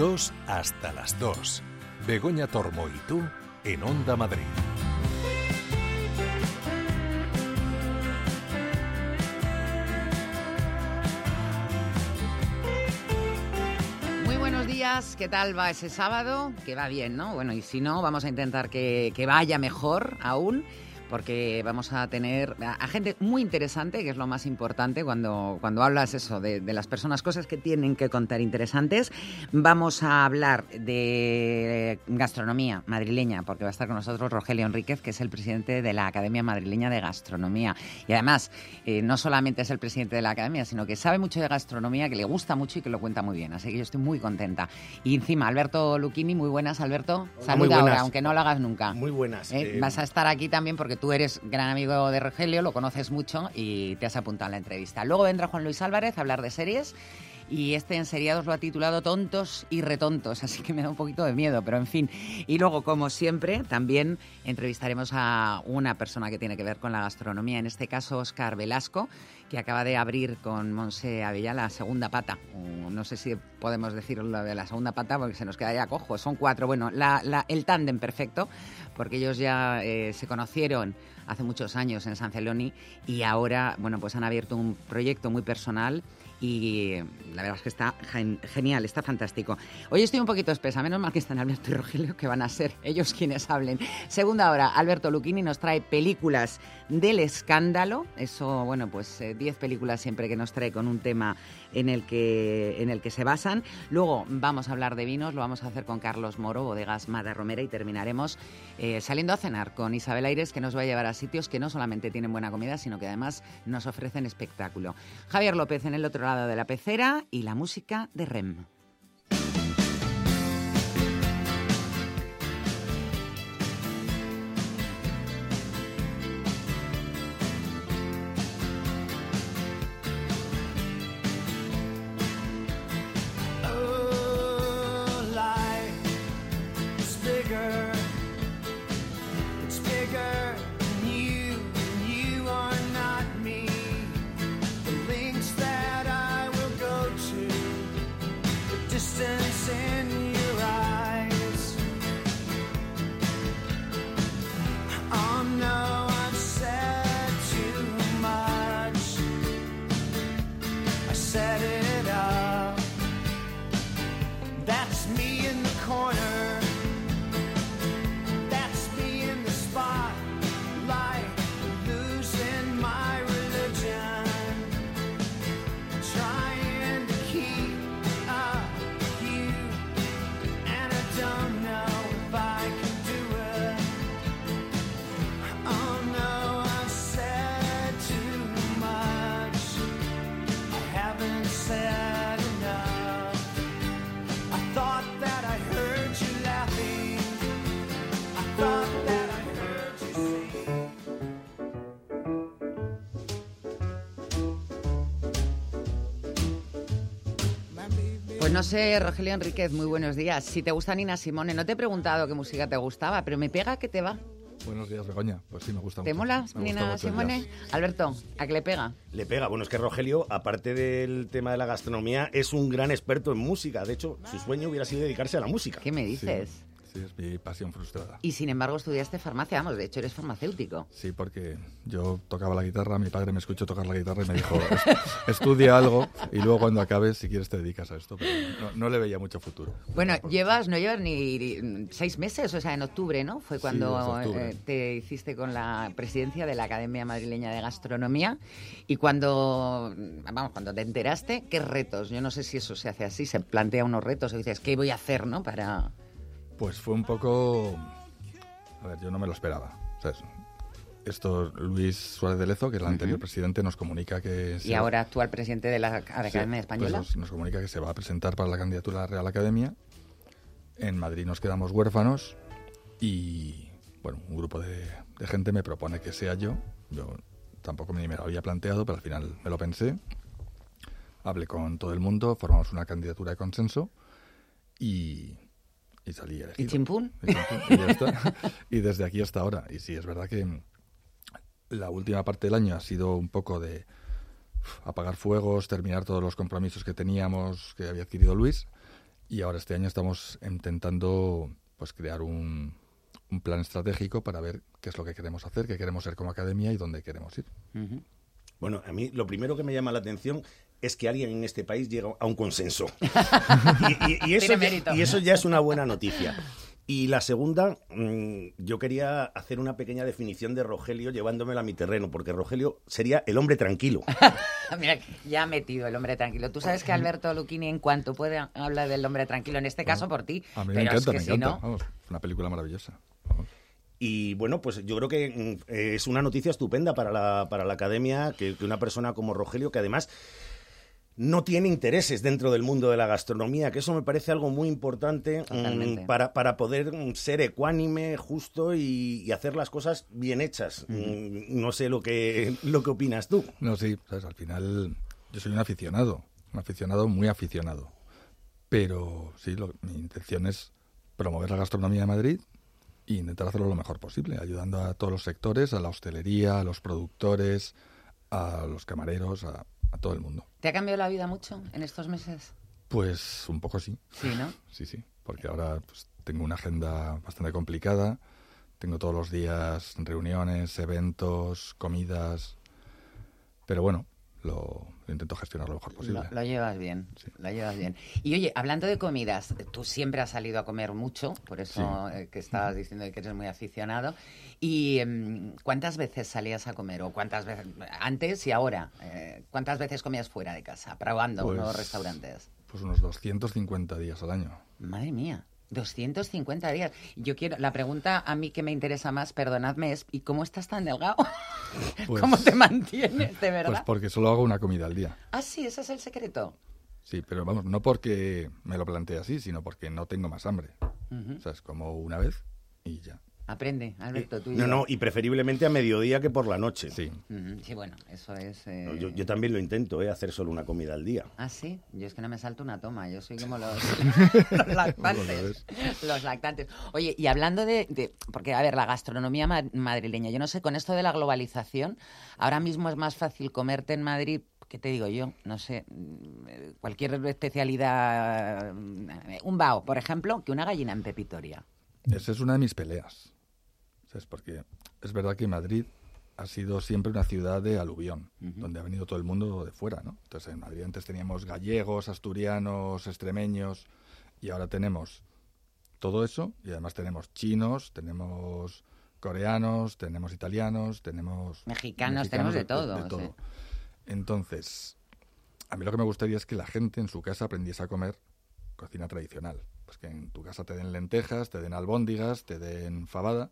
2 hasta las 2. Begoña Tormo y tú en Onda Madrid. Muy buenos días, ¿qué tal va ese sábado? Que va bien, ¿no? Bueno, y si no, vamos a intentar que, que vaya mejor aún porque vamos a tener a, gente muy interesante, que es lo más importante cuando, cuando hablas eso de, las personas, cosas que tienen que contar interesantes. Vamos a hablar de gastronomía madrileña, porque va a estar con nosotros Rogelio Enríquez, que es el presidente de la Academia Madrileña de Gastronomía. Y además, eh, no solamente es el presidente de la Academia, sino que sabe mucho de gastronomía, que le gusta mucho y que lo cuenta muy bien. Así que yo estoy muy contenta. Y encima, Alberto Luchini, muy buenas, Alberto. Saluda ahora, aunque no lo hagas nunca. Muy buenas. Eh, vas a estar aquí también porque tú eres gran amigo de Rogelio, lo conoces mucho y te has apuntado en la entrevista. Luego vendrá Juan Luis Álvarez a hablar de series y este en seriados lo ha titulado Tontos y Retontos, así que me da un poquito de miedo, pero en fin. Y luego, como siempre, también entrevistaremos a una persona que tiene que ver con la gastronomía, en este caso Oscar Velasco, que acaba de abrir con Monse Avella la segunda pata. No sé si podemos decir lo de la segunda pata porque se nos queda ya cojo. Son cuatro. Bueno, el tándem perfecto, porque ellos ya eh, se conocieron hace muchos años en San Celoni y ahora, bueno, pues han abierto un proyecto muy personal y la verdad es que está genial, está fantástico. Hoy estoy un poquito espesa, menos mal que están Alberto y Rogelio, que van a ser ellos quienes hablen. Segunda hora, Alberto Luchini nos trae películas del escándalo, eso, bueno, pues 10 eh, películas siempre que nos trae con un tema en el, que, en el que se basan. Luego vamos a hablar de vinos, lo vamos a hacer con Carlos Moro, bodegas Mada Romera, y terminaremos eh, saliendo a cenar con Isabel Aires, que nos va a llevar a sitios que no solamente tienen buena comida, sino que además nos ofrecen espectáculo. Javier López en el otro lado de la pecera y la música de REM. Pues no sé, Rogelio Enríquez, muy buenos días. Si te gusta Nina Simone, no te he preguntado qué música te gustaba, pero me pega que te va. Buenos días, Begoña. Pues sí, me gusta ¿Te mucho. mola Nina Simone? Alberto, ¿a qué le pega? Le pega. Bueno, es que Rogelio, aparte del tema de la gastronomía, es un gran experto en música. De hecho, su sueño hubiera sido dedicarse a la música. ¿Qué me dices? Sí, es mi pasión frustrada. Y sin embargo estudiaste farmacia, vamos, de hecho eres farmacéutico. Sí, porque yo tocaba la guitarra, mi padre me escuchó tocar la guitarra y me dijo, estudia algo y luego cuando acabes, si quieres, te dedicas a esto. Pero no, le veía mucho futuro. Bueno, llevas, no llevas ni seis meses, o sea, en octubre, ¿no? Fue cuando eh, te hiciste con la presidencia de la Academia Madrileña de Gastronomía y cuando, vamos, cuando te enteraste, ¿qué retos? Yo no sé si eso se hace así, se plantea unos retos o dices, ¿qué voy a hacer, no? Para... Pues fue un poco... A ver, yo no me lo esperaba. esto Luis Suárez de Lezo, que es el anterior presidente, nos comunica que... Y ahora actual presidente de la Academia pues Española. nos, comunica que se va a presentar para la candidatura a la Real Academia. En Madrid nos quedamos huérfanos y, bueno, un grupo de, gente me propone que sea yo. Yo tampoco ni me lo había planteado, pero al final me lo pensé. Hablé con todo el mundo, formamos una candidatura de consenso y, y salí ¿Y chimpún? Y, desde aquí hasta ahora. Y sí, es verdad que la última parte del año ha sido un poco de apagar fuegos, terminar todos los compromisos que teníamos, que había adquirido Luis. Y ahora este año estamos intentando pues crear un, un plan estratégico para ver qué es lo que queremos hacer, qué queremos ser como academia y dónde queremos ir. Bueno, a mí lo primero que me llama la atención es que alguien en este país llega a un consenso. y, y, eso ya, y, eso ya, es una buena noticia. Y la segunda, mmm, yo quería hacer una pequeña definición de Rogelio llevándomelo a mi terreno, porque Rogelio sería el hombre tranquilo. Mira, ya ha metido el hombre tranquilo. Tú sabes que Alberto Lucchini, en cuanto puede, habla del hombre tranquilo, en este caso por ti. A mí me encanta, me encanta. ¿no? Vamos, una película maravillosa. Vamos. Y bueno, pues yo creo que es una noticia estupenda para la, para la academia que, que una persona como Rogelio, que además no tiene intereses dentro del mundo de la gastronomía, que eso me parece algo muy importante um, para, para, poder ser ecuánime, justo y, y hacer las cosas bien hechas. Mm. Um, no sé lo que, lo que opinas tú. No, sí, sabes, al final yo soy un aficionado, un aficionado muy aficionado. Pero sí, lo, mi intención es promover la gastronomía de Madrid e intentar hacerlo lo mejor posible, ayudando a todos los sectores, a la hostelería, a los productores, a los camareros, a, a todo el mundo. ¿Te ha cambiado la vida mucho en estos meses? Pues un poco sí. Sí, ¿no? Sí, sí, porque ahora pues, tengo una agenda bastante complicada. Tengo todos los días reuniones, eventos, comidas. Pero bueno, lo, lo intento gestionar lo mejor posible. Lo, lo llevas bien, sí. lo llevas bien. Y oye, hablando de comidas, tú siempre has salido a comer mucho, por eso sí. eh, que estabas diciendo que eres muy aficionado. ¿Y um, cuántas veces salías a comer? ¿O cuántas veces, antes y ahora? Eh, ¿Cuántas veces comías fuera de casa, probando pues, nuevos restaurantes? Pues unos 250 días al año. Madre mía. 250 días. Yo quiero, la pregunta a mí que me interesa más, perdonadme, es ¿y cómo estás tan delgado? Pues, ¿Cómo te mantienes, de verdad? Pues porque solo hago una comida al día. Ah, sí, ese es el secreto. Sí, pero vamos, no porque me lo plantee así, sino porque no tengo más hambre. Uh -huh. O sea, es como una vez y ya. Aprende, Alberto, tú y No, yo. no, y preferiblemente a mediodía que por la noche. Sí. Sí, bueno, eso es... Eh... No, yo, yo, también lo intento, ¿eh? Hacer solo una comida al día. Ah, sí. Yo es que no me salto una toma. Yo soy como los, los lactantes. los lactantes. Oye, y hablando de, de, Porque, a ver, la gastronomía ma madrileña, yo no sé, con esto de la globalización, ahora mismo es más fácil comerte en Madrid ¿qué te digo yo? No sé, cualquier especialidad, un bao, por ejemplo, que una gallina en pepitoria. Esa es una de mis peleas. ¿Sabes? Porque es verdad que Madrid ha sido siempre una ciudad de aluvión, uh -huh. donde ha venido todo el mundo de fuera, ¿no? Entonces en Madrid antes teníamos gallegos, asturianos, extremeños, y ahora tenemos todo eso, y además tenemos chinos, tenemos coreanos, tenemos italianos, tenemos... Mexicanos, mexicanos tenemos de, de todo. De, de todo. Sí. Entonces, a mí lo que me gustaría es que la gente en su casa aprendiese a comer cocina tradicional. Pues que en tu casa te den lentejas, te den albóndigas, te den fabada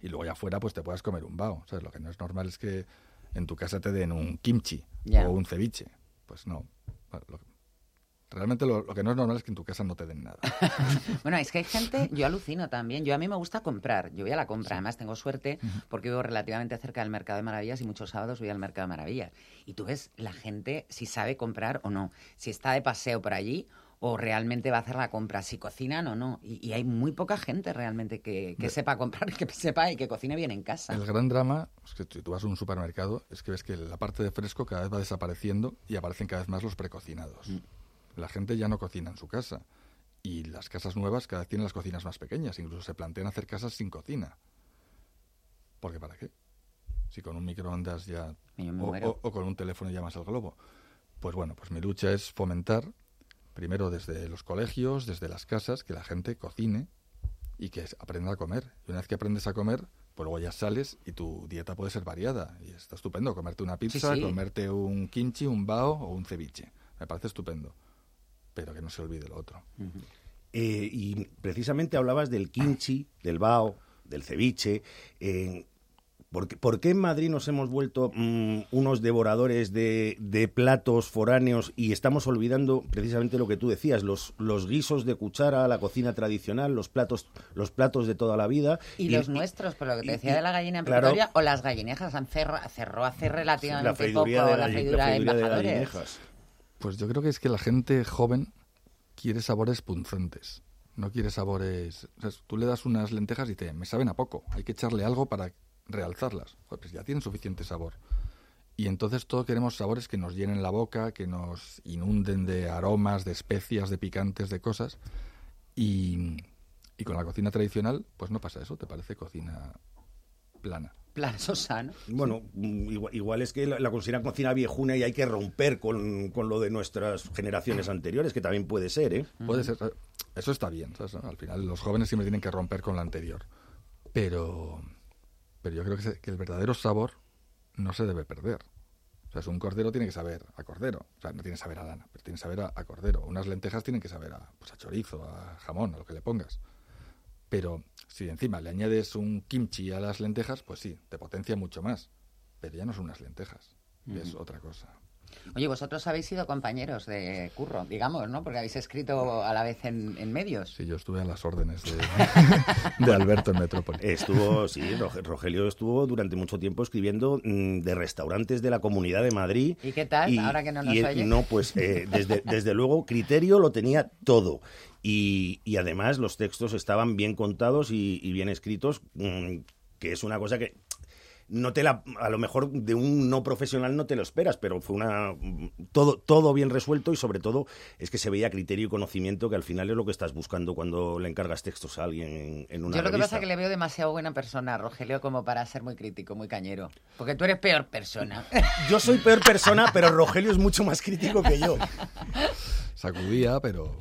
y luego ya afuera pues te puedas comer un bao. ¿sabes? Lo que no es normal es que en tu casa te den un kimchi yeah. o un ceviche. Pues no. Lo, realmente lo, lo, que no es normal es que en tu casa no te den nada. bueno, es que hay gente, yo alucino también. Yo a mí me gusta comprar. Yo voy a la compra. Sí. Además tengo suerte porque vivo relativamente cerca del Mercado de Maravillas y muchos sábados voy al Mercado de Maravillas. Y tú ves la gente si sabe comprar o no. Si está de paseo por allí o realmente va a hacer la compra, si cocinan o no. Y, y hay muy poca gente realmente que, que sepa comprar, que sepa y que cocine bien en casa. El gran drama es que si tú vas a un supermercado es que ves que la parte de fresco cada vez va desapareciendo y aparecen cada vez más los precocinados. Mm. La gente ya no cocina en su casa. Y las casas nuevas cada vez tienen las cocinas más pequeñas. Incluso se plantean hacer casas sin cocina. Porque ¿para qué? Si con un microondas ya... O, o, o con un teléfono llamas al globo. Pues bueno, pues mi lucha es fomentar primero desde los colegios, desde las casas, que la gente cocine y que aprenda a comer. Y una vez que aprendes a comer, pues luego ya sales y tu dieta puede ser variada. Y está estupendo comerte una pizza, sí, sí. comerte un kimchi, un bao o un ceviche. Me parece estupendo. Pero que no se olvide lo otro. Uh -huh. eh, y precisamente hablabas del kimchi, del bao, del ceviche. Eh, ¿Por qué, ¿Por qué, en Madrid nos hemos vuelto mmm, unos devoradores de, de, platos foráneos y estamos olvidando precisamente lo que tú decías, los, los, guisos de cuchara, la cocina tradicional, los platos, los platos de toda la vida? Y, y los nuestros, por lo que te decía y, de la gallina en claro, Pretoria, o las gallinejas, han cerró, cerró hace relativamente poco de la, la freidura de, de embajadores. Pues yo creo que es que la gente joven quiere sabores punzantes. No quiere sabores... O sea, tú le das unas lentejas y te me saben a poco. Hay que echarle algo para realzarlas. Pues ya tienen suficiente sabor. Y entonces todos queremos sabores que nos llenen la boca, que nos inunden de aromas, de especias, de picantes, de cosas. Y, y con la cocina tradicional, pues no pasa eso, te parece cocina plana. Plana, sosa, ¿no? Bueno, mm, igual, igual es que la, la consideran cocina viejuna y hay que romper con, con lo de nuestras generaciones anteriores, que también puede ser, ¿eh? Puede ser, eso está bien, ¿sabes? Al final los jóvenes siempre tienen que romper con la anterior. Pero, pero yo creo que, se- que el verdadero sabor no se debe perder. O sea, es un cordero tiene que saber a cordero. O sea, no tiene que saber a lana, pero tiene que saber a, a cordero. Unas lentejas tienen que saber a, pues a chorizo, a jamón, a lo que le pongas. Pero si encima le añades un kimchi a las lentejas, pues sí, te potencia mucho más. Pero ya no son unas lentejas, es otra cosa. Oye, vosotros habéis sido compañeros de curro, digamos, ¿no? Porque habéis escrito a la vez en, en medios. Sí, yo estuve a las órdenes de, de Alberto en Metrópoli. Estuvo, sí, Roge- Rogelio estuvo durante mucho tiempo escribiendo mm, de restaurantes de la Comunidad de Madrid. ¿Y qué tal? Ahora que no nos y, oye. No, pues eh, desde, desde luego criterio lo tenía todo. Y, y además los textos estaban bien contados y, y bien escritos, mm, que es una cosa que no te la, a lo mejor de un no profesional no te lo esperas, pero fue una todo todo bien resuelto y sobre todo es que se veía criterio y conocimiento que al final es lo que estás buscando cuando le encargas textos a alguien en, en una Yo lo que pasa es que le veo demasiado buena persona a Rogelio como para ser muy crítico, muy cañero. Porque tú eres peor persona. Yo soy peor persona, pero Rogelio es mucho más crítico que yo. Sacudía, pero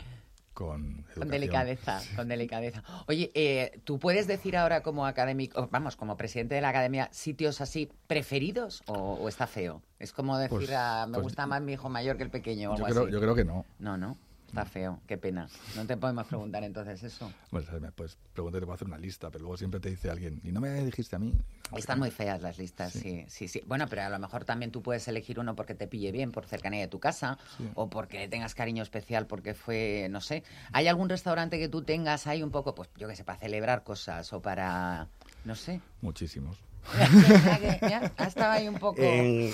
con delicadeza, con delicadeza. Oye, eh, ¿tú puedes decir ahora como académico, vamos, como presidente de la academia, sitios así preferidos o, o está feo? Es como decir, Pues- ah, me pues- gusta más mi hijo mayor que el pequeño o Yo algo creo, así. yo creo que no. No, no, está feo, qué pena. No te podemos preguntar entonces eso. Bueno, puedes preguntar, te puedo hacer una lista, pero luego siempre te dice alguien, y no me dijiste a mí. Están muy feas las listas, sí. sí, sí, Bueno, pero a lo mejor también tú puedes elegir uno porque te pille bien, por cercanía de tu casa, o porque le tengas cariño especial porque fue, no sé. ¿Hay algún restaurante que tú tengas ahí un poco, pues yo qué sé, para celebrar cosas o para, no sé? Muchísimos. Ya, ya, estado ahí un poco... En-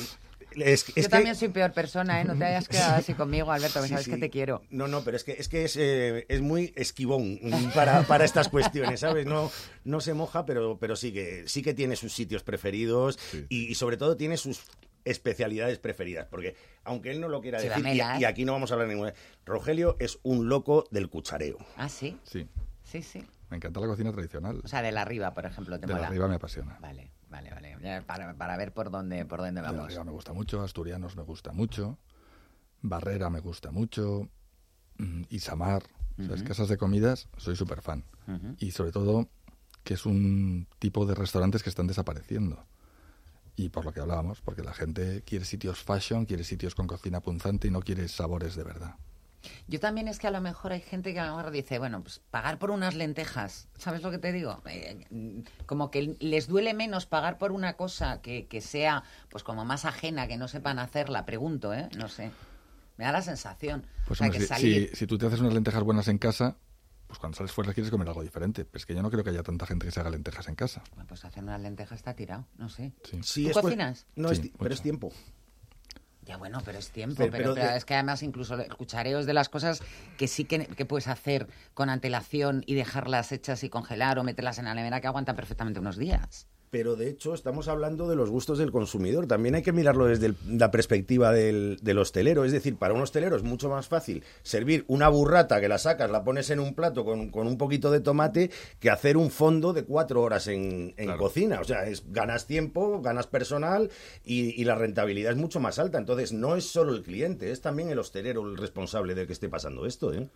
es, es yo que- también soy peor persona, ¿eh? No te hayas quedado así conmigo, Alberto, que Sí, sabes sí. que te quiero. No, no, pero es que es, que es, eh, es muy esquivón mm, para, para estas cuestiones, ¿sabes? No, no se moja, pero, pero sí, que, sí que tiene sus sitios preferidos Sí. y, y sobre todo tiene sus especialidades preferidas, porque aunque él no lo quiera decir, dámela, y, y ¿eh? aquí no vamos a hablar ninguna, Rogelio es un loco del cuchareo. Ah, sí, Sí, sí, sí. me encanta la cocina tradicional. O sea, de la arriba, por ejemplo, te de la arriba me apasiona. Vale, vale, vale. Para, para ver por dónde, por dónde vamos. arriba me gusta mucho, Asturianos me gusta mucho, Barrera me gusta mucho, mm, Isamar, ¿sabes? Casas de comidas, soy súper fan. Y sobre todo que es un tipo de restaurantes que están desapareciendo. Y por lo que hablábamos, porque la gente quiere sitios fashion, quiere sitios con cocina punzante y no quiere sabores de verdad. Yo también es que a lo mejor hay gente que a lo mejor dice, bueno, pues pagar por unas lentejas, ¿sabes lo que te digo? Eh, mm, como que les duele menos pagar por una cosa que, que sea pues como más ajena, que no sepan hacerla, pregunto, ¿eh? No sé. Me da la sensación. Pues o sea, hombre, que si, salir... si- si tú te haces unas lentejas buenas en casa, pues cuando sales fuera quieres comer algo diferente. Pero es que yo no creo que haya tanta gente que se haga lentejas en casa. Bueno, Pues hacer unas lentejas está tirado, no sé. Sí. Sí, ¿Tú es cues- cocinas? No, Sí, es, ti- pero es tiempo. Ya bueno, pero es tiempo. Pero- Pero, pero pero de- es que además incluso el cuchareo es de las cosas que sí que, que puedes hacer con antelación y dejarlas hechas y congelar o meterlas en la nevera que aguantan perfectamente unos días. Pero de hecho estamos hablando de los gustos del consumidor. También hay que mirarlo desde el- la perspectiva del, del hostelero. Es decir, para un hostelero es mucho más fácil servir una burrata que la sacas, la pones en un plato con, con un poquito de tomate, que hacer un fondo de cuatro horas en, en Claro. cocina. O sea, es, ganas tiempo, ganas personal y, y la rentabilidad es mucho más alta. Entonces, no es solo el cliente, es también el hostelero el responsable de que esté pasando esto. ¿eh?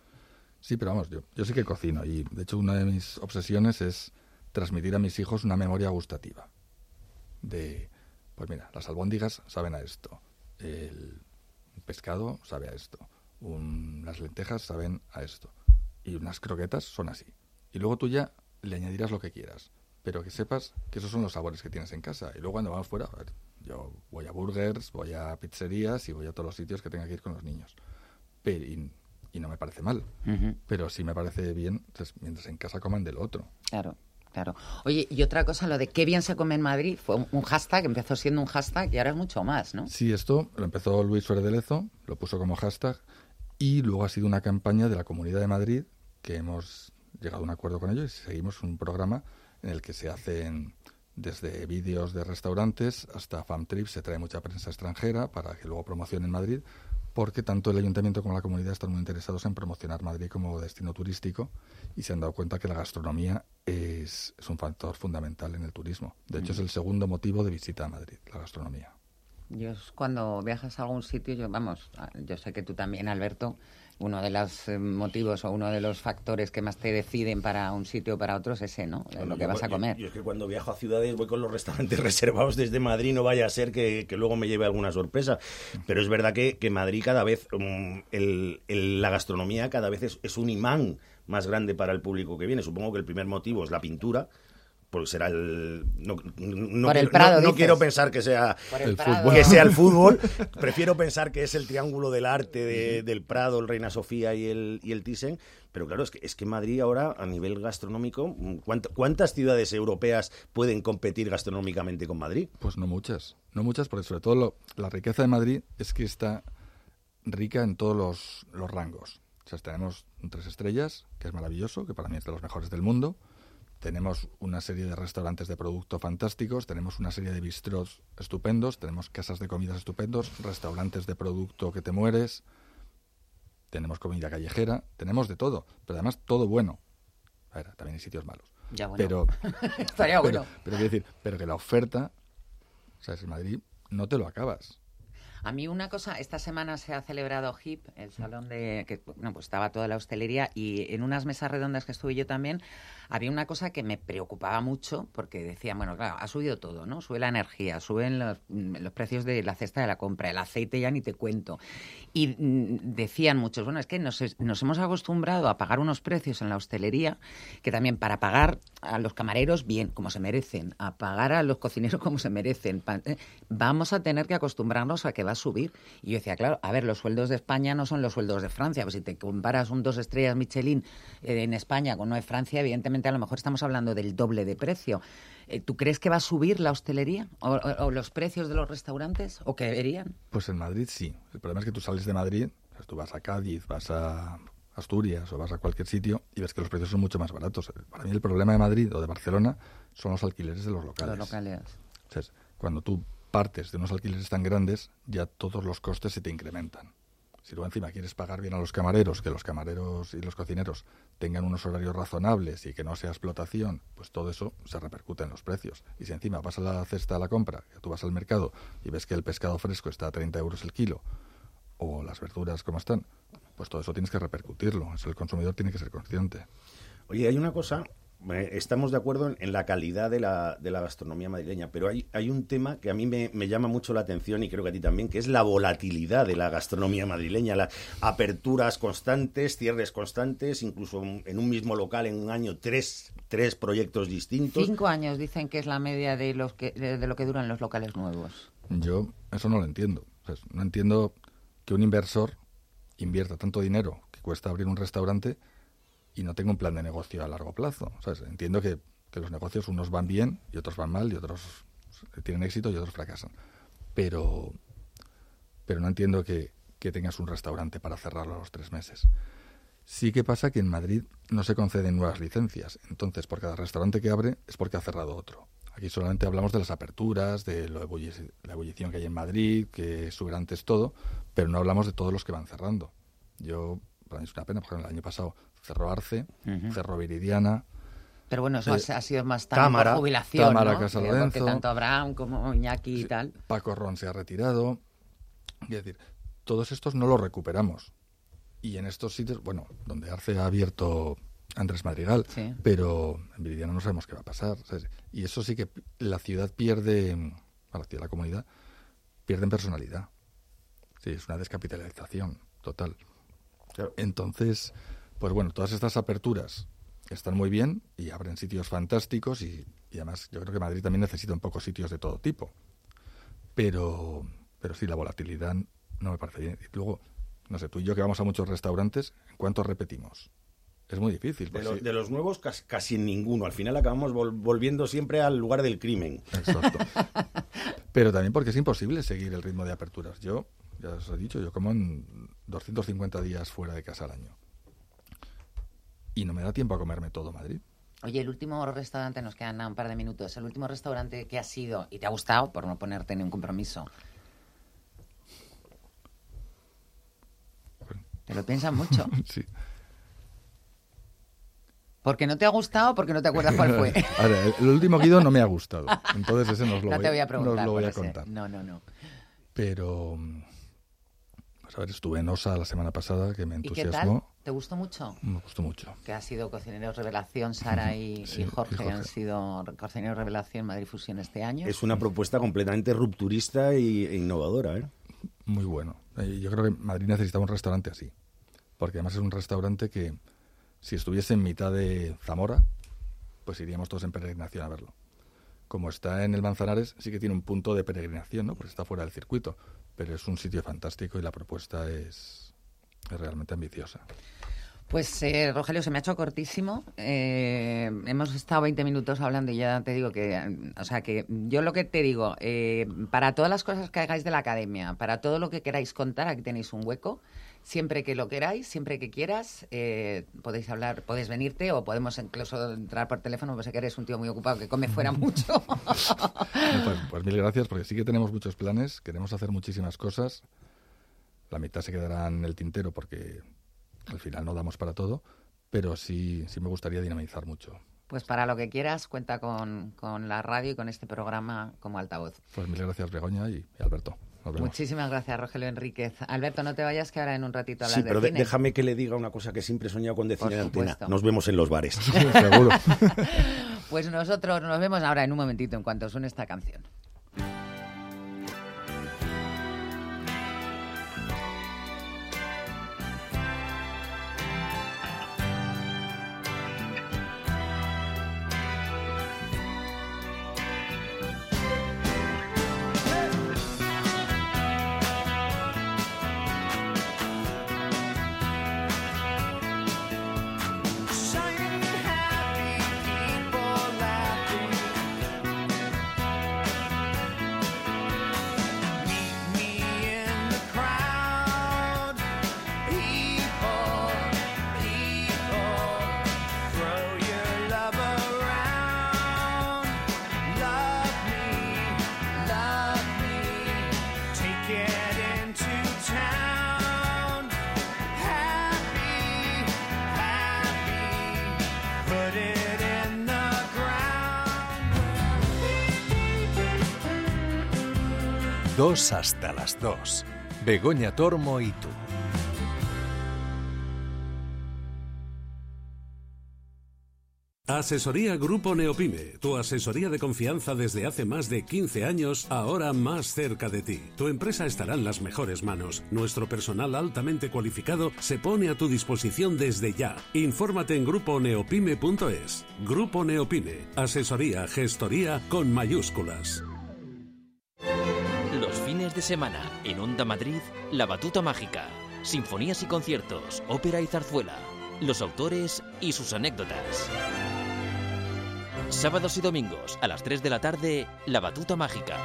Sí, pero vamos, yo, yo sí que cocino y de hecho una de mis obsesiones es transmitir a mis hijos una memoria gustativa. De, pues mira, las albóndigas saben a esto, el pescado sabe a esto, un- las lentejas saben a esto y unas croquetas son así. Y luego tú ya le añadirás lo que quieras, pero que sepas que esos son los sabores que tienes en casa. Y luego cuando vamos fuera, a ver, yo voy a burgers, voy a pizzerías y voy a todos los sitios que tenga que ir con los niños. Pero, y, y no me parece mal. Pero sí me parece bien pues, mientras en casa coman del otro. Claro, claro. Oye, y otra cosa, lo de qué bien se come en Madrid, fue un, hashtag, empezó siendo un hashtag y ahora es mucho más, ¿no? Sí, esto lo empezó Luis Suárez de Lezo, lo puso como hashtag y luego ha sido una campaña de la Comunidad de Madrid que hemos llegado a un acuerdo con ellos y seguimos un programa en el que se hacen desde vídeos de restaurantes hasta FAMTRIP se trae mucha prensa extranjera para que luego promocione en Madrid, porque tanto el ayuntamiento como la comunidad están muy interesados en promocionar Madrid como destino turístico y se han dado cuenta que la gastronomía es, es un factor fundamental en el turismo. De hecho, es el segundo motivo de visita a Madrid, la gastronomía. Yo cuando viajas a algún sitio, yo vamos, yo sé que tú también, Alberto, uno de los eh, motivos o uno de los factores que más te deciden para un sitio o para otro es ese, ¿no? lo que vas a comer. Yo, es que cuando viajo a ciudades voy con los restaurantes reservados desde Madrid, no vaya a ser que, luego me lleve alguna sorpresa. Pero es verdad que, que Madrid cada vez, um, el, la gastronomía cada vez es, es un imán más grande para el público que viene. Supongo que el primer motivo es la pintura, porque será el no, no, quiero pensar que sea el fútbol. que sea el fútbol prefiero pensar que es el triángulo del arte del Prado el Reina Sofía y el y el Thyssen pero claro es que es que Madrid ahora a nivel gastronómico cuántas ciudades europeas pueden competir gastronómicamente con Madrid pues no muchas no muchas porque sobre todo la riqueza de Madrid es que está rica en todos los, los rangos. O sea tenemos tres estrellas que es maravilloso que para mí es de los mejores del mundo tenemos una serie de restaurantes de producto fantásticos, tenemos una serie de bistros estupendos, tenemos casas de comidas estupendos, restaurantes de producto que te mueres, tenemos comida callejera, tenemos de todo, pero además todo bueno. A ver, también hay sitios malos. Ya, bueno. Pero, Estaría bueno. Pero, quiero decir, pero que la oferta, o sea, en Madrid no te lo acabas. A mí una cosa, esta semana se ha celebrado HIP, el salón de que bueno, pues estaba toda la hostelería y en unas mesas redondas que estuve yo también había una cosa que me preocupaba mucho porque decía, bueno, claro, ha subido todo, ¿no? Sube la energía, suben los, los precios de la cesta de la compra, el aceite ya ni te cuento. Y mm, decían muchos, bueno, es que nos, nos hemos acostumbrado a pagar unos precios en la hostelería que también para pagar a los camareros bien, como se merecen, a pagar a los cocineros como se merecen, eh, vamos a tener que acostumbrarnos a que va a subir. Y yo decía, claro, a ver, los sueldos de España no son los sueldos de Francia, pues si te comparas un dos estrellas Michelin eh, en España con uno de Francia, evidentemente a lo mejor estamos hablando del doble de precio. Eh, ¿Tú crees que va a subir la hostelería o, los precios de los restaurantes o que deberían? Pues en Madrid sí. El problema es que tú sales de Madrid, tú vas a Cádiz, vas a Asturias o vas a cualquier sitio y ves que los precios son mucho más baratos. Para mí el problema de Madrid o de Barcelona son los alquileres de los locales. Los locales. cuando tú partes de unos alquileres tan grandes, ya todos los costes se te incrementan. Si luego encima quieres pagar bien a los camareros, que los camareros y los cocineros tengan unos horarios razonables y que no sea explotación, pues todo eso se repercute en los precios. Y si encima vas a la cesta de la compra, que tú vas al mercado y ves que el pescado fresco está a 30 euros el kilo, o las verduras como están, pues todo eso tienes que repercutirlo. El consumidor tiene que ser consciente. Oye, hay una cosa estamos de acuerdo en, la calidad de la, de la, gastronomía madrileña, pero hay, hay un tema que a mí me, llama mucho la atención y creo que a ti también, que es la volatilidad de la gastronomía madrileña, las aperturas constantes, cierres constantes, incluso en un mismo local en un año tres, tres proyectos distintos. Cinco años dicen que es la media de, los que, de, lo que duran los locales nuevos. Yo eso no lo entiendo. no entiendo que un inversor invierta tanto dinero que cuesta abrir un restaurante y no tengo un plan de negocio a largo plazo. Entiendo que, los negocios unos van bien y otros van mal y otros tienen éxito y otros fracasan. Pero, pero no entiendo que, tengas un restaurante para cerrarlo a los tres meses. Sí que pasa que en Madrid no se conceden nuevas licencias. Entonces, por cada restaurante que abre es porque ha cerrado otro. Aquí solamente hablamos de las aperturas, de la ebullición que hay en Madrid, que sube antes todo, pero no hablamos de todos los que van cerrando. Yo, para mí es una pena, porque el año pasado Cerro Arce, Cerro Viridiana. Pero bueno, eso ha sido más también jubilación, Cámara ¿no? Casa Lorenzo, tanto Abraham como Iñaki y tal. Paco Ron se ha retirado. Es decir, todos estos no los recuperamos. Y en estos sitios, bueno, donde Arce ha abierto Andrés Madrigal, pero en Viridiana no sabemos qué va a pasar. Y eso sí que la ciudad pierde, a la ciudad, la comunidad, pierden personalidad. Sí, es una descapitalización total. Entonces, pues bueno, todas estas aperturas están muy bien y abren sitios fantásticos y, además yo creo que Madrid también necesita un poco sitios de todo tipo. Pero, pero sí, la volatilidad no me parece bien. Y luego, no sé, tú y yo que vamos a muchos restaurantes, ¿cuántos repetimos? Es muy difícil. de, pues los nuevos casi, ninguno. Al final acabamos volviendo siempre al lugar del crimen. Exacto. Pero también porque es imposible seguir el ritmo de aperturas. Yo, ya os he dicho, yo como en 250 días fuera de casa al año y no me da tiempo a comerme todo Madrid. Oye, el último restaurante, nos quedan un par de minutos, el último restaurante que ha sido y te ha gustado, por no ponerte ningún compromiso. Te lo piensas mucho. Sí. Porque no te ha gustado, porque no te acuerdas cuál fue. Ahora, el el último Guido no me ha gustado. Entonces ese nos lo no voy, te voy a nos preguntar. lo voy a contar. No, no, no. Pero, a ver, estuve en OSA la semana pasada, que me ¿Y qué tal? entusiasmó. ¿Te gustó mucho? Me gustó mucho. Que ha sido cocineros revelación, Sara y, Sí, y Jorge, y Jorge. han sido cocineros revelación Madrid Fusión este año. Es una propuesta completamente rupturista y- e innovadora, ¿eh? Muy bueno. Eh, Yo creo que Madrid necesitaba un restaurante así. Porque además es un restaurante que, si estuviese en mitad de Zamora, pues iríamos todos en peregrinación a verlo. Como está en el Manzanares, sí que tiene un punto de peregrinación, ¿no? Pues está fuera del circuito. Pero es un sitio fantástico y la propuesta es, es realmente ambiciosa. Pues eh, Rogelio, se me ha hecho cortísimo. Eh, hemos estado 20 minutos hablando y ya te digo que, o sea, que yo lo que te digo, eh, para todas las cosas que hagáis de la academia, para todo lo que queráis contar, aquí tenéis un hueco. Siempre que lo queráis, siempre que quieras, eh, podéis hablar, podéis venirte o podemos incluso entrar por teléfono, pues sé que eres un tío muy ocupado que come fuera mucho. Pues, pues mil gracias, porque sí que tenemos muchos planes, queremos hacer muchísimas cosas. La mitad se quedará en el tintero porque al final no damos para todo, pero sí, sí me gustaría dinamizar mucho. Pues para lo que quieras, cuenta con, con la radio y con este programa como altavoz. Pues mil gracias, Begoña y, y Alberto. Muchísimas gracias, Rogelio Enríquez. Alberto, no te vayas, que ahora en un ratito hablas Sí, pero de- cine. déjame que le diga una cosa que siempre he soñado con decir en antena. Nos vemos en los bares. Seguro. Pues nosotros nos vemos ahora en un momentito en cuanto suene esta canción. Hasta las dos. Begoña Tormo y tú. Asesoría Grupo Neopime, tu asesoría de confianza desde hace más de 15 años, ahora más cerca de ti. Tu empresa estará en las mejores manos. Nuestro personal altamente cualificado se pone a tu disposición desde ya. Infórmate en gruponeopime.es. Grupo Neopime, asesoría, gestoría con mayúsculas. De semana en Onda Madrid, La Batuta Mágica, sinfonías y conciertos, ópera y zarzuela, los autores y sus anécdotas. Sábados y domingos a las 3 de la tarde, La Batuta Mágica.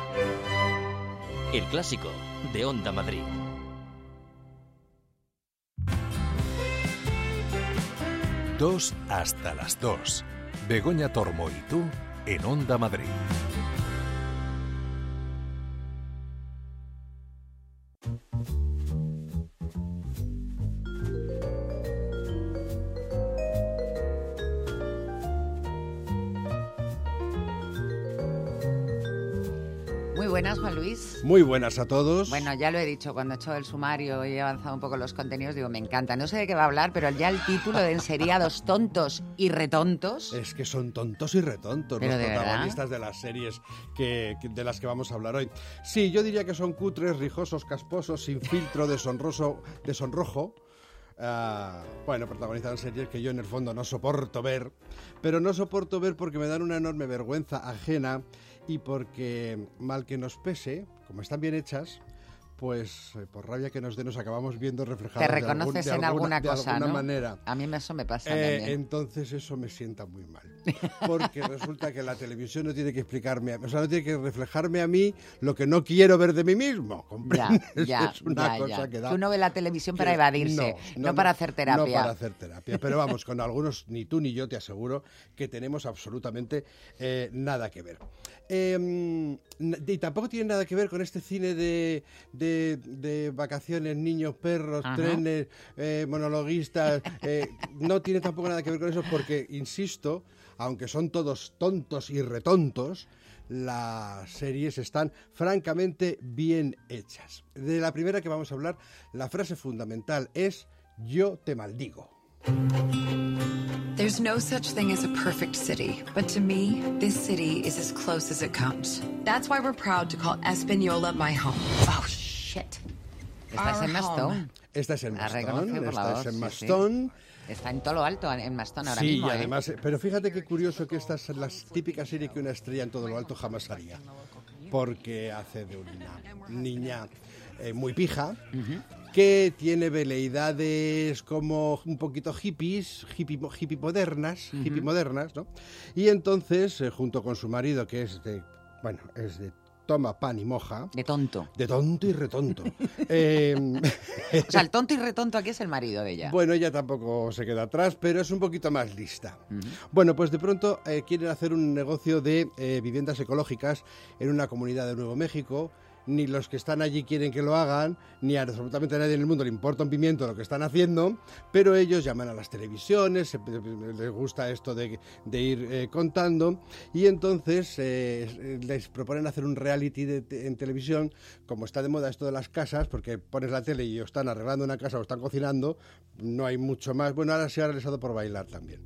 El clásico de Onda Madrid. Dos hasta las dos. Begoña Tormo y tú en Onda Madrid. Thank you. Buenas, Juan Luis. Muy buenas a todos. Bueno, ya lo he dicho, cuando he hecho el sumario y he avanzado un poco los contenidos, digo, me encanta. No sé de qué va a hablar, pero ya el título de Enseriados tontos y retontos. Es que son tontos y retontos los de verdad. protagonistas de las series que, de las que vamos a hablar hoy. Sí, yo diría que son cutres, rijosos, casposos, sin filtro, deshonroso, deshonrojo. Ah, bueno, protagonizan series que yo en el fondo no soporto ver, pero no soporto ver porque me dan una enorme vergüenza ajena y porque, mal que nos pese, como están bien hechas, pues eh, por rabia que nos dé nos acabamos viendo reflejados Te de algún- reconoces de en alguna, alguna de cosa, alguna ¿no? manera. A mí me- eso me pasa Eh, también. entonces eso me sienta muy mal. Porque resulta que la televisión no tiene que explicarme, o sea, no tiene que reflejarme a mí lo que no quiero ver de mí mismo. ¿comprendes? ya, es una ya, cosa que da... Que uno ve la televisión para evadirse, no, para hacer terapia. No para hacer terapia. Pero vamos, con algunos, ni tú ni yo te aseguro que tenemos absolutamente eh, nada que ver. Eh, n- y tampoco tiene nada que ver con este cine de, de- de vacaciones, niños, perros, Ajá. trenes, eh, monologuistas. eh, no tiene tampoco nada que ver con eso porque, insisto, aunque son todos tontos y retontos, las series están francamente bien hechas. De la primera que vamos a hablar, la frase fundamental es yo te maldigo. There's no such thing as a perfect city, but to me, this city is as close as it comes. That's why we're proud to call Espanola my home. Oh, shit. Estás en Mastón. home. Esta es en Mastón, por la esta voz, es en sí, Mastón. sí. Está en todo lo alto, en Mastón ahora Sí, mismo. y ¿eh? además, eh, pero fíjate qué curioso que esta es la típica serie que una estrella en todo lo alto jamás haría. Porque hace de una niña eh, muy pija, que tiene veleidades como un poquito hippies, hippie, hippie modernas, hippie modernas, ¿no? Y entonces, eh, junto con su marido, que es de, bueno, es de toma pan y moja, De tonto. de tonto y retonto. eh, O sea, el tonto y retonto aquí es el marido de ella. bueno, ella tampoco se queda atrás, pero es un poquito más lista. Bueno, pues de pronto eh, quieren hacer un negocio de eh, viviendas ecológicas en una comunidad de Nuevo México. Ni los que están allí quieren que lo hagan, ni a absolutamente nadie en el mundo le importa un pimiento lo que están haciendo, pero ellos llaman a las televisiones, les gusta esto de, de ir eh, contando, y entonces eh, les proponen hacer un reality en televisión, como está de moda esto de las casas, porque pones la tele y o están arreglando una casa o están cocinando, no hay mucho más. Bueno, ahora se ha realizado por bailar también.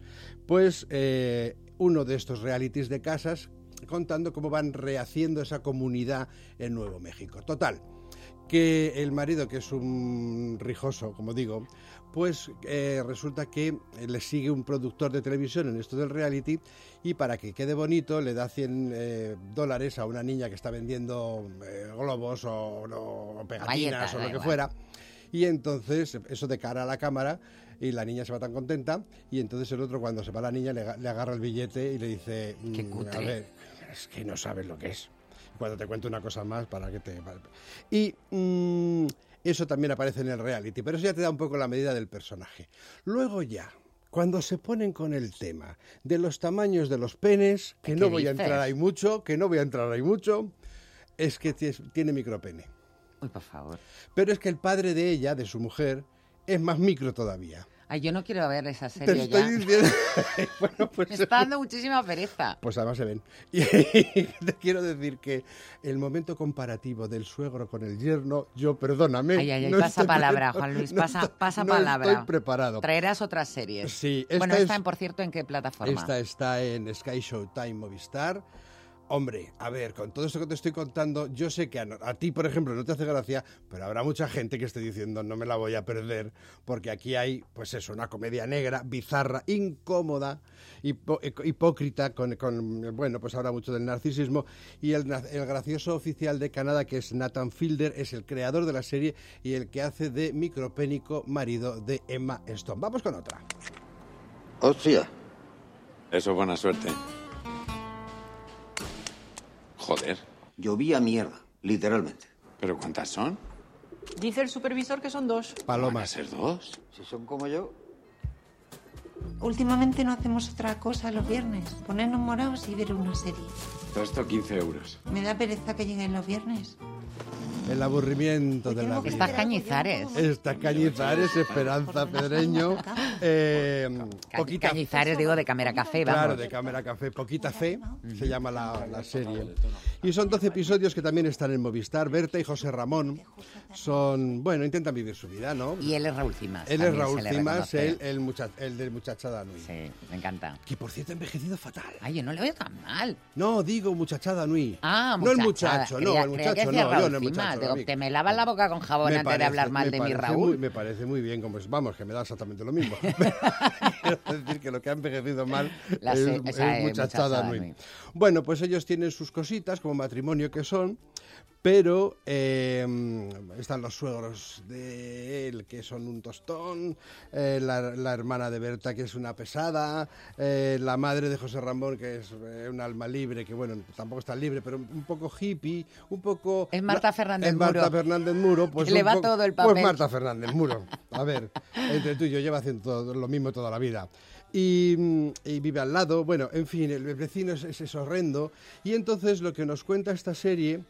Pues eh, uno de estos realities de casas contando cómo van rehaciendo esa comunidad en Nuevo México. Total, que el marido, que es un rijoso, como digo, pues eh, resulta que le sigue un productor de televisión en esto del reality y para que quede bonito le da 100 eh, dólares a una niña que está vendiendo eh, globos o, o pegatinas o lo que igual. fuera. Y entonces, eso de cara a la cámara, y la niña se va tan contenta, y entonces el otro, cuando se va la niña, le, le agarra el billete y le dice, Qué "Mm, cutre". a ver, es que no sabes lo que es. Cuando te cuento una cosa más, para que te... Y mm, eso también aparece en el reality, pero eso ya te da un poco la medida del personaje. Luego ya... Cuando se ponen con el tema de los tamaños de los penes, que ¿Qué no voy a entrar ahí mucho, que no voy a entrar ahí mucho, es que tiene micropene. Uy, por favor. Pero es que el padre de ella, de su mujer, es más micro todavía. Ay, yo no quiero ver esa Te serie estoy ya. diciendo. bueno, pues, Me está dando muchísima pereza. pues además se ven. Y te quiero decir que el momento comparativo del suegro con el yerno, yo perdóname. Ay, ay, ay, no pasa palabra, Juan Luis, no pasa, estoy- pasa no palabra. estoy preparado. Traerás otras series. Sí, esta bueno, es- esta, en, por cierto, ¿en qué plataforma? Esta está en Sky Showtime Movistar. Hombre, a ver, con todo esto que te estoy contando, yo sé que a, ti, por ejemplo, no te hace gracia, pero habrá mucha gente que esté diciendo no me la voy a perder, porque aquí hay, pues eso, una comedia negra, bizarra, incómoda, hipo- hipócrita, con, con, bueno, pues habla mucho del narcisismo, y el gracioso oficial de Canadá, que es Nathan Fielder, es el creador de la serie y el que hace de micropénico marido de Emma Stone. Vamos con otra. Hostia. Eso es buena suerte. Joder. Llovía mierda, literalmente. ¿Pero cuántas son? Dice el supervisor que son dos. ¿Van a Palomas. ser dos? Si son como yo. Últimamente no hacemos otra cosa los viernes, ponernos morados y ver una serie. Todo esto 15 euros. Me da pereza que lleguen los viernes. El aburrimiento de la vida. Estas cañizares. Estas cañizares, Esperanza Pedreño, eh, poquita, Cañizares, digo, de Cámara Café, vamos. claro, de Cámara Café, Poquita Fe, se llama la, la serie. Y son 12 episodios que también están en Movistar. Berta y José Ramón son, bueno, intentan vivir su vida, ¿no? Y él es Raúl Cimas. Él es Raúl Cimas, él, el, mucha- el del Muchachada Nui. Sí, me encanta. Que por cierto ha envejecido fatal. Ay, yo no le veo tan mal. No, digo Muchachada Nui. Ah, No el muchachada. muchacho, no, el muchacho, no, yo no el muchacho. Digo, te me lavas la boca con jabón Me antes de hablar parece- mal de mi parece Raúl. muy- me parece muy bien, como es, vamos, que me da exactamente lo mismo. Quiero decir que lo que ha envejecido mal La es, es es muchachada muchachada. Nui. Bueno, pues ellos tienen sus cositas como matrimonio que son Pero eh, están los suegros de él, que son un tostón, eh, la, la hermana de Berta, que es una pesada, eh, la madre de José Ramón, que es un alma libre, que bueno, tampoco está libre, pero un poco hippie, un poco... Es Marta Fernández es Marta Muro. Fernández Muro. Pues le va todo el Pues papel. Marta Fernández Muro. A ver, entre tú y yo lleva haciendo todo- lo mismo toda la vida. Y, y vive al lado, bueno, en fin, el vecino es, es- es horrendo. Y entonces lo que nos cuenta esta serie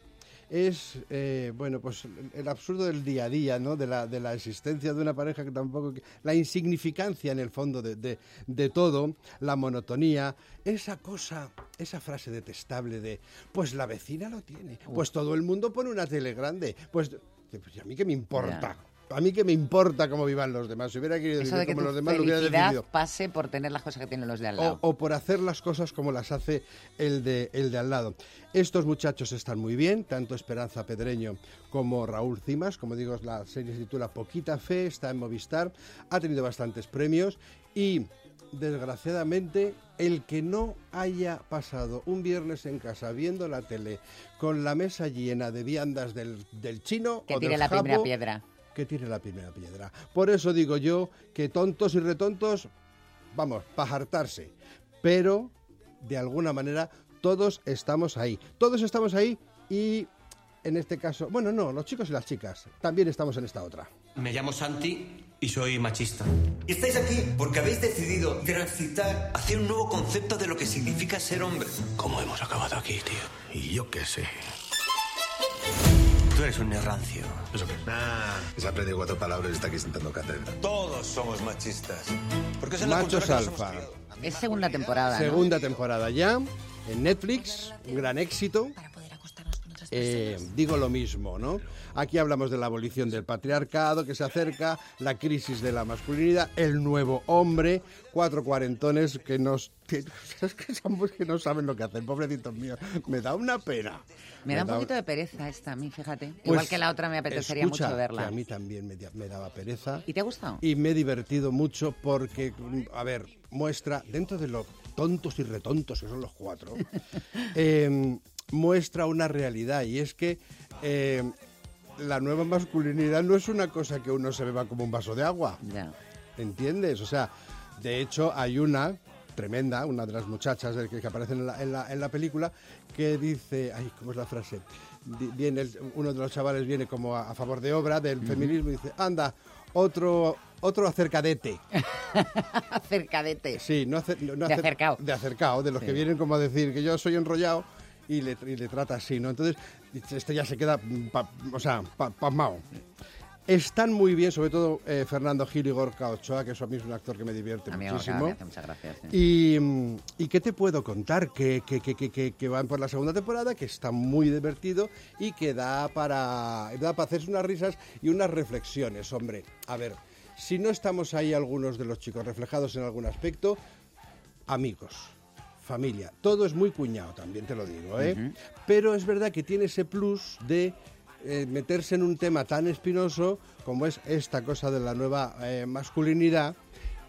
es, eh, bueno, pues el, absurdo del día a día, ¿no? De la, de la existencia de una pareja que tampoco... La insignificancia en el fondo de, de- de todo, la monotonía, esa cosa, esa frase detestable de, pues la vecina lo tiene, pues todo el mundo pone una tele grande, pues... pues, ¿y a mí qué me importa? A mí qué me importa cómo vivan los demás. Si hubiera querido Eso vivir de que como los demás, lo hubiera decidido. pase por tener las cosas que tienen los de al lado. o por hacer las cosas como las hace el de, el de al lado. Estos muchachos están muy bien, tanto Esperanza Pedreño como Raúl Cimas. Como digo, la serie se titula Poquita Fe, está en Movistar, ha tenido bastantes premios y, desgraciadamente, el que no haya pasado un viernes en casa viendo la tele con la mesa llena de viandas del, del chino que o tire del la primera piedra. Que tire la primera piedra. Por eso digo yo que tontos y retontos, vamos, para hartarse. Pero, de alguna manera, todos estamos ahí. Todos estamos ahí y, en este caso, bueno, no, los chicos y las chicas, también estamos en esta otra. Me llamo Santi y soy machista. Y estáis aquí porque habéis decidido transitar hacia un nuevo concepto de lo que significa ser hombre. ¿Cómo hemos acabado aquí, tío? Y yo qué sé. Tú eres un rancio. ¿Eso qué? Ah, se ha aprendido cuatro palabras y está aquí sentando cátedra. Todos somos machistas. Porque es en la Machos cultura que nos hemos Alfa. Es segunda temporada, ¿no? Segunda temporada ya, en Netflix, un gran éxito. Eh, digo lo mismo, ¿no? Aquí hablamos de la abolición del patriarcado que se acerca, la crisis de la masculinidad, el nuevo hombre, cuatro cuarentones que nos... Que, es que somos que no saben lo que hacen, pobrecitos míos. Me da una pena. Me da un poquito de pereza esta a mí, fíjate. Pues, Igual que la otra me apetecería escucha, mucho que verla. a mí también me, me daba pereza. ¿Y te ha gustado? Y me he divertido mucho porque, a ver, muestra, dentro de lo tontos y retontos que son los cuatro, eh, muestra una realidad y es que eh, la nueva masculinidad no es una cosa que uno se beba como un vaso de agua. ¿Entiendes? O sea, de hecho hay una tremenda, una de las muchachas de- que, que aparecen en la, en la- en la película, que dice, ay, ¿cómo es la frase? Viene el- uno de los chavales viene como a, a favor de obra del feminismo y dice, anda, otro otro acercadete. Acercadete. Sí, no, acer- no- no De acer- acercao. De acercao, de los que vienen como a decir que yo soy enrollado y le, y le trata así, ¿no? Entonces, este ya se queda, mm, pa- o sea, pa- pasmao. Están muy bien, sobre todo eh, Fernando Gil y Gorka Ochoa, que eso a mí es un actor que me divierte A mí muchísimo. muchas gracias. sí. Y, mm, ¿y qué te puedo contar? Que, que, que, que, que- que van por la segunda temporada, que está muy divertido y que da para, da para hacerse unas risas y unas reflexiones, hombre. A ver, si no estamos ahí algunos de los chicos reflejados en algún aspecto, amigos, familia, todo es muy cuñado también, te lo digo, ¿eh? Pero es verdad que tiene ese plus de eh, meterse en un tema tan espinoso como es esta cosa de la nueva eh, masculinidad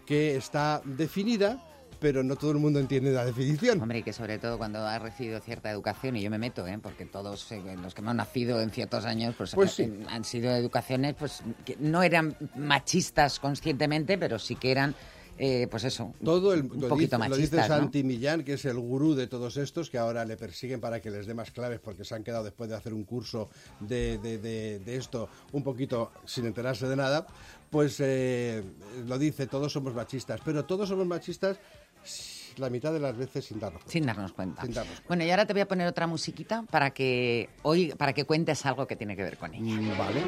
que está definida, pero no todo el mundo entiende la definición. Hombre, y que sobre todo cuando has recibido cierta educación, y yo me meto, ¿eh? porque todos eh, los que hemos nacido en ciertos años pues, Pues sí. han sido educaciones pues que no eran machistas conscientemente, pero sí que eran, eh, pues eso, Todo el, un lo poquito dice, lo dice machistas. ¿no? Santi Millán, que es el gurú de todos estos, que ahora le persiguen para que les dé más claves porque se han quedado después de hacer un curso de, de- de- de esto un poquito sin enterarse de nada, pues eh, lo dice, todos somos machistas, pero todos somos machistas la mitad de las veces sin darnos cuenta. Sin darnos cuenta. Sin darnos Bueno, y ahora te voy a poner otra musiquita para que hoy para que cuentes algo que tiene que ver con ella. Mm, Vale.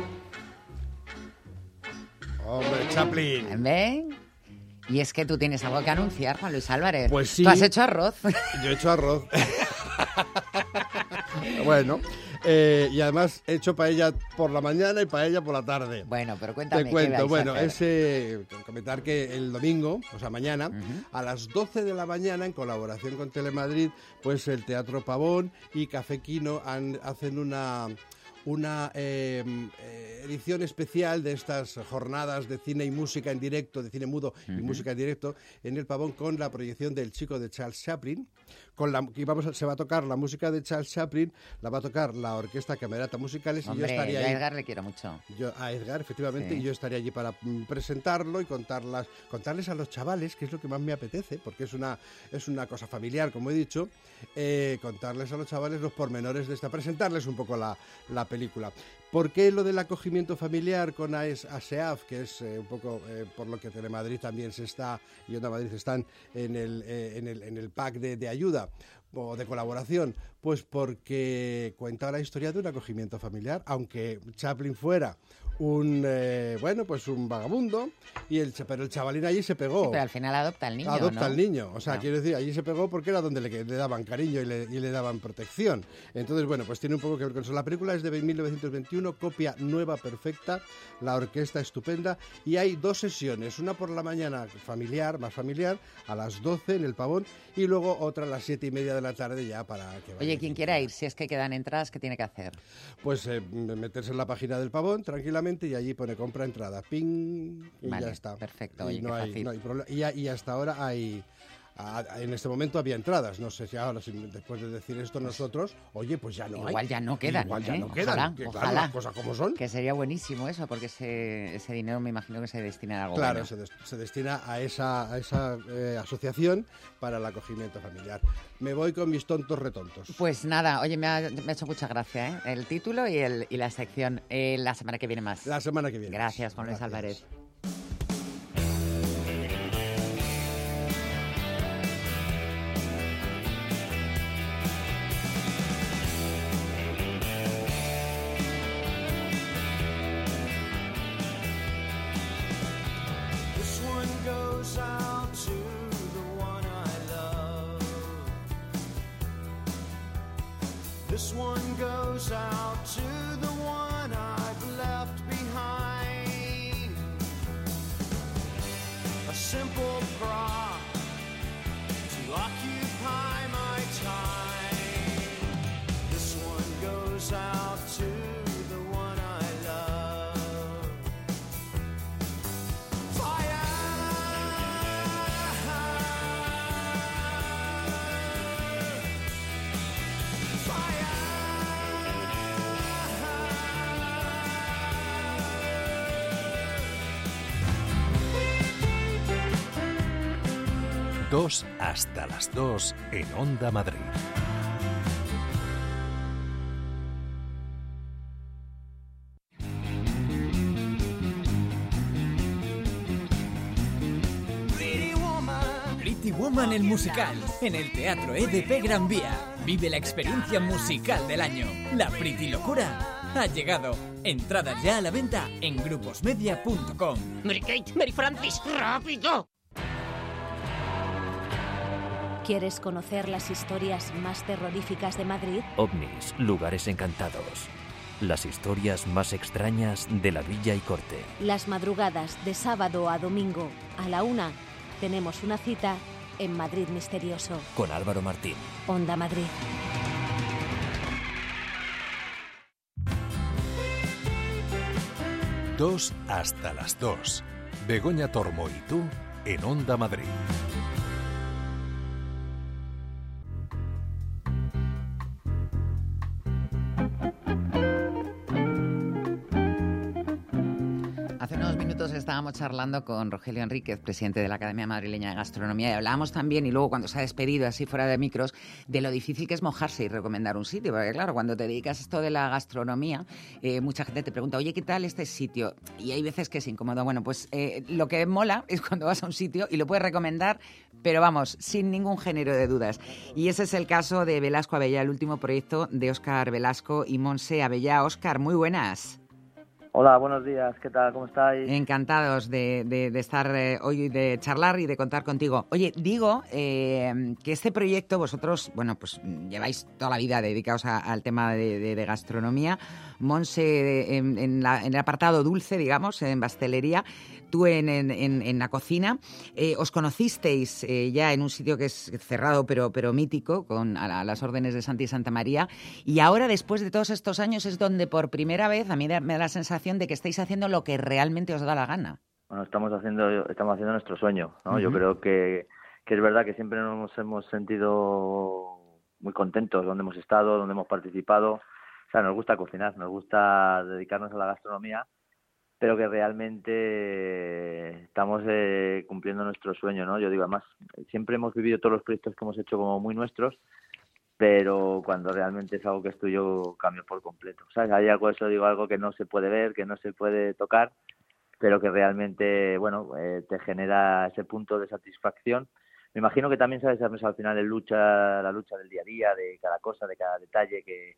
Hombre, Chaplin. ¿Ven? Y es que tú tienes algo que anunciar, Juan Luis Álvarez. Pues sí. Tú has hecho arroz. Yo he hecho arroz. bueno, eh, y además he hecho paella por la mañana y paella por la tarde. Bueno, pero cuéntame. Te ¿qué cuento, a bueno, hacer? es eh, comentar que el domingo, o sea, mañana, a las 12 de la mañana, en colaboración con Telemadrid, pues el Teatro Pavón y Café Quino han- hacen una, una eh, eh, edición especial de estas jornadas de cine y música en directo, de cine mudo y música en directo en el Pavón con la proyección del chico de Charles Chaplin. Con la, que vamos a- se va a tocar la música de Charles Chaplin, la va a tocar la Orquesta Camerata Musicales y yo estaría yo a ahí. Edgar le quiero mucho. Yo, a Edgar, efectivamente, Sí. y yo estaría allí para mm, presentarlo y contarlas, contarles a los chavales, que es lo que más me apetece, porque es una, es una cosa familiar, como he dicho, eh, contarles a los chavales los pormenores de esta, presentarles un poco la, la película. ¿Por qué lo del acogimiento familiar con ASEAF, que es eh, un poco eh, por lo que Telemadrid también se está y Onda Madrid están en el, eh, en el, en el pack de, de ayuda o de colaboración? Pues porque cuenta la historia de un acogimiento familiar, aunque Chaplin fuera un eh, bueno pues un vagabundo y el pero el chavalín allí se pegó Sí, pero al final adopta al niño, adopta ¿no? al niño o sea No. quiero decir allí se pegó porque era donde le, le daban cariño y le, y le daban protección entonces bueno pues tiene un poco que ver con eso la película es de 1921 copia nueva perfecta la orquesta estupenda y hay dos sesiones una por la mañana familiar más familiar a las 12 en el pavón y luego otra a las siete y media de la tarde ya para que Oye, quien quiera ir, si es que quedan entradas, ¿qué tiene que hacer? pues eh, meterse en la página del pavón tranquilamente y allí pone compra entrada, ping, y Vale, ya está. perfecto, Y oye, no, qué hay, fácil. no hay problema. Y hasta ahora hay... a- en este momento había entradas, no sé si ahora, si después de decir esto nosotros, oye, pues ya no hay. Igual ya no quedan. Igual ya ¿eh? no quedan. Ojalá, que claro, ojalá. las cosas como son. Que sería buenísimo eso, porque ese, ese dinero me imagino que se destina a algo Claro, bueno. se, des- se destina a esa, a esa eh, asociación para el acogimiento familiar. Me voy con mis tontos retontos. Pues nada, oye, me ha, me ha hecho mucha gracia ¿eh? el título y, el, y la sección. Eh, la semana que viene más. La semana que viene. Gracias, Juan Luis Álvarez. Las dos en Onda Madrid. Pretty woman. Pretty Woman el musical, en el Teatro EDP Gran Vía. Vive la experiencia musical del año. La Pretty Locura ha llegado. Entradas ya a la venta en gruposmedia.com. Mary Kate, Mary Francis, rápido. ¿Quieres conocer las historias más terroríficas de Madrid? OVNIs, lugares encantados. Las historias más extrañas de la villa y corte. Las madrugadas de sábado a domingo a la una tenemos una cita en Madrid Misterioso. Con Álvaro Martín. Onda Madrid. Dos hasta las dos. Begoña Tormo y tú en Onda Madrid. Estábamos charlando con Rogelio Enríquez, presidente de la Academia Madrileña de Gastronomía, y hablábamos también, y luego cuando se ha despedido así fuera de micros, de lo difícil que es mojarse y recomendar un sitio. Porque claro, cuando te dedicas a esto de la gastronomía, eh, mucha gente te pregunta, oye, ¿qué tal este sitio? Y hay veces que es incómodo. Bueno, pues eh, lo que mola es cuando vas a un sitio y lo puedes recomendar, pero vamos, sin ningún género de dudas. Y ese es el caso de Velasco Abellá, el último proyecto de Óscar Velasco y Monse Abellá. Óscar, muy buenas. Hola, buenos días, ¿qué tal? ¿Cómo estáis? Encantados de, de- de estar eh, hoy, de charlar y de contar contigo. Oye, digo eh, que este proyecto, vosotros, bueno, pues lleváis toda la vida dedicados a- al tema de, de- gastronomía. Monse, en, en en el apartado dulce, digamos, en pastelería. tú en, en- la cocina. Eh, os conocisteis eh, ya en un sitio que es cerrado pero, pero mítico, con a, a las órdenes de Santa y Santa María. Y ahora, después de todos estos años, es donde por primera vez a mí me da la sensación de que estáis haciendo lo que realmente os da la gana. Bueno, estamos haciendo, estamos haciendo nuestro sueño, ¿no? Yo creo que, que es verdad que siempre nos hemos sentido muy contentos donde hemos estado, donde hemos participado. O sea, nos gusta cocinar, nos gusta dedicarnos a la gastronomía, pero que realmente estamos eh, cumpliendo nuestro sueño, ¿no? Yo digo, además, siempre hemos vivido todos los proyectos que hemos hecho como muy nuestros, pero cuando realmente es algo que es tuyo, cambio por completo. ¿Sabes? Hay algo, eso digo, algo que no se puede ver, que no se puede tocar, pero que realmente, bueno, eh, te genera ese punto de satisfacción. Me imagino que también, ¿sabes? Al final es lucha, la lucha del día a día, de cada cosa, de cada detalle, que,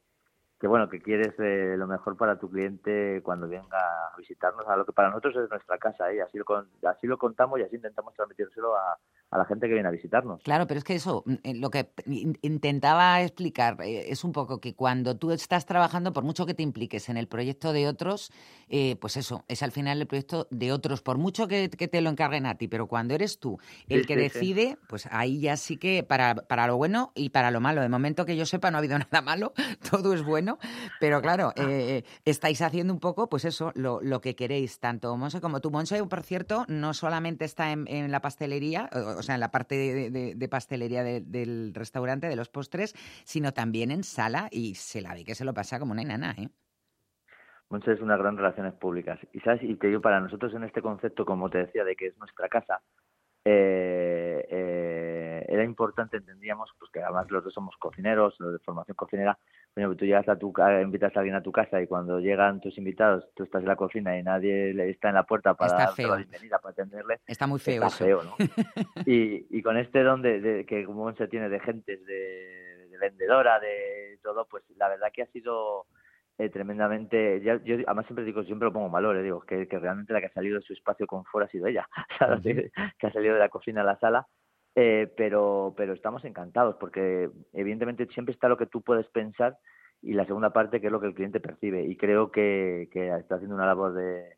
que bueno, que quieres eh, lo mejor para tu cliente cuando venga a visitarnos, a lo que para nosotros es nuestra casa, ¿eh? Así lo, con- así lo contamos y así intentamos transmitírselo a, a la gente que viene a visitarnos. Claro, pero es que eso, mm, eh, lo que in- intentaba explicar eh, es un poco que cuando tú estás trabajando, por mucho que te impliques en el proyecto de otros, eh, pues eso, es al final el proyecto de otros, por mucho que, que te lo encarguen a ti, pero cuando eres tú el Sí, que sí, sí. decide, pues ahí ya sí que para, para lo bueno y para lo malo. De momento que yo sepa no ha habido nada malo, todo es bueno, pero claro, eh, estáis haciendo un poco, pues eso, lo, lo que queréis, tanto Monse como tú. Monse, por cierto, no solamente está en, en la pastelería, o, o sea, en la parte de, de- de pastelería de- del restaurante, de los postres, sino también en sala y se la ve que se lo pasa como una enana, ¿eh? Monse es unas gran relaciones públicas. Y sabes, y te digo, para nosotros en este concepto, como te decía, de que es nuestra casa, eh, eh, era importante, entendíamos, pues que además los dos somos cocineros, los de formación cocinera, coño, que tú llegas a tu invitas a alguien a tu casa y cuando llegan tus invitados, tú estás en la cocina y nadie le está en la puerta para darte la bienvenida, para atenderle. Está muy feo está eso. feo, ¿no? y, y con este don de, de- que como se tiene de gentes, de, de vendedora, de todo, pues la verdad que ha sido eh, tremendamente. ya- yo además siempre digo, siempre lo pongo en valor, eh, digo que, que realmente la que ha salido de su espacio con fuera ha sido ella, que ha salido de la cocina a la sala. Eh, pero, pero estamos encantados porque evidentemente siempre está lo que tú puedes pensar y la segunda parte que es lo que el cliente percibe y creo que, que está haciendo una labor de,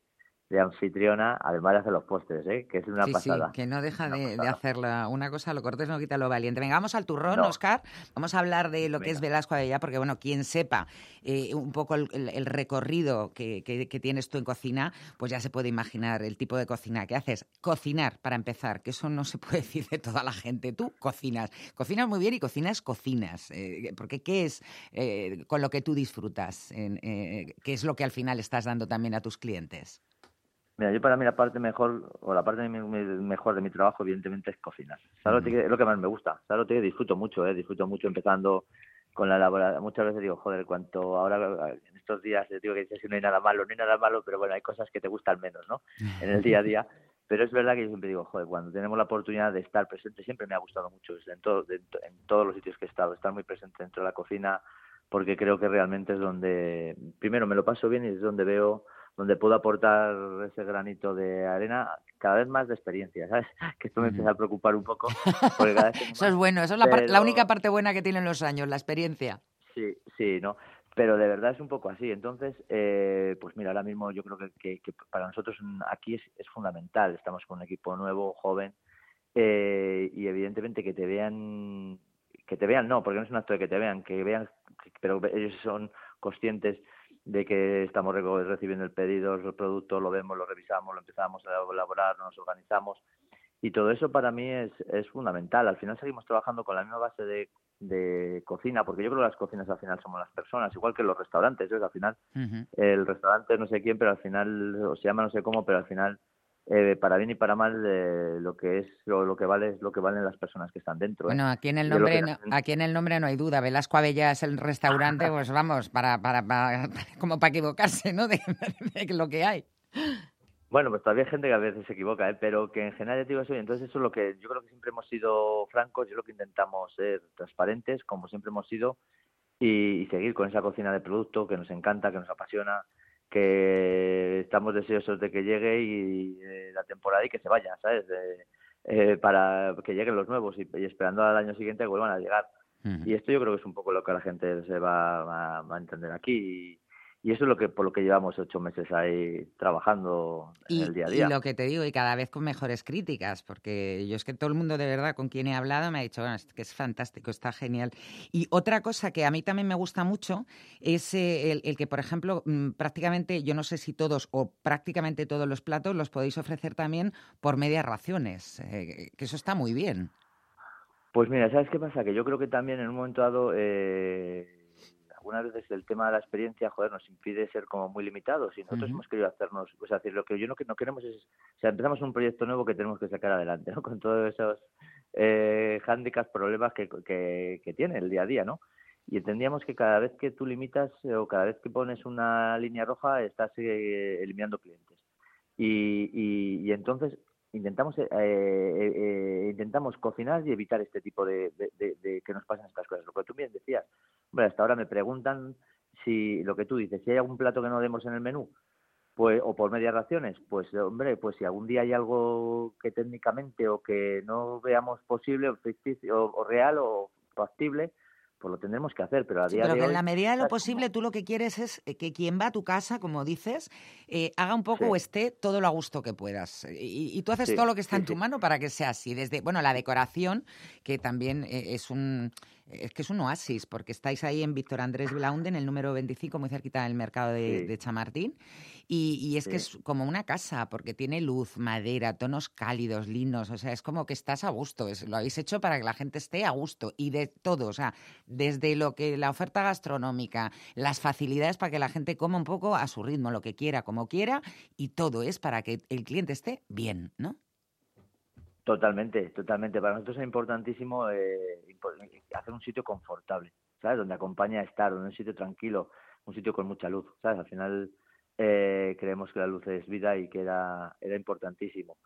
de anfitriona además de hacer los postres, ¿eh? que es una sí, pasada. sí, que no deja de, de hacerla una cosa, lo cortés no quita lo valiente. Venga, vamos al turrón, No. Oscar. Vamos a hablar de lo que es. Velasco Avellá, porque bueno, quien sepa eh, un poco el, el- el recorrido que, que- que tienes tú en cocina, pues ya se puede imaginar el tipo de cocina que haces. Cocinar, para empezar, que eso no se puede decir de toda la gente. Tú cocinas, cocinas muy bien y cocinas, cocinas. Eh, porque ¿qué es eh, con lo que tú disfrutas? Eh, ¿Qué es lo que al final estás dando también a tus clientes? Mira, yo para mí la parte mejor, o la parte de mi- mejor de mi trabajo, evidentemente, es cocinar. ¿Sabes lo que- es lo que más me gusta? ¿Sabes lo que disfruto mucho? ¿eh? Disfruto mucho empezando con la elaboración. Muchas veces digo, joder, cuanto ahora, en estos días, digo que dices que no hay nada malo, no hay nada malo, pero bueno, hay cosas que te gustan menos, ¿no? En el día a día. Pero es verdad que yo siempre digo, joder, cuando tenemos la oportunidad de estar presente, siempre me ha gustado mucho, en, todo, en todos los sitios que he estado, estar muy presente dentro de la cocina, porque creo que realmente es donde, primero me lo paso bien y es donde veo donde puedo aportar ese granito de arena cada vez más de experiencia, ¿sabes? Que esto me empieza a preocupar un poco. Porque cada vez tengo Eso es bueno, eso es la, la única parte buena que tienen los años, la experiencia. Sí, sí, ¿no? Pero de verdad es un poco así. Entonces, eh, pues mira, ahora mismo yo creo que, que- que para nosotros aquí es, es fundamental. Estamos con un equipo nuevo, joven, eh, y evidentemente que te vean, que te vean no, porque no es un acto de que te vean, que vean, pero ellos son conscientes de que estamos recibiendo el pedido, el producto, lo vemos, lo revisamos, lo empezamos a elaborar, nos organizamos. Y todo eso para mí es, es fundamental. Al final seguimos trabajando con la misma base de, de cocina, porque yo creo que las cocinas al final somos las personas, igual que los restaurantes. ¿ves? Al final el restaurante no sé quién, pero al final, o se llama no sé cómo, pero al final, eh, para bien y para mal, eh, lo que es lo, lo que vale es lo que valen las personas que están dentro. ¿eh? Bueno, aquí en el nombre, no, aquí en el nombre no hay duda. Velasco Avellá es el restaurante, pues vamos, para, para, para- como para equivocarse, ¿no? De, de lo que hay. Bueno, pues todavía hay gente que a veces se equivoca, ¿eh? pero que en general ya te digo eso. Y entonces eso es lo que yo creo que siempre hemos sido francos, yo lo que intentamos ser transparentes, como siempre hemos sido, y, y seguir con esa cocina de producto que nos encanta, que nos apasiona, que estamos deseosos de que llegue y eh, la temporada y que se vaya, ¿sabes? De- eh, para que lleguen los nuevos y, y esperando al año siguiente que vuelvan a llegar. Y esto yo creo que es un poco lo que la gente se va, va- va a entender aquí. Y eso es lo que por lo que llevamos ocho meses ahí trabajando en Y, el día a y día. lo que te digo, y cada vez con mejores críticas, porque yo es que todo el mundo de verdad con quien he hablado me ha dicho "Bueno, es que es fantástico, está genial. Y otra cosa que a mí también me gusta mucho es eh, el, el que, por ejemplo, mm, prácticamente, yo no sé si todos o prácticamente todos los platos los podéis ofrecer también por medias raciones, eh, que eso está muy bien. Pues mira, ¿sabes qué pasa? Que yo creo que también en un momento dado, eh, algunas veces el tema de la experiencia, joder, nos impide ser como muy limitados y nosotros hemos querido hacernos, o sea, decir, lo que yo no, no queremos es, o sea, empezamos un proyecto nuevo que tenemos que sacar adelante, ¿no? Con todos esos eh, hándicaps, problemas que, que, que tiene el día a día, ¿no? Y entendíamos que cada vez que tú limitas eh, o cada vez que pones una línea roja estás eh, eliminando clientes. Y, y, y entonces intentamos eh, eh, eh, intentamos cocinar y evitar este tipo de, que nos pasen estas cosas. Lo que tú bien decías, hasta ahora me preguntan si lo que tú dices, si hay algún plato que no demos en el menú, pues o por medias raciones, pues hombre, pues si algún día hay algo que técnicamente o que no veamos posible o ficticio o real o factible, pues lo tendremos que hacer, pero a Sí, día pero de que en la medida de lo posible tú lo que quieres es eh, que quien va a tu casa, como dices, eh, haga un poco Sí. o esté todo lo a gusto que puedas. Y, y tú haces Sí, todo lo que está sí, en tu sí. mano para que sea así. Desde, bueno, la decoración, que también eh, es un es que es un oasis, porque estáis ahí en Víctor Andrés Blaunden, el número 25, muy cerquita del mercado de, Sí. de Chamartín. Y, y es que es como una casa, porque tiene luz, madera, tonos cálidos, lindos. O sea, es como que estás a gusto. es- lo habéis hecho para que la gente esté a gusto. Y de todo, o sea, desde lo que la oferta gastronómica, las facilidades para que la gente coma un poco a su ritmo, lo que quiera, como quiera, y todo es para que el cliente esté bien, ¿no? Totalmente, totalmente. Para nosotros es importantísimo eh, hacer un sitio confortable, ¿sabes? Donde acompaña a estar, un sitio tranquilo, un sitio con mucha luz, ¿sabes? Al final eh, creemos que la luz es vida y que era, importantísimo.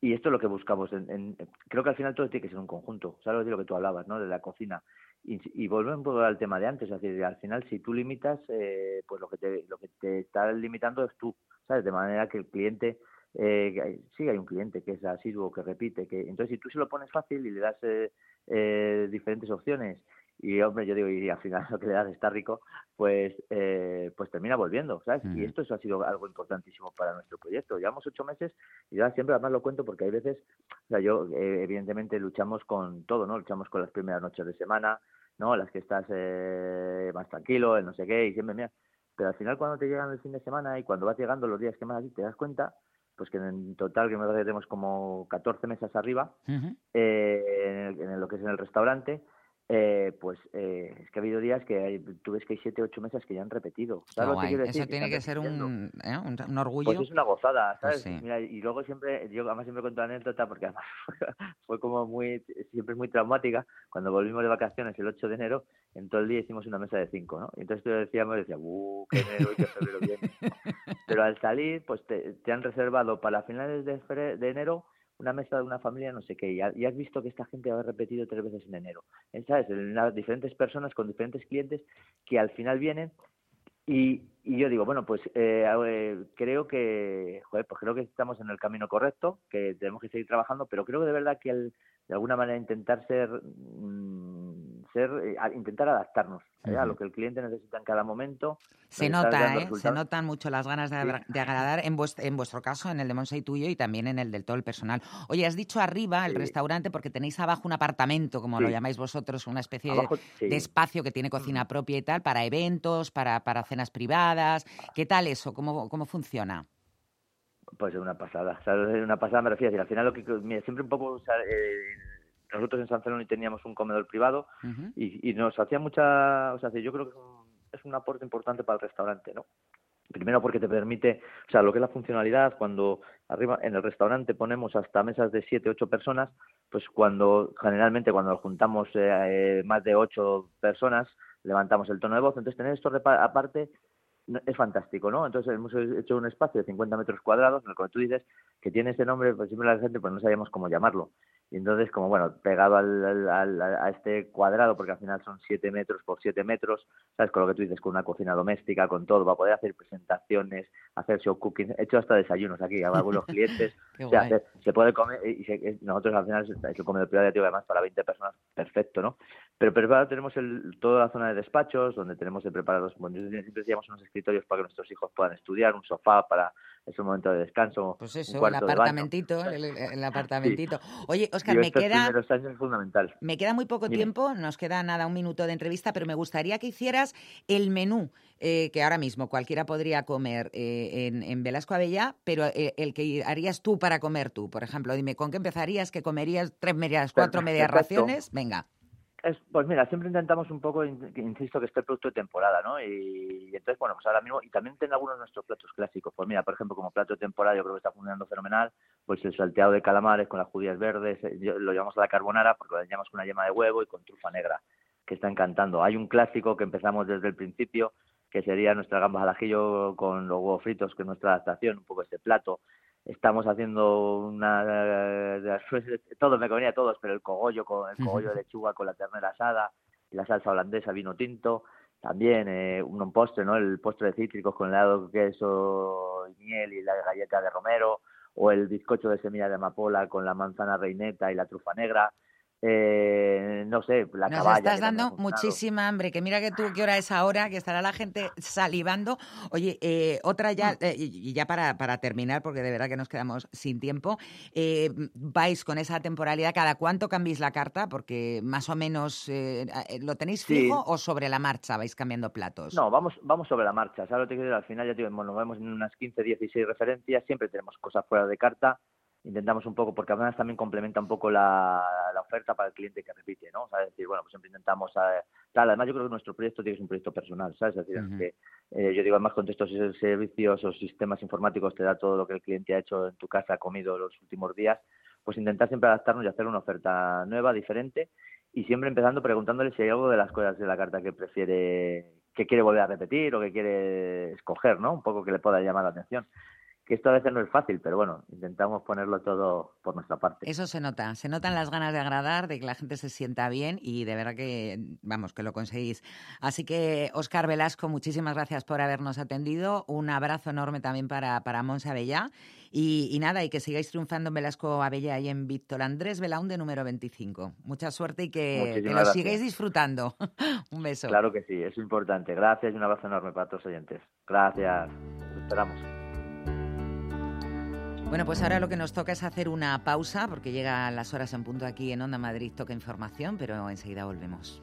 Y esto es lo que buscamos. En, creo que al final todo tiene que ser un conjunto, ¿sabes de lo que tú hablabas, ¿no? De la cocina. Y, y volvemos al tema de antes, es decir, al final si tú limitas, eh, pues lo que te lo que te está limitando es tú, ¿sabes? De manera que el cliente eh, sí hay un cliente que es asiduo, que repite, que entonces si tú se lo pones fácil y le das eh, eh, diferentes opciones y hombre yo digo y al final lo que le das está rico, pues eh, pues termina volviendo, ¿sabes? Y esto eso ha sido algo importantísimo para nuestro proyecto. Llevamos ocho meses y yo siempre además lo cuento porque hay veces, o sea, yo eh, evidentemente luchamos con todo, ¿no? Luchamos con las primeras noches de semana, ¿no? Las que estás eh, más tranquilo, el no sé qué y siempre mira, pero al final cuando te llegan el fin de semana y cuando vas llegando los días que más así te das cuenta pues que en total que me parece que tenemos como 14 mesas arriba eh, en, el- en lo que es en el restaurante eh, pues eh, es que ha habido días que hay, tú ves que hay 7 8 mesas que ya han repetido ¿Sabes lo que quiero decir? Eso tiene que ser un, ¿eh? un, un orgullo. Pues es una gozada, Pues ¿sabes? sí. Mira, y luego siempre, yo además siempre cuento la anécdota porque además fue como muy, siempre es muy traumática. Cuando volvimos de vacaciones el 8 de enero, en todo el día hicimos una mesa de cinco, ¿no? Y entonces tú decíamos, decía, ¡uh, qué enero y qué febrero viene! Pero al salir, pues te, te han reservado para finales de, de enero una mesa de una familia, no sé qué, y, ha- y has visto que esta gente ha repetido tres veces en enero. Eh, ¿Sabes? Las diferentes personas con diferentes clientes que al final vienen y, y yo digo, bueno, pues eh, ver, creo que, pues creo que estamos en el camino correcto, que tenemos que seguir trabajando, pero creo que de verdad que el- de alguna manera intentar ser, mm, ser eh, a- intentar adaptarnos ¿eh? a lo que el cliente necesita en cada momento. Se nota, ¿eh? Se notan mucho las ganas de, de agradar en vuestro, en vuestro caso, en el de Monse y tuyo, y también en el del todo el personal. Oye, has dicho arriba el Sí. restaurante porque tenéis abajo un apartamento, como lo Sí. llamáis vosotros, una especie de- Abajo, sí. de espacio que tiene cocina propia y tal, para eventos, para, para cenas privadas. ¿Qué tal eso? ¿Cómo, cómo funciona? Pues es una pasada. Es una pasada me refiero. a decir, al final lo que mira, siempre un poco o sea, eh, nosotros en San Celoni teníamos un comedor privado y, y nos hacía mucha, o sea, yo creo que es un, es un aporte importante para el restaurante, ¿no? Primero porque te permite, o sea, lo que es la funcionalidad, cuando arriba en el restaurante ponemos hasta mesas de siete, ocho personas, pues cuando generalmente cuando nos juntamos eh, eh, más de ocho personas levantamos el tono de voz, entonces tener esto aparte es fantástico, ¿no? Entonces hemos hecho un espacio de 50 metros cuadrados en el que tú dices que tiene ese nombre, pues siempre la gente pues no sabíamos cómo llamarlo. Y entonces, como bueno, pegado al, al- a este cuadrado, porque al final son 7 metros por 7 metros, ¿sabes? Con lo que tú dices, con una cocina doméstica, con todo, va a poder hacer presentaciones, hacer show cooking, he hecho hasta desayunos aquí, a algunos clientes, o sea, se, se puede comer, y se- nosotros al final es el comedor privado, además para 20 personas, perfecto, ¿no? Pero preparado tenemos el, toda la zona de despachos, donde tenemos de preparados, bueno, siempre decíamos unos escritorios para que nuestros hijos puedan estudiar, un sofá para ese momento de descanso, Pues un eso, el de baño. apartamentito, el, el- el apartamentito. Oye, Oscar, Digo, me queda, primeros años es fundamental. me queda muy poco Dime. tiempo, nos queda nada, un minuto de entrevista, pero me gustaría que hicieras el menú eh, que ahora mismo cualquiera podría comer eh, en, en Velasco Avellá, pero eh, el que harías tú para comer tú. Por ejemplo, dime, ¿con qué empezarías? ¿Que comerías tres medias, cuatro medias raciones? Venga. Es, pues mira, siempre intentamos un poco, insisto, que esté el producto de temporada, ¿no? Y, entonces, bueno, pues ahora mismo, y también tengo algunos de nuestros platos clásicos. Pues mira, por ejemplo, como plato de temporada, yo creo que está funcionando fenomenal, pues el salteado de calamares con las judías verdes, eh, lo llamamos a la carbonara porque lo llamamos con una yema de huevo y con trufa negra, que está encantando. Hay un clásico que empezamos desde el principio, que sería nuestras gambas al ajillo con los huevos fritos, que es nuestra adaptación, un poco este plato. Estamos haciendo una... de las- Todos, me comía todos, pero el cogollo con el cogollo de lechuga con la ternera asada y la salsa holandesa vino tinto. También eh, un un postre, ¿no? El postre de cítricos con helado, queso y miel y la galleta de romero. O el bizcocho de semilla de amapola con la manzana reineta y la trufa negra. Eh, no sé, la Nos caballa. estás dando muchísima hambre, que mira que tú, qué hora es ahora, que estará la gente salivando. Oye, eh, otra ya, Mm. eh, y ya para, para terminar, porque de verdad que nos quedamos sin tiempo, eh, vais con esa temporalidad, ¿cada cuánto cambiéis la carta? Porque más o menos, eh, ¿lo tenéis Sí. fijo o sobre la marcha vais cambiando platos? No, vamos, vamos sobre la marcha. ¿Sabes lo que te quiero decir? Al final ya te digo, bueno, nos vemos en unas 15, 16 referencias, siempre tenemos cosas fuera de carta, intentamos un poco, porque además también complementa un poco la, la oferta para el cliente que repite, ¿no? O sea, es decir, bueno, pues siempre intentamos eh, tal. Además, yo creo que nuestro proyecto tiene que ser un proyecto personal, ¿sabes? Es decir, que eh, yo digo, además, con estos servicios o sistemas informáticos te da todo lo que el cliente ha hecho en tu casa, ha comido los últimos días, pues intentar siempre adaptarnos y hacer una oferta nueva, diferente, y siempre empezando preguntándole si hay algo de las cosas de la carta que prefiere, que quiere volver a repetir o que quiere escoger, ¿no? Un poco que le pueda llamar la atención. Que esto a veces no es fácil, pero bueno, intentamos ponerlo todo por nuestra parte. Eso se nota, se notan las ganas de agradar, de que la gente se sienta bien y de verdad que, vamos, que lo conseguís. Así que, Óscar Velasco, muchísimas gracias por habernos atendido. Un abrazo enorme también para, para Monse Abellá. Y, y nada, y que sigáis triunfando en Velasco Abellá y en Víctor Andrés Belaunde número 25. Mucha suerte y que, lo sigáis disfrutando. un beso. Claro que sí, es importante. Gracias y un abrazo enorme para todos los oyentes. Gracias. Os esperamos. Bueno, pues ahora lo que nos toca es hacer una pausa porque llegan las horas en punto aquí en Onda Madrid Toca Información, pero enseguida volvemos.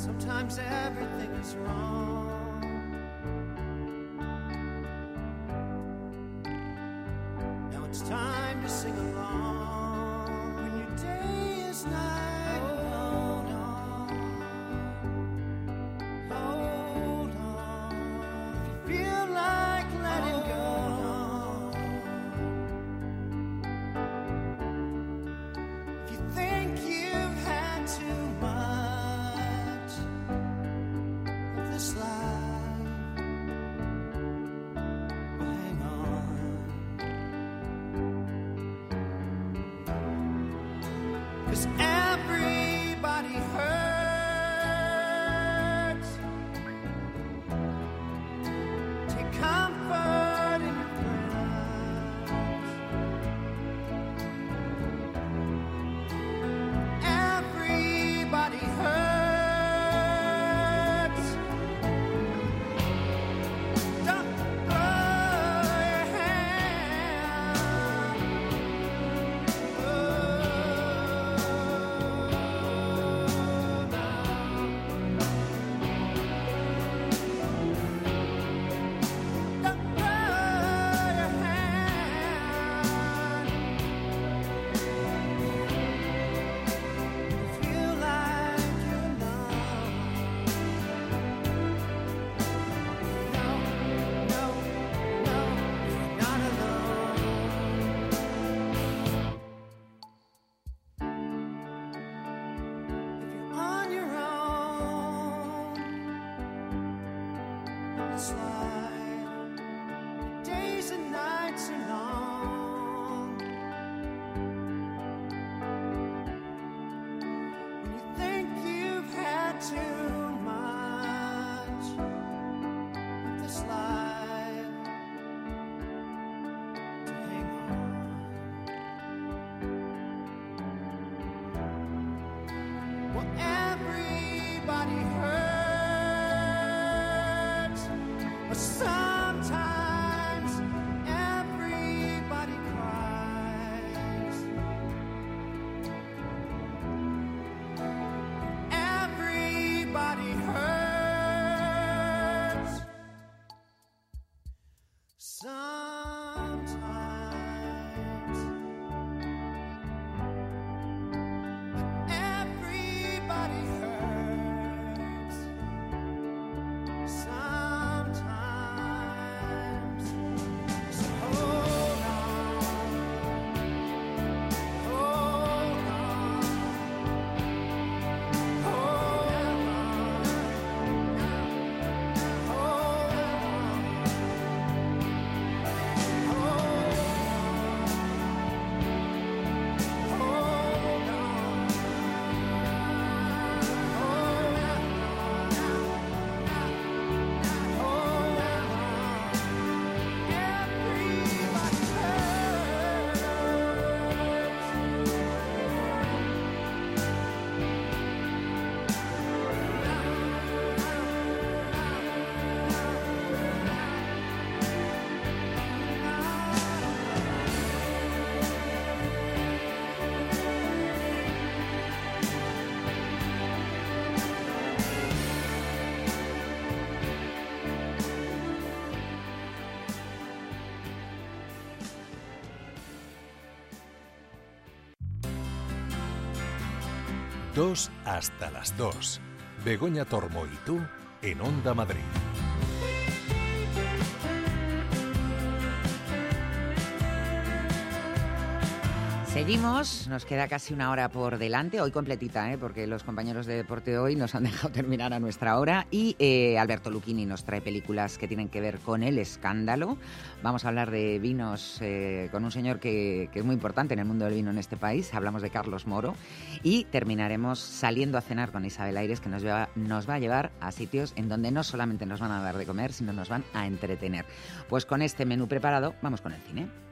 Sometimes everything is wrong. 2 hasta las 2. Begoña Tormo y tú en Onda Madrid. Seguimos, nos queda casi una hora por delante, hoy completita, ¿eh? porque los compañeros de deporte hoy nos han dejado terminar a nuestra hora y eh, Alberto Lucchini nos trae películas que tienen que ver con el escándalo. Vamos a hablar de vinos eh, con un señor que, es muy importante en el mundo del vino en este país, hablamos de Carlos Moro y terminaremos saliendo a cenar con Isabel Aires que nos, nos va a llevar a sitios en donde no solamente nos van a dar de comer, sino nos van a entretener. Pues con este menú preparado, vamos con el cine.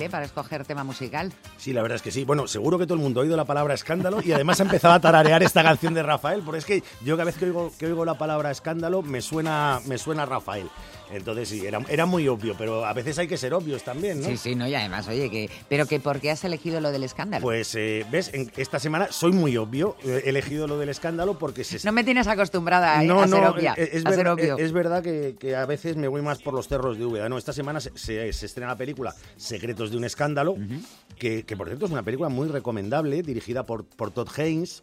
¿Eh? Para escoger tema musical. Sí, la verdad es que sí. Bueno, seguro que todo el mundo ha oído la palabra escándalo y además ha empezado a tararear esta canción de Rafael, porque es que yo cada vez que oigo, que oigo la palabra escándalo me suena, me suena Rafael. Entonces sí, era, era muy obvio, pero a veces hay que ser obvios también, ¿no? Sí, sí, no, y además, oye, que, pero que ¿por qué has elegido lo del escándalo? Pues, eh, ¿ves? En esta semana soy muy obvio. He elegido lo del escándalo porque se... No me tienes acostumbrada a, a ser obvia, eh, es, a ser obvio. es verdad que, que a veces me voy más por los cerros de Úbeda. No, esta semana se, se- se estrena la película Secretos de un escándalo, que, que, por cierto es una película muy recomendable, dirigida por, por Todd Haynes,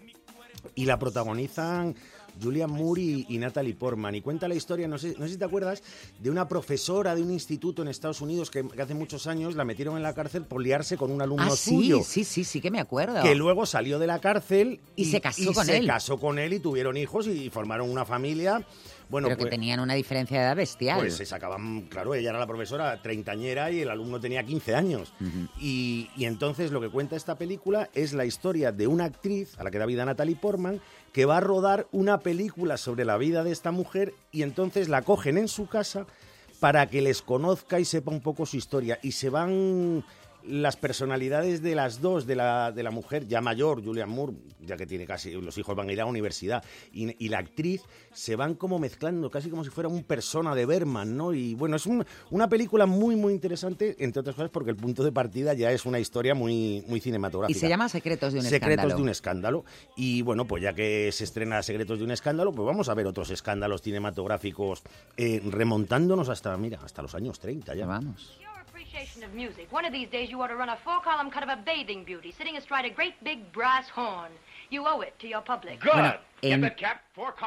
y la protagonizan Julian Moore y, y Natalie Portman. Y cuenta la historia, no sé, no sé si te acuerdas, de una profesora de un instituto en Estados Unidos que, que hace muchos años la metieron en la cárcel por liarse con un alumno ah, sí, suyo. sí, sí, sí que me acuerdo. Que luego salió de la cárcel Y se casó y con se él. casó con él y tuvieron hijos y formaron una familia. Bueno, pero que pues, tenían una diferencia de edad bestial. pues se sacaban, claro, ella era la profesora treintañera y el alumno tenía 15 años. y, y entonces lo que cuenta esta película es la historia de una actriz, a la que da vida Natalie Portman, que va a rodar una película sobre la vida de esta mujer y entonces la cogen en su casa para que les conozca y sepa un poco su historia. Y se van las personalidades de las dos, de la, de la mujer ya mayor, Julian Moore, ya que tiene casi, los hijos van a ir a la universidad, y, y la actriz, se van como mezclando, casi como si fuera un persona de Berman, ¿no? Y bueno, es un- una película muy, muy interesante, entre otras cosas porque el punto de partida ya es una historia muy, muy y cinematográfica. se llama Secretos de un Secretos escándalo. de un escándalo. Y bueno, pues ya que se estrena Secretos de un escándalo, pues vamos a ver otros escándalos cinematográficos eh, remontándonos hasta, mira, hasta los años 30 ya. Vamos. Appreciation of music. One of these days you ought to run a four-column cut of a bathing beauty sitting astride a great big brass horn. You owe it to your public. Bueno, en-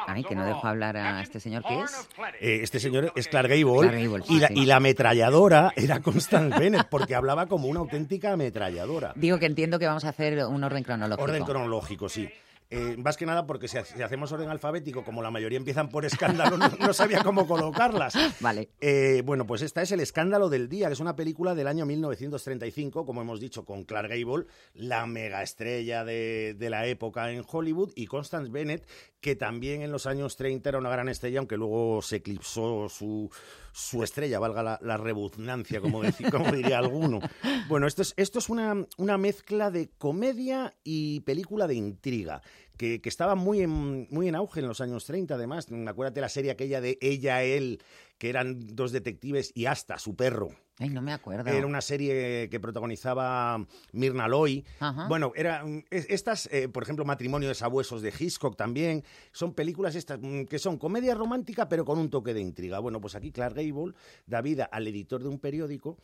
Ay, que no dejo hablar a este señor que es. Eh, este señor es Clark Gable, Clark Gable, y, la, sí. y la ametralladora era Constance Bennett porque hablaba como una auténtica ametralladora. Digo que entiendo que vamos a hacer un orden cronológico. Orden cronológico, sí. Eh, más que nada porque si, ha- si hacemos orden alfabético, como la mayoría empiezan por escándalo, no, no sabía cómo colocarlas. Vale. Eh, bueno, pues esta es El escándalo del día, que es una película del año 1935, como hemos dicho, con Clark Gable, la mega estrella de, de la época en Hollywood, y Constance Bennett, que también en los años 30 era una gran estrella, aunque luego se eclipsó su, su estrella, valga la, la como diría alguno. Bueno, esto es, esto es una, una mezcla de comedia y película de intriga. Que, que estaba muy en, muy en auge en los años 30, además. Acuérdate la serie aquella de Ella, Él, que eran dos detectives y hasta su perro. Ay, no me acuerdo. Era una serie que protagonizaba Mirna Loy. Ajá. Bueno, era, mm, es- estas, eh, por ejemplo, Matrimonio de Sabuesos de Hitchcock también, son películas estas mm, que son comedia romántica pero con un toque de intriga. Bueno, pues aquí Clark Gable da vida al editor de un periódico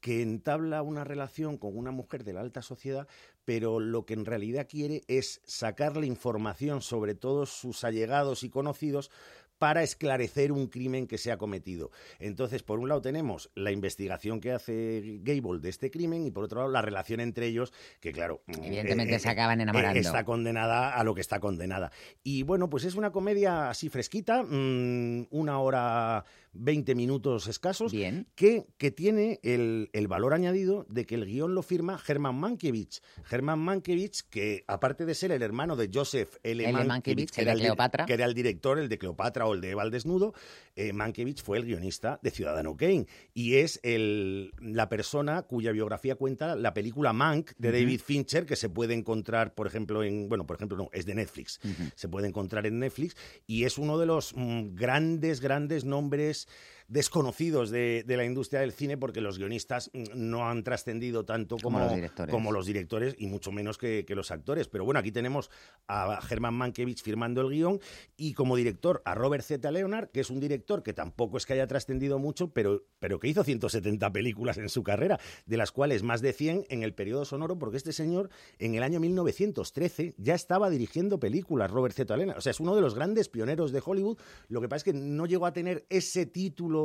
que entabla una relación con una mujer de la alta sociedad, pero lo que en realidad quiere es sacarle información sobre todos sus allegados y conocidos para esclarecer un crimen que se ha cometido. Entonces, por un lado tenemos la investigación que hace Gable de este crimen y por otro lado la relación entre ellos, que claro, Evidentemente eh, se acaban eh, enamorando. está condenada a lo que está condenada. Y bueno, pues es una comedia así fresquita, mm, una hora 20 minutos escasos, Que, que tiene el, el valor añadido de que el guion lo firma Herman Mankiewicz. Herman Mankiewicz, que aparte de ser el hermano de Joseph L. L. Mankiewicz, Mankiewicz, que el era di- Cleopatra. que era el director, el de Cleopatra o el de Eva al Desnudo, eh, Mankiewicz fue el guionista de Ciudadano Kane y es el, la persona cuya biografía cuenta la película Mank de. David Fincher, que se puede encontrar, por ejemplo, en. Bueno, por ejemplo, no, es de Netflix. Se puede encontrar en Netflix y es uno de los mm, grandes, grandes nombres desconocidos de, de la industria del cine porque los guionistas mm, no han trascendido tanto como, Como los directores. como los directores y mucho menos que, que los actores. Pero bueno, aquí tenemos a Herman Mankiewicz firmando el guion y como director a Robert Z. Leonard, que es un director que tampoco es que haya trascendido mucho, pero, pero que hizo 170 películas en su carrera, de las cuales más de 100 en el periodo sonoro, porque este señor en el año 1913 ya estaba dirigiendo películas, Robert Z. Leonard. O sea, es uno de los grandes pioneros de Hollywood. Lo que pasa es que no llegó a tener ese título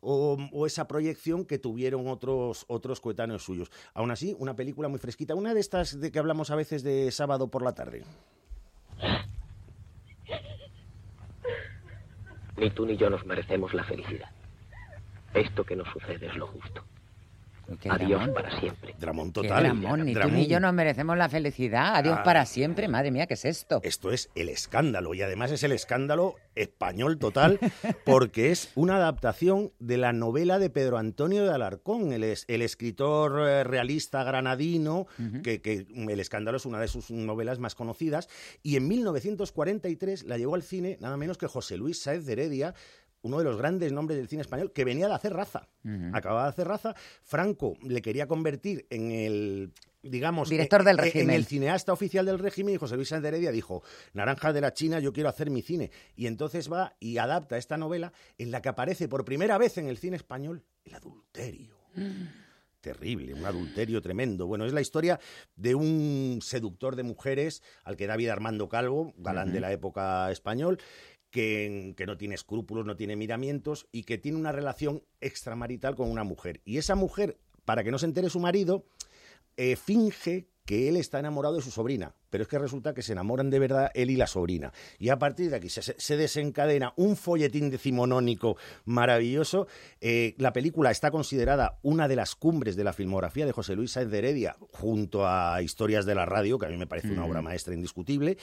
o, esa proyección que tuvieron otros, otros coetáneos suyos. Aún así, una película muy fresquita, una de estas de que hablamos a veces de sábado por la tarde. Ni tú ni yo nos merecemos la felicidad. Esto que nos sucede es lo justo. Qué Adiós dramón. para siempre. Dramón Qué total. dramón, ni tú ni yo nos merecemos la felicidad. Adiós Ah. para siempre. Madre mía, ¿qué es esto? Esto es el escándalo y además es el escándalo español total porque es una adaptación de la novela de Pedro Antonio de Alarcón, el, es- el escritor eh, realista granadino, que, que el escándalo es una de sus novelas más conocidas y en 1943 la llevó al cine nada menos que José Luis Sáez de Heredia, uno de los grandes nombres del cine español, que venía de hacer raza. Acababa de hacer raza. Franco le quería convertir en el, digamos... Director del eh, régimen. En el cineasta oficial del régimen y José Luis de Heredia dijo, Naranja de la China, yo quiero hacer mi cine. Y entonces va y adapta esta novela en la que aparece por primera vez en el cine español el adulterio. Terrible, un adulterio tremendo. Bueno, es la historia de un seductor de mujeres al que da vida Armando Calvo, galán de la época español, que, no tiene escrúpulos, no tiene miramientos y que tiene una relación extramarital con una mujer. Y esa mujer, para que no se entere su marido, eh, finge que él está enamorado de su sobrina, pero es que resulta que se enamoran de verdad él y la sobrina. Y a partir de aquí se, se desencadena un folletín decimonónico maravilloso. Eh, la película está considerada una de las cumbres de la filmografía de José Luis Sáenz de Heredia, junto a Historias de la Radio, que a mí me parece una obra maestra indiscutible.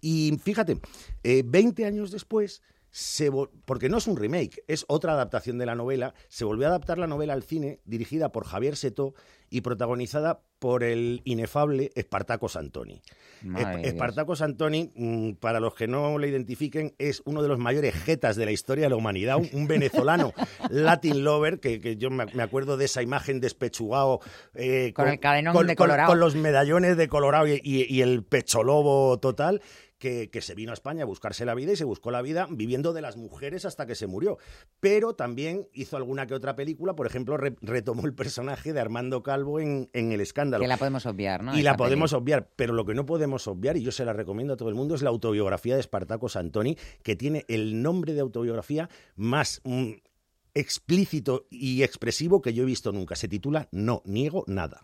Y fíjate, eh, 20 años después se porque no es un remake, es otra adaptación de la novela. Se volvió a adaptar la novela al cine, dirigida por Javier Setó y protagonizada por el inefable Espartaco Santoni. Esp-. Espartaco Santoni, mm, para los que no le identifiquen, es uno de los mayores jetas de la historia de la humanidad, un, un venezolano Latin lover, que, que yo me acuerdo de esa imagen despechugado eh, Con el cadenón con- de con- Colorado. con los medallones de Colorado y, y- y el pecho lobo total. Que, que se vino a España a buscarse la vida y se buscó la vida viviendo de las mujeres hasta que se murió. Pero también hizo alguna que otra película, por ejemplo, re- retomó el personaje de Armando Calvo en, en El Escándalo. Que la podemos obviar, ¿no? Y la Esta podemos obviar, pero lo que no podemos obviar, y yo se la recomiendo a todo el mundo, es la autobiografía de Espartaco Santoni, que tiene el nombre de autobiografía más mm, explícito y expresivo que yo he visto nunca. Se titula No niego nada.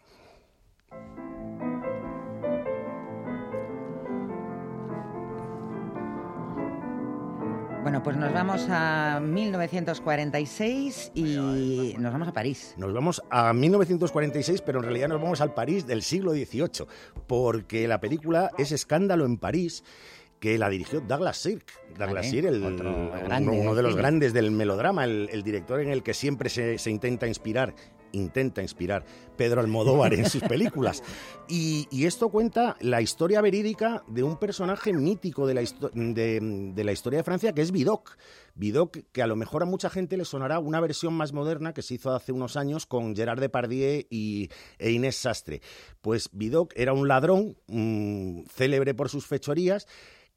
Bueno, pues nos vamos a 1946 y nos vamos a París. Nos vamos a 1946, pero en realidad nos vamos al París del siglo XVIII, porque la película es Escándalo en París que la dirigió Douglas Sirk. Douglas Sirk, el- uno, de los cine. grandes del melodrama, el, el director en el que siempre se, se intenta inspirar, intenta inspirar Pedro Almodóvar en sus películas. Y, y esto cuenta la historia verídica de un personaje mítico de la, histo- de, de la historia de Francia, que es Vidocq. Vidocq, que a lo mejor a mucha gente le sonará una versión más moderna que se hizo hace unos años con Gerard Depardieu y, e Inés Sastre. Pues Vidocq era un ladrón mm, célebre por sus fechorías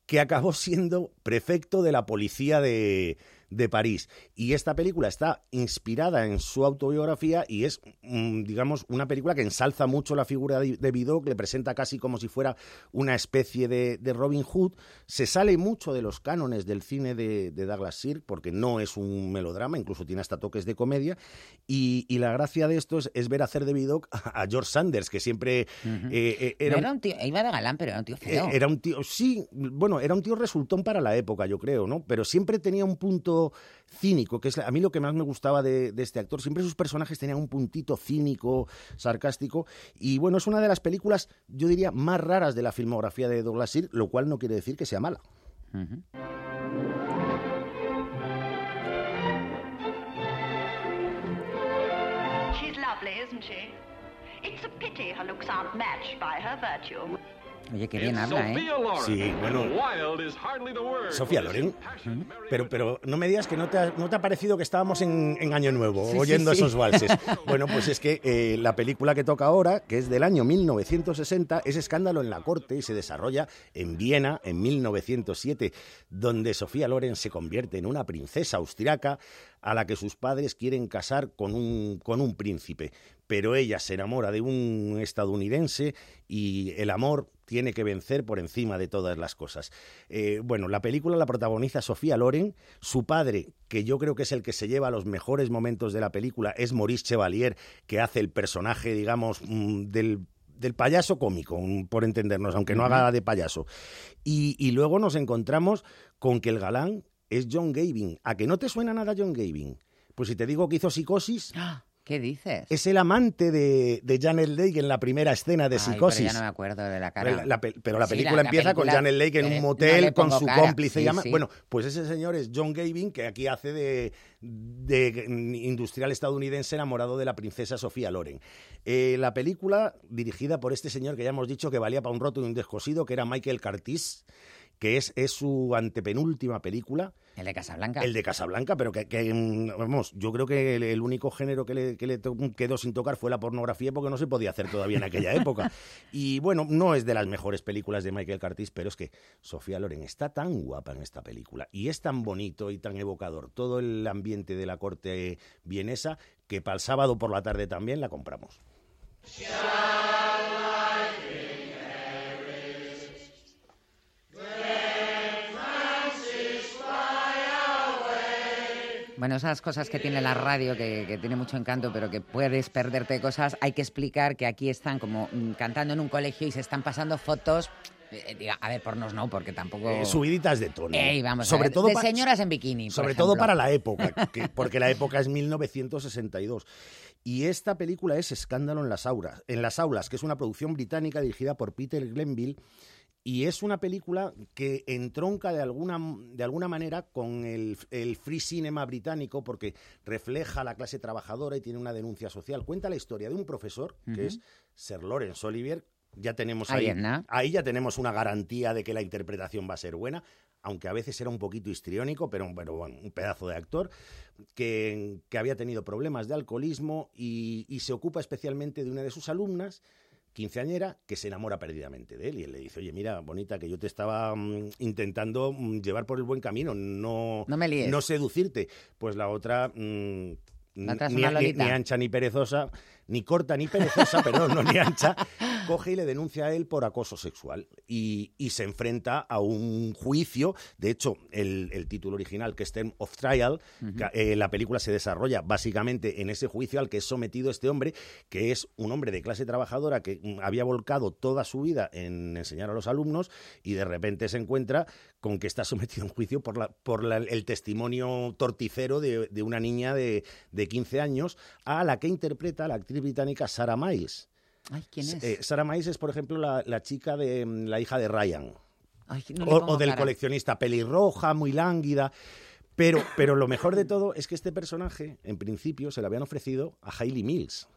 que acabó siendo prefecto de la policía de, de París. Y esta película está inspirada en su autobiografía y es, mm, digamos, una película que ensalza mucho la figura de, Vidocq, le presenta casi como si fuera una especie de, de Robin Hood. Se sale mucho de los cánones del cine de, de Douglas Sirk, porque no es un melodrama, incluso tiene hasta toques de comedia. Y, y la gracia de esto es, es ver hacer de Vidocq a, a George Sanders, que siempre eh, eh, No era, era un tío, iba de galán, pero era un tío feo. eh, Era un tío, sí, bueno, era un tío resultón para la época, yo creo, ¿no? Pero siempre tenía un punto cínico, que es a mí lo que más me gustaba de, este actor. Siempre sus personajes tenían un puntito cínico, sarcástico. Y bueno, es una de las películas, yo diría, más raras de la filmografía de Douglas Sirk, lo cual no quiere decir que sea mala. Oye, qué bien habla, ¿eh? Sí, bueno. Sofía Loren. Pero, pero no me digas que no te ha, no te ha parecido que estábamos en, en Año Nuevo, Sí, sí, oyendo sí. esos valses. Bueno, pues es que eh, la película que toca ahora, que es del año 1960, es Escándalo en la Corte y se desarrolla en Viena en 1907, donde Sofía Loren se convierte en una princesa austriaca a la que sus padres quieren casar con un, con un príncipe. Pero ella se enamora de un estadounidense y el amor tiene que vencer por encima de todas las cosas. Eh, bueno, la película la protagoniza Sofía Loren, su padre, que yo creo que es el que se lleva los mejores momentos de la película, es Maurice Chevalier, que hace el personaje, digamos, mm, del del payaso cómico, mm, por entendernos, aunque no haga de payaso. Y, y luego nos encontramos con que el galán es John Gavin. ¿A que no te suena nada John Gavin? Pues si te digo que hizo Psicosis, ¿Qué dices? es el amante de, de Janet Leigh en la primera escena de Ay, Psicosis. pero ya no me acuerdo de la cara. La pero la Sí, película empieza con Janet Leigh en un motel con su cara. cómplice. Sí, llama- sí. Bueno, pues ese señor es John Gavin, que aquí hace de, de industrial estadounidense enamorado de la princesa Sofía Loren. Eh, la película, dirigida por este señor que ya hemos dicho que valía para un roto y un descosido, que era Michael Curtis, que es, es su antepenúltima película. El de Casablanca. El de Casablanca, pero que, que, mm, vamos, yo creo que el, el único género que le, que le quedó sin tocar fue la pornografía porque no se podía hacer todavía en aquella época. Y bueno, no es de las mejores películas de Michael Curtis, pero es que Sofía Loren está tan guapa en esta película y es tan bonito y tan evocador todo el ambiente de la corte vienesa que para el sábado por la tarde también la compramos. Bueno, esas cosas que tiene la radio, que, que tiene mucho encanto, pero que puedes perderte de cosas, hay que explicar que aquí están como mm, cantando en un colegio y se están pasando fotos. eh, diga, a ver, pornos no, porque tampoco. Eh, subiditas de tono. Ey, vamos a sobre ver, todo de señoras en bikini. Sobre todo para la época, que- porque la época es 1962. Y esta película es Escándalo en las aulas, en las aulas, que es una producción británica dirigida por Peter Glenville y es una película que entronca de alguna, de alguna manera con el, el free cinema británico porque refleja la clase trabajadora y tiene una denuncia social. Cuenta la historia de un profesor, que es Sir Lawrence Olivier. Ya tenemos Ahí ahí, ya tenemos una garantía de que la interpretación va a ser buena, aunque a veces era un poquito histriónico, pero, pero bueno, un pedazo de actor que, que había tenido problemas de alcoholismo y, y se ocupa especialmente de una de sus alumnas, quinceañera, que se enamora perdidamente de él. Y él le dice, oye, mira, bonita, que yo te estaba mm, intentando mm, llevar por el buen camino, no, No me líes. no seducirte. Pues la otra... mm, La otra es ni, una ni- lolita. ni ancha ni perezosa, ni corta ni perezosa, perdón, no ni ancha, coge y le denuncia a él por acoso sexual y, y se enfrenta a un juicio. De hecho, el, el título original, que es Term of Trial, eh, la película se desarrolla básicamente en ese juicio al que es sometido este hombre, que es un hombre de clase trabajadora que mm, había volcado toda su vida en enseñar a los alumnos y de repente se encuentra con que está sometido a un juicio por, la, por la- el testimonio torticero de, de una niña de, de 15 años a la que interpreta la actriz británica Sarah Miles. Ay, ¿quién es? Eh, Sarah Miles es, por ejemplo, la, la chica de mm, la hija de Ryan. Ay, no le o, del cara. coleccionista pelirroja, muy lánguida. Pero, pero lo mejor de todo es que este personaje, en principio, se le habían ofrecido a Hailey Mills.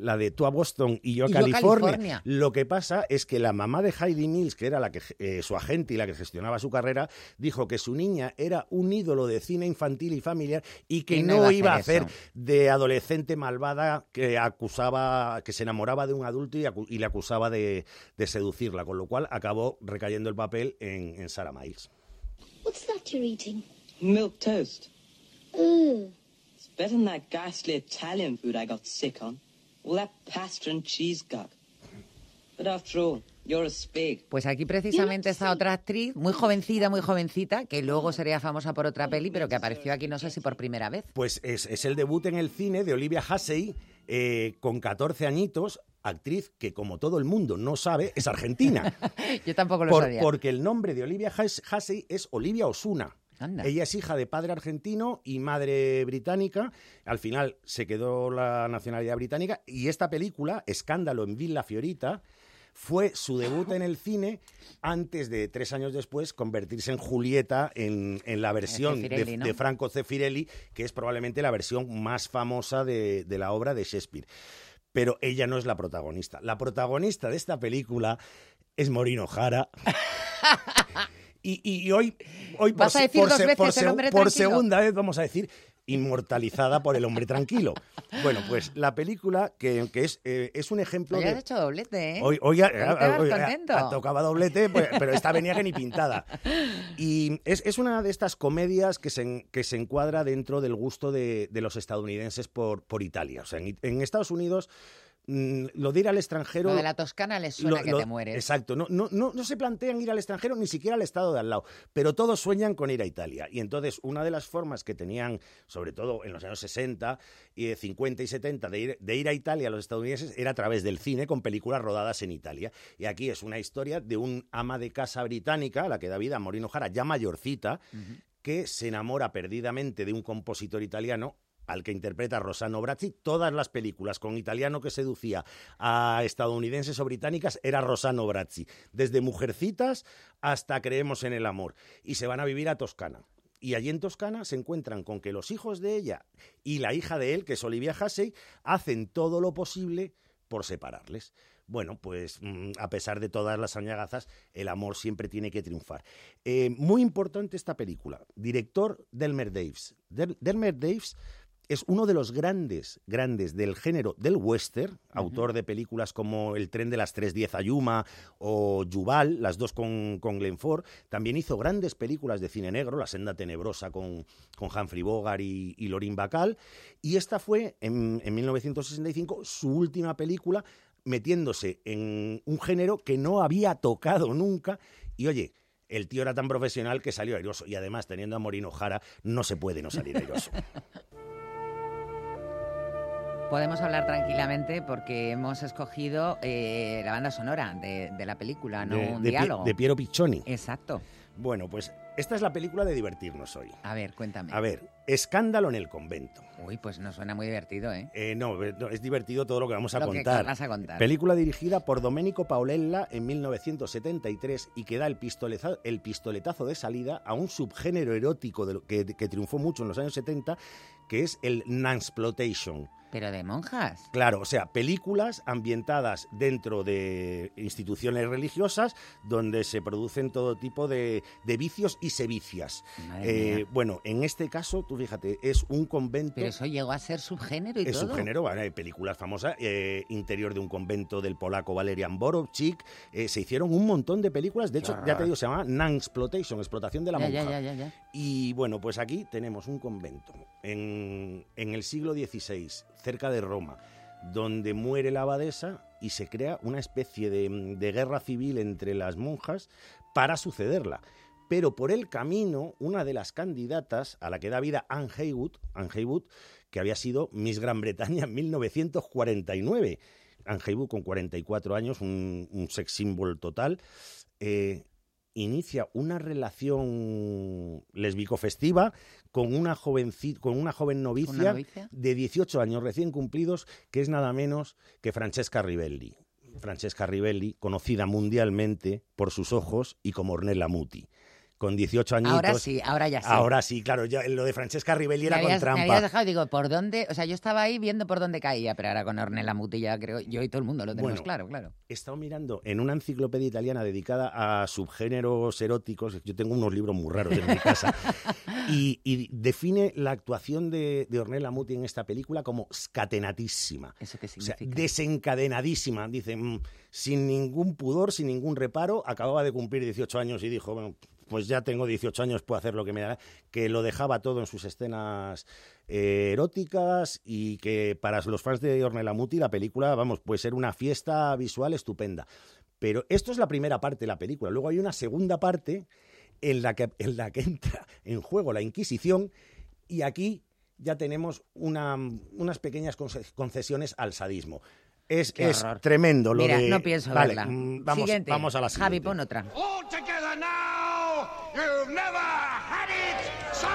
La de tú a Boston y yo a California. California. Lo que pasa es que la mamá de Heidi Mills, que era la que eh, su agente y la que gestionaba su carrera, dijo que su niña era un ídolo de cine infantil y familiar y que Y no, iba a hacer eso. de adolescente malvada que acusaba, que se enamoraba de un adulto y, acu- y le acusaba de, de seducirla, con lo cual acabó recayendo el papel en, en Sarah Miles. What's that you're eating? Milk toast. Ugh. It's better than that ghastly Italian food I got sick on. All that pasta and cheese gug. But after all, you're a spig. Pues aquí precisamente está otra actriz, muy jovencita, muy jovencita, que luego sería famosa por otra peli, pero que apareció aquí no sé si por primera vez. Pues es, es el debut en el cine de Olivia Hussey, eh, con 14 añitos, actriz que, como todo el mundo no sabe, es argentina. Yo tampoco lo Por- sabía. porque el nombre de Olivia Hus- Hussey es Olivia Osuna. Anda. Ella es hija de padre argentino y madre británica. Al final se quedó la nacionalidad británica. Y esta película, Escándalo en Villa Fiorita, fue su debut en el cine antes de, tres años después, convertirse en Julieta en, en la versión de, Zeffirelli, ¿no? de Franco Zeffirelli, que es probablemente la versión más famosa de, de la obra de Shakespeare. Pero ella no es la protagonista. La protagonista de esta película es Maureen O'Hara. Y, y- hoy, hoy ¿Vas a decir dos se- veces se- el hombre por tranquilo? segunda vez vamos a decir inmortalizada por el hombre tranquilo. Bueno, pues la película que, que es, eh, es un ejemplo Hoy de... has hecho doblete, ¿eh? Hoy, hoy, hoy ha- tocaba doblete, pues, pero esta venía que ni pintada. Y es, es una de estas comedias que se, que se encuadra dentro del gusto de, de los estadounidenses por, por Italia. O sea, en, en Estados Unidos, lo de ir al extranjero... Lo de la Toscana les suena Lo- que lo- te mueres. Exacto, no, no, no, no se plantean ir al extranjero ni siquiera al estado de al lado, pero todos sueñan con ir a Italia. Y entonces una de las formas que tenían, sobre todo en los años 60, y 50 y 70, de ir, de ir a Italia a los estadounidenses era a través del cine con películas rodadas en Italia. Y aquí es una historia de un ama de casa británica, a la que da vida Maureen O'Hara, ya mayorcita, que se enamora perdidamente de un compositor italiano al que interpreta Rossano Brazzi. Todas las películas con italiano que seducía a estadounidenses o británicas era Rossano Brazzi. Desde Mujercitas hasta Creemos en el Amor. Y se van a vivir a Toscana. Y allí en Toscana se encuentran con que los hijos de ella y la hija de él, que es Olivia Hussey, hacen todo lo posible por separarles. Bueno, pues mm, a pesar de todas las añagazas, el amor siempre tiene que triunfar. Eh, muy importante esta película. Director Delmer Daves. Del- Delmer Daves es uno de los grandes, grandes del género del western, autor de películas como El tren de las 3.10 a Yuma o Yuval, las dos con, con Glenn Ford. También hizo grandes películas de cine negro, La senda tenebrosa con, con Humphrey Bogart y, y Lorin Bacall. Y esta fue, en, en 1965, su última película, metiéndose en un género que no había tocado nunca. Y oye, el tío era tan profesional que salió airoso. Y además, teniendo a Morino Jara, no se puede no salir airoso. Podemos hablar tranquilamente porque hemos escogido eh, la banda sonora de, de la película, no de, un de Pi- diálogo. de Piero Piccioni. Exacto. Bueno, pues esta es la película de divertirnos hoy. A ver, cuéntame. A ver, Escándalo en el convento. Uy, pues no suena muy divertido, ¿eh? Eh, no, eh, no, es divertido todo lo que vamos a Lo que contar. vas a contar. Película dirigida por Domenico Paolella en 1973 y que da el, pistoleza- el pistoletazo de salida a un subgénero erótico de lo- que, que triunfó mucho en los años 70, que es el nansploitation. Pero de monjas. Claro, o sea, películas ambientadas dentro de instituciones religiosas donde se producen todo tipo de, de vicios y sevicias. Eh, bueno, en este caso, tú fíjate, es un convento. Pero eso llegó a ser subgénero y Es todo. subgénero, bueno, hay películas famosas, eh, interior de un convento del polaco Valerian Borovchik, eh, se hicieron un montón de películas, de hecho, ya te digo, se llama Nansploitation, explotación de la Ya, monja. ya, ya. Y bueno, pues aquí tenemos un convento en, en el siglo XVI, cerca de Roma, donde muere la abadesa y se crea una especie de, de guerra civil entre las monjas para sucederla. Pero por el camino, una de las candidatas a la que da vida Anne Haywood, Anne Haywood que había sido Miss Gran Bretaña en 1949. Anne Haywood, con 44 años, un, un sex symbol total, eh, inicia una relación lesbico-festiva con una, jovenci- con una joven novicia, novicia? de 18 años recién cumplidos, que es nada menos que Francesca Rivelli. Francesca Rivelli, conocida mundialmente por sus ojos y como Ornella Muti. Con 18 añitos. Ahora sí, ahora ya sí. Ahora sí, claro. ya lo de Francesca Rivelli Me era habías, con me trampa. habías dejado, digo, ¿por dónde? O sea, yo estaba ahí viendo por dónde caía, pero ahora con Ornella Muti ya creo, yo y todo el mundo lo tenemos Bueno, claro, claro. He estado mirando en una enciclopedia italiana dedicada a subgéneros eróticos. Yo tengo unos libros muy raros en mi casa. y, y define la actuación de, de Ornella Muti en esta película como scatenatísima. ¿Eso qué O sea, significa? desencadenadísima. Dice, mm, sin ningún pudor, sin ningún reparo. Acababa de cumplir 18 años y dijo, bueno, pues ya tengo 18 años, puedo hacer lo que me da. Que lo dejaba todo en sus escenas eh, eróticas y que para los fans de Ornella Muti la película, vamos, puede ser una fiesta visual estupenda. Pero esto es la primera parte de la película. Luego hay una segunda parte en la que, en la que entra en juego la Inquisición y aquí ya tenemos una- unas pequeñas conce- concesiones al sadismo. Es, es tremendo lo Mira, de... no pienso Vale, verla. mm, vamos, Siguiente. vamos a la siguiente. Javi, pon otra. All together now! You've never had it so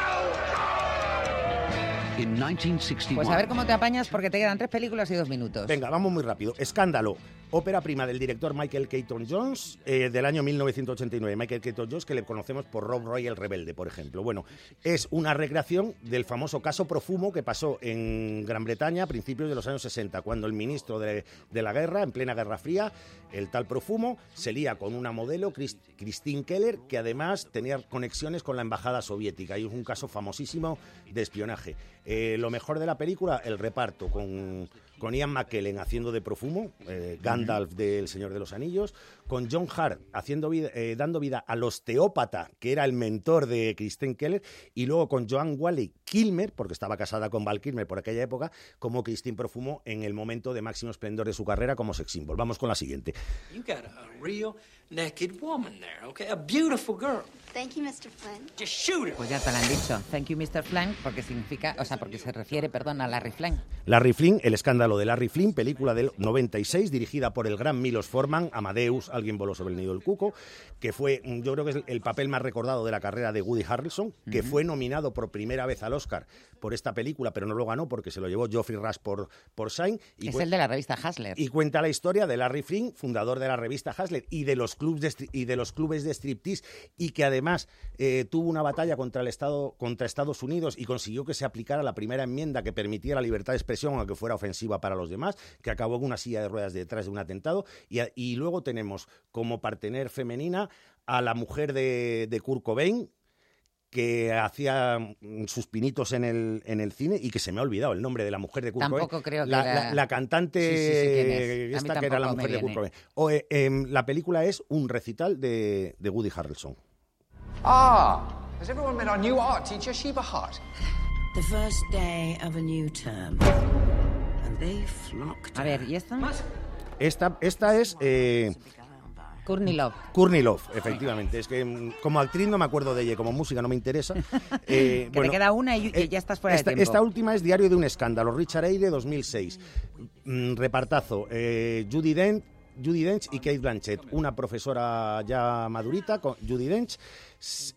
In 1961, Pues a ver cómo te apañas porque te quedan tres películas y dos minutos. Venga, vamos muy rápido. Escándalo. Ópera prima del director Michael Keaton Jones eh, del año 1989. Michael Keaton Jones, que le conocemos por Rob Roy el Rebelde, por ejemplo. Bueno, es una recreación del famoso caso Profumo que pasó en Gran Bretaña a principios de los años 60, cuando el ministro de, la guerra, en plena Guerra Fría, el tal Profumo, se lía con una modelo, Chris- Christine Keller, que además tenía conexiones con la embajada soviética. Y es un caso famosísimo de espionaje. Eh, lo mejor de la película, el reparto, con, con Ian McKellen haciendo de Profumo, eh, Gandalf del Señor de los Anillos, con John Hart haciendo vida- eh, dando vida al osteópata, que era el mentor de Kristen Keller, y luego con Joan Wally Kilmer, porque estaba casada con Val Kilmer por aquella época, como Christine Profumo en el momento de máximo esplendor de su carrera como sex symbol. Vamos con la siguiente. You got a real naked woman there, okay? A beautiful girl. Thank you, Mr. Flynn. Just shoot her. Pues ya te lo han dicho. Thank you, Mr. Flank, porque significa, o sea, porque se refiere, perdón, a Larry Flank. Larry Flynn, El escándalo de Larry Flynn, película del 96, dirigida por el gran Milos Forman, Amadeus, Alguien voló sobre el nido del cuco, que fue, mm, yo creo que es el- el papel más recordado de la carrera de Woody Harrelson, que Ujú. fue nominado por primera vez al Oscar por esta película, pero no lo ganó porque se lo llevó Geoffrey Rush por, por Shine. Y es el de la revista Hasler. y cuenta la historia de Larry Flynn, fundador de la revista Hasler y de los de, y de los clubes de striptease y que además eh, tuvo una batalla contra el Estado contra Estados Unidos y consiguió que se aplicara la primera enmienda que permitía la libertad de expresión aunque fuera ofensiva para los demás, que acabó en una silla de ruedas detrás de un atentado. Y luego tenemos como partener femenina a la mujer de, de Kurt Cobain que hacía mm, sus pinitos en el, en el cine y que se me ha olvidado el nombre de la mujer de Kurt Cobain. Tampoco creo que la, era- la- la cantante Sí, sí, sí, quién es. A mí esta que era la mujer de Kurt viene. Cobain. O, eh, em, la película es un recital de, de Woody Harrelson. Ah, has everyone met our new art teacher, Sheba Hart? The first day of a new term. And they flocked. A ver, ¿y? Esta, esta es eh, Courtney Love, efectivamente. Es que mm, como actriz no me acuerdo de ella, como música no me interesa. Eh, Que te queda una y, y ya estás fuera esta, de tiempo. esta última es Diario de un escándalo, Richard Eyre, 2006. Mm, repartazo, eh, Judy Dent, Judy Dench y Kate Blanchett, una profesora ya madurita, con Judy Dench,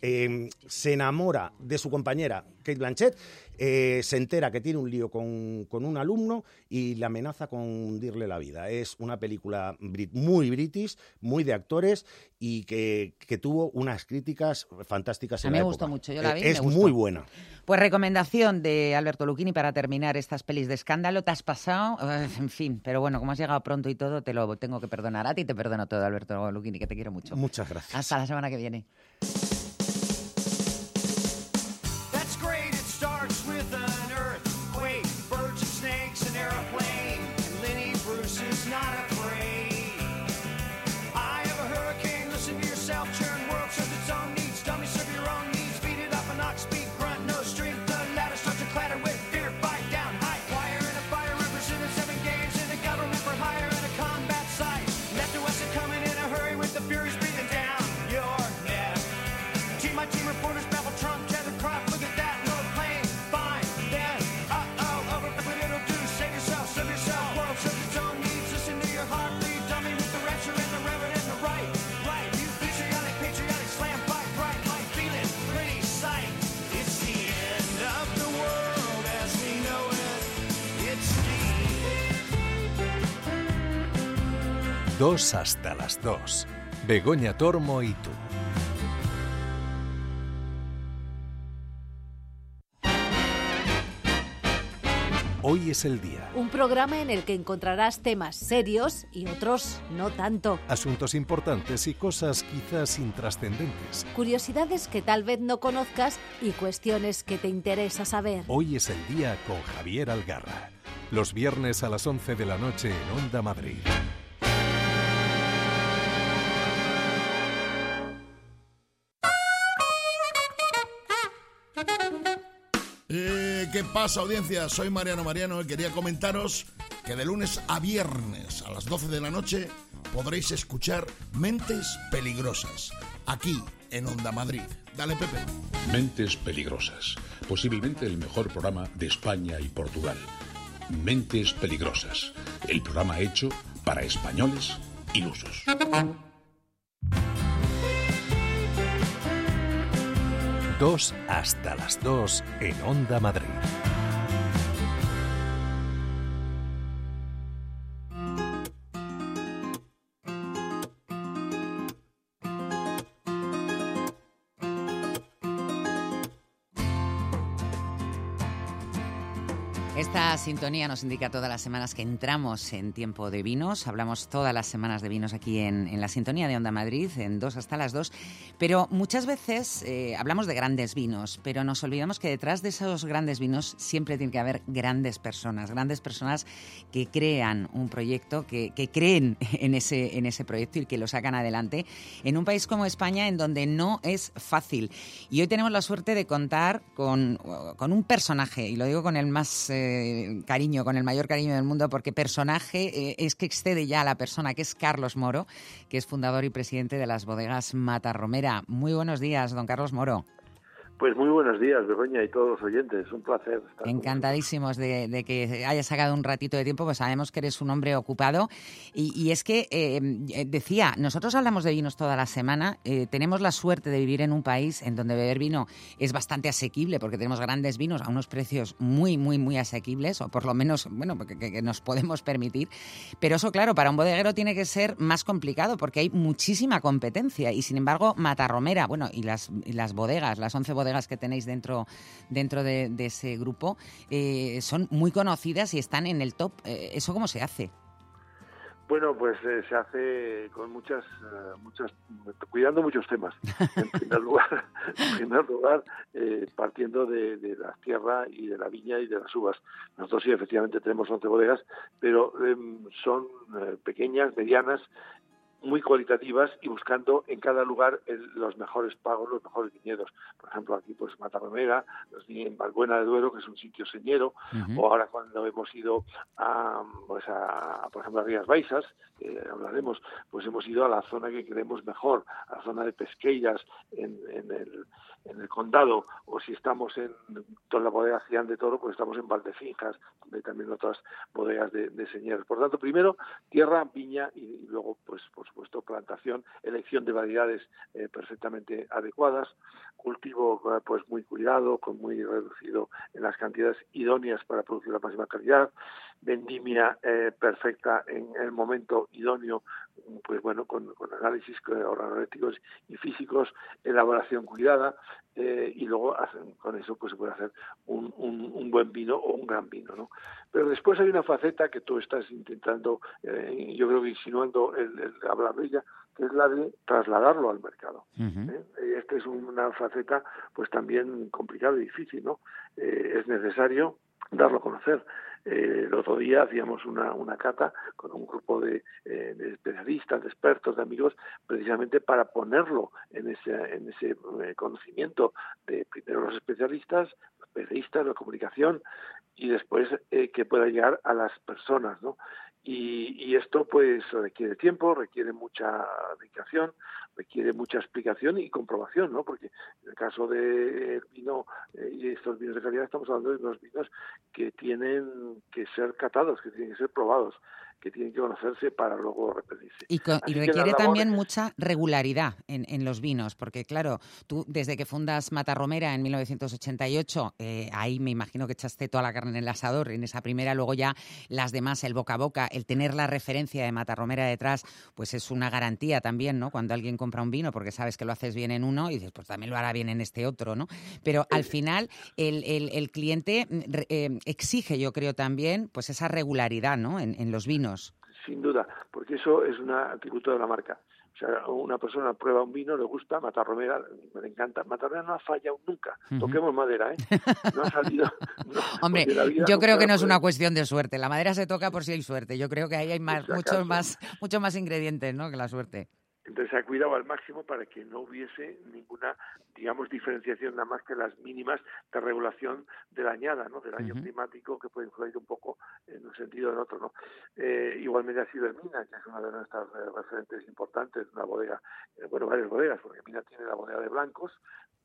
eh, se enamora de su compañera Kate Blanchett, eh, se entera que tiene un lío con, con un alumno y le amenaza con hundirle la vida. Es una película brit- muy british, muy de actores y que, que tuvo unas críticas fantásticas A en mí la me gustó mucho, yo la vi Es me gustó. muy buena. Pues recomendación de Alberto Lucchini para terminar estas pelis de escándalo. ¿Te has pasado? Eh, En fin, pero bueno, como has llegado pronto y todo, te lo tengo que perdonar. A ti te perdono todo, Alberto Lucchini, que te quiero mucho. Muchas gracias. Hasta la semana que viene. hasta las 2. Begoña Tormo y tú. Hoy es el día. Un programa en el que encontrarás temas serios y otros no tanto. Asuntos importantes y cosas quizás intrascendentes. Curiosidades que tal vez no conozcas y cuestiones que te interesa saber. Hoy es el día con Javier Algarra. Los viernes a las 11 de la noche en Onda Madrid. ¿Qué pasa, audiencia? Soy Mariano Mariano y quería comentaros que de lunes a viernes a las 12 de la noche podréis escuchar Mentes Peligrosas, aquí en Onda Madrid. Dale, Pepe. Mentes Peligrosas, posiblemente el mejor programa de España y Portugal. Mentes Peligrosas, el programa hecho para españoles ilusos. Dos hasta las dos en Onda Madrid. Sintonía nos indica todas las semanas que entramos en tiempo de vinos. Hablamos todas las semanas de vinos aquí en, la sintonía de Onda Madrid, en dos hasta las dos. Pero muchas veces eh, hablamos de grandes vinos, pero nos olvidamos que detrás de esos grandes vinos siempre tiene que haber grandes personas, grandes personas que crean un proyecto, que, que creen en ese, en ese proyecto y que lo sacan adelante en un país como España en donde no es fácil. Y hoy tenemos la suerte de contar con, con un personaje, y lo digo con el más eh, cariño, con el mayor cariño del mundo, porque personaje eh, es que excede ya a la persona, que es Carlos Moro, que es fundador y presidente de las bodegas Matarromera. Muy buenos días, don Carlos Moro. Pues muy buenos días, Begoña, y todos los oyentes. Un placer. Estar Encantadísimos de, que hayas sacado un ratito de tiempo, pues sabemos que eres un hombre ocupado. Y, es que, eh, decía, nosotros hablamos de vinos toda la semana. Eh, tenemos la suerte de vivir en un país en donde beber vino es bastante asequible, porque tenemos grandes vinos a unos precios muy, muy, muy asequibles, o por lo menos, bueno, que nos podemos permitir. Pero eso, claro, para un bodeguero tiene que ser más complicado, porque hay muchísima competencia. Y sin embargo, Matarromera, bueno, y las, y las bodegas, las 11 bodegas que tenéis dentro, dentro de, de ese grupo eh, son muy conocidas y están en el top. Eh, ¿Eso cómo se hace? Bueno, pues eh, se hace con muchas, uh, muchas, cuidando muchos temas. En primer lugar, en primer lugar eh, partiendo de, de, la tierra y de la viña y de las uvas. Nosotros sí, efectivamente, tenemos 11 bodegas, pero eh, son pequeñas, medianas, muy cualitativas y buscando en cada lugar el, los mejores pagos, los mejores viñedos. Por ejemplo, aquí pues Matarromera, los en Valbuena de Duero, que es un sitio señero, uh -huh. o ahora cuando hemos ido a, pues a, por ejemplo, a Rías Baixas, que hablaremos, pues hemos ido a la zona que creemos mejor, a la zona de Pesqueiras, en, en el en el condado o si estamos en toda la bodega Cian de Toro, pues estamos en Valdefinjas, donde también otras bodegas de, de señores. Por tanto, primero tierra, viña y, y, luego, pues por supuesto, plantación, elección de variedades eh, perfectamente adecuadas, cultivo eh, pues muy cuidado, con muy reducido en las cantidades idóneas para producir la máxima calidad, vendimia eh, perfecta en el momento idóneo, pues bueno, con, con análisis organolépticos y físicos, elaboración cuidada, eh, y luego hacen, con eso pues se puede hacer un, un, un, buen vino o un gran vino, ¿no? Pero después hay una faceta que tú estás intentando, eh, yo creo que insinuando el, el hablar de ella, que es la de trasladarlo al mercado. Uh -huh. ¿eh? Esta es una faceta pues también complicada y difícil, ¿no? Eh, es necesario darlo a conocer. Eh, el otro día hacíamos una, una cata con un grupo de, eh, de, especialistas, de expertos, de amigos, precisamente para ponerlo en ese, en ese eh, conocimiento de primero los especialistas, los periodistas, la comunicación y después eh, que pueda llegar a las personas, ¿no? Y, y, esto pues requiere tiempo, requiere mucha dedicación, requiere mucha explicación y comprobación, ¿no? Porque en el caso del vino eh, y estos vinos de calidad estamos hablando de unos vinos que tienen que ser catados, que tienen que ser probados. Que tienen que conocerse para luego repetirse. Y, requiere también mucha regularidad en, en los vinos, porque claro, tú desde que fundas Matarromera en 1988, eh, ahí me imagino que echaste toda la carne en el asador, en esa primera, luego ya las demás, el boca a boca, el tener la referencia de Matarromera detrás, pues es una garantía también, ¿no? Cuando alguien compra un vino, porque sabes que lo haces bien en uno y dices, pues también lo hará bien en este otro, ¿no? Pero al final el, el- el cliente mm, eh, exige, yo creo también, pues esa regularidad, ¿no? En, en los vinos. Sin duda, porque eso es una atributo de la marca. O sea, una persona prueba un vino, le gusta, Matarromera, me encanta. Matarromera no ha fallado nunca. Toquemos madera, ¿eh? No ha salido. no, Hombre, yo creo que no es una cuestión de suerte. La madera se toca por si hay suerte. Yo creo que ahí hay más, muchos más, muchos más ingredientes, ¿no? Que la suerte. Entonces se ha cuidado al máximo para que no hubiese ninguna, digamos, diferenciación nada más que las mínimas de regulación de la añada, ¿no? Del año climático que puede influir un poco en un sentido o en otro, ¿no? Eh, igualmente ha sido el Mina, que es una de nuestras eh, referentes importantes, una bodega, eh, bueno, varias bodegas, porque Mina tiene la bodega de blancos,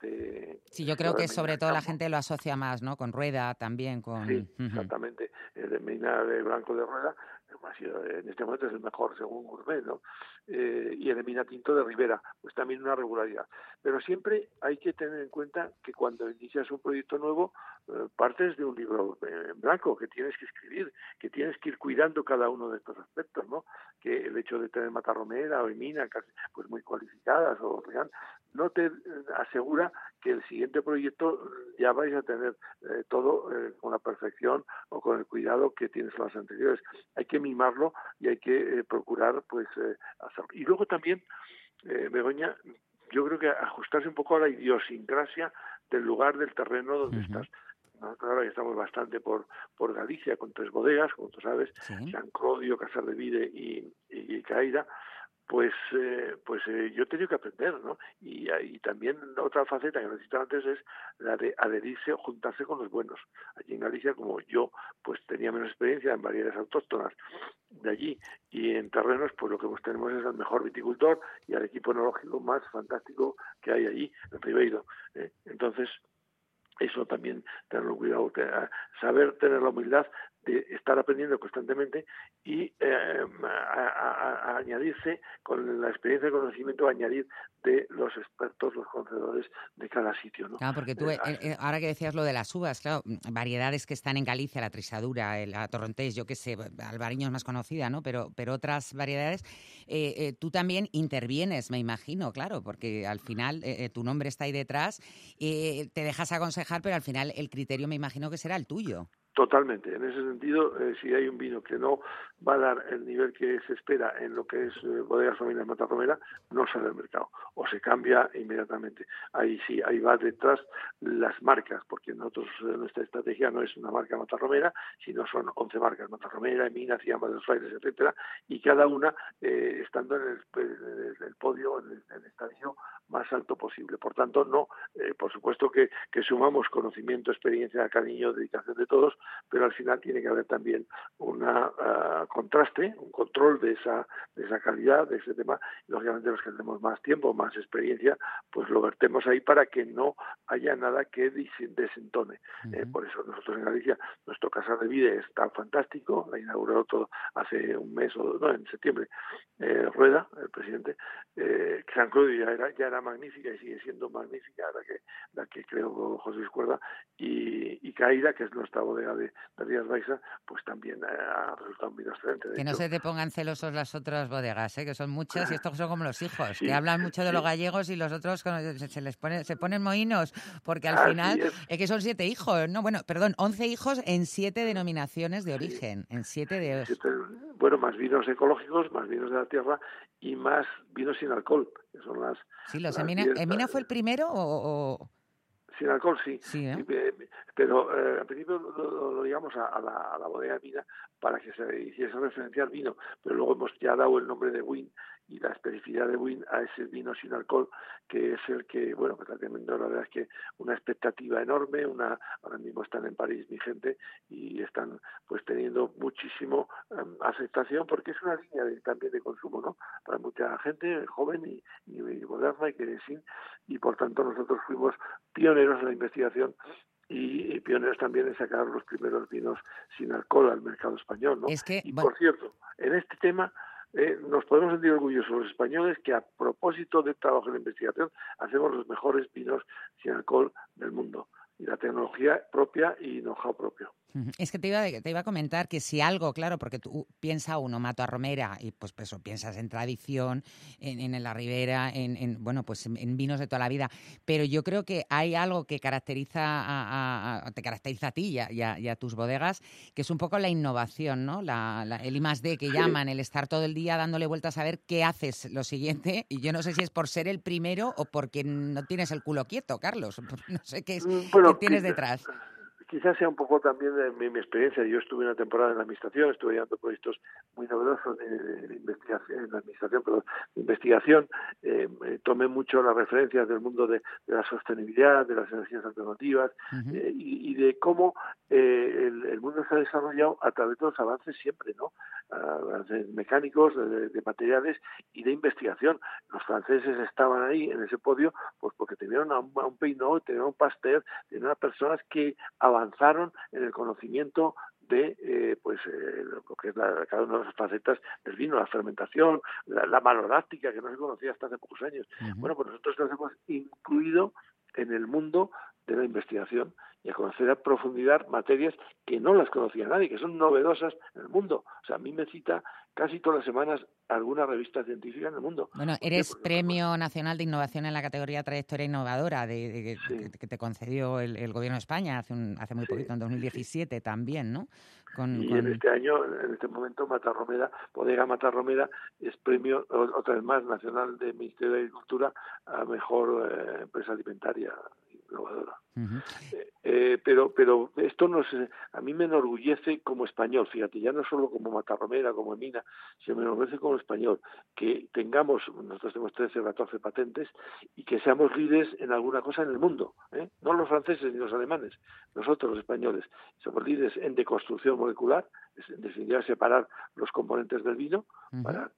de... Sí, yo creo que sobre todo la gente lo asocia más, ¿no? Con rueda también, con... Sí, exactamente. El de Mina de Blanco de Rueda, eh, ha sido, en este momento es el mejor según Gourmet, ¿no? Eh, y el de Mina Tinto de Rivera, pues también una regularidad. Pero siempre hay que tener en cuenta que cuando inicias un proyecto nuevo, eh, partes de un libro en blanco que tienes que escribir, que tienes que ir cuidando cada uno de estos aspectos, ¿no? Que el hecho de tener Matarromera o Mina, casi, pues muy cualificadas, o Real, no te eh, asegura que el siguiente proyecto eh, ya vais a tener eh, todo eh, con la perfección o con el cuidado que tienes en las anteriores. Hay que mimarlo y hay que procurar pues hacerlo. Y luego también, eh, Begoña, yo creo que ajustarse un poco a la idiosincrasia del lugar del terreno donde estás. Nosotros ahora estamos bastante por, por Galicia, con tres bodegas, como tú sabes, San Clodio, Casar de Vide y, y, y Caída, pues eh, pues eh, yo he tenido que aprender, ¿no? Y, y también otra faceta que necesitaba antes es la de adherirse o juntarse con los buenos. Allí en Galicia, como yo pues tenía menos experiencia en variedades autóctonas de allí y en terrenos, pues lo que pues tenemos es el mejor viticultor y al equipo enológico más fantástico que hay allí, en Ribeiro. ¿eh? Entonces, eso también tenerlo cuidado, te- a- saber tener la humildad de estar aprendiendo constantemente y eh, a, a- a añadirse con la experiencia y conocimiento añadir de los expertos, los conocedores de cada sitio, ¿no? Claro, porque tú, Eh, eh, eh, ahora que decías lo de las uvas, claro, mm, variedades que están en Galicia, la trisadura, eh, la torrontés, yo qué sé, albariño es más conocida, ¿no? Pero, pero otras variedades, tú también intervienes, me imagino, claro, porque al final tu nombre está ahí detrás, eh, te dejas aconsejar, pero al final el criterio me imagino que será el tuyo. Totalmente. En ese sentido, eh, si hay un vino que no va a dar el nivel que se espera en lo que es eh, bodegas familias Matarromera, no sale al mercado o se cambia inmediatamente. Ahí sí, ahí va detrás las marcas, porque nosotros eh, nuestra estrategia no es una marca Matarromera, sino son 11 marcas Matarromera, Mina, Ciama de los Frailes, etcétera, y cada una eh, estando en el podio, en el, en el estadio más alto posible. Por tanto, no, eh, por supuesto que, que sumamos conocimiento, experiencia, cariño, dedicación de todos, pero al final tiene que haber también un contraste, un control de esa, de esa calidad, de ese tema. Y lógicamente los que tenemos más tiempo, más experiencia, pues lo vertemos ahí para que no haya nada que desentone. Eh, por eso nosotros en Galicia, nuestro Casa de Vida está fantástico, la inauguró todo hace un mes o no, en septiembre, eh, Rueda, el presidente, eh, San Claudio ya era, ya era magnífica y sigue siendo magnífica la que, la que creó José Luis Cuerda, y, y Caída, que es nuestra bodega de, de Rías Baixa, pues también eh, ha resultado un vino excelente. De Que no se te pongan celosos las otras bodegas, ¿eh? que son muchas y estos son como los hijos, Sí, que hablan mucho de los gallegos y los otros se, les pone, se ponen mohinos, porque al Así final es. es. que son siete hijos, no, bueno, perdón, once hijos en siete denominaciones de origen, en siete de... siete- bueno, más vinos ecológicos, más vinos de la tierra y más vinos sin alcohol, que son las... Sí, los las Emina, diez- ¿Emina fue el primero o...? o- Sin alcohol, sí. Sí, ¿eh? Eh, Pero eh, al principio lo, lo- lo digamos a, a la, a la bodega de Mina para que se hiciese referencia al vino, pero luego hemos ya dado el nombre de Win y la especificidad de Win a ese vino sin alcohol, que es el que, bueno, que está teniendo la verdad es que una expectativa enorme, una ahora mismo están en París mi gente y están pues teniendo muchísimo em, aceptación porque es una línea de- también de consumo, ¿no? Para mucha gente joven y, y- y moderna y que sí, y por tanto nosotros fuimos pioneros en la investigación y, pioneros también en sacar los primeros vinos sin alcohol al mercado español. ¿no? Es que, y bueno- por cierto, en este tema eh, nos podemos sentir orgullosos los españoles que a propósito del trabajo en investigación hacemos los mejores vinos sin alcohol del mundo y la tecnología propia y know-how propio. Es que te iba, te iba a comentar que si algo, claro, porque tú piensa uno, Mato a Romera, y pues, pues eso, piensas en tradición, en, en la ribera, en, en, bueno, pues en, en vinos de toda la vida. Pero yo creo que hay algo que caracteriza a, a- a- te caracteriza a ti y a, y a- y a tus bodegas, que es un poco la innovación, ¿no? La, la- el I más D que llaman, el estar todo el día dándole vueltas a ver qué haces lo siguiente. Y yo no sé si es por ser el primero o porque no tienes el culo quieto, Carlos. No sé qué es, Mm, bueno, qué tienes detrás. Quizás sea un poco también de mi, mi experiencia. Yo estuve una temporada en la administración, estuve llevando proyectos muy novedosos de, de investigación, en la administración, perdón, de investigación. Eh, eh, tomé mucho las referencias del mundo de, de la sostenibilidad, de las energías alternativas eh, y, y de cómo eh, el, el mundo se ha desarrollado a través de los avances siempre, ¿no? Avances mecánicos, de, de materiales y de investigación. Los franceses estaban ahí en ese podio pues porque tenían a un, a un Peinot, tenían a un Pasteur, tenían a personas que avanzaron en el conocimiento de eh, pues eh, lo que es la, cada una de las facetas del vino, la fermentación, la, la maloláctica que no se conocía hasta hace pocos años. Bueno, pues nosotros nos hemos incluido en el mundo de la investigación y a conocer a profundidad materias que no las conocía nadie, que son novedosas en el mundo. O sea, a mí me cita casi todas las semanas alguna revista científica en el mundo. Bueno, eres Premio Nacional de Innovación en la categoría Trayectoria Innovadora de, de- que- que te concedió el, el Gobierno de España hace, un, hace muy poquito, en 2017 también, ¿no? Con, Y con- en este año, en este momento, Matarromera, Bodega Matarromera, es premio, otra vez más, nacional del Ministerio de Agricultura a mejor eh, empresa alimentaria innovadora. Ujú. Eh, pero pero esto nos a mí me enorgullece como español fíjate ya no solo como matarromera como mina sino me enorgullece como español que tengamos nosotros tenemos 13 o 14 patentes y que seamos líderes en alguna cosa en el mundo ¿eh? no los franceses ni los alemanes nosotros los españoles somos líderes en deconstrucción molecular es en definitiva separar los componentes del vino para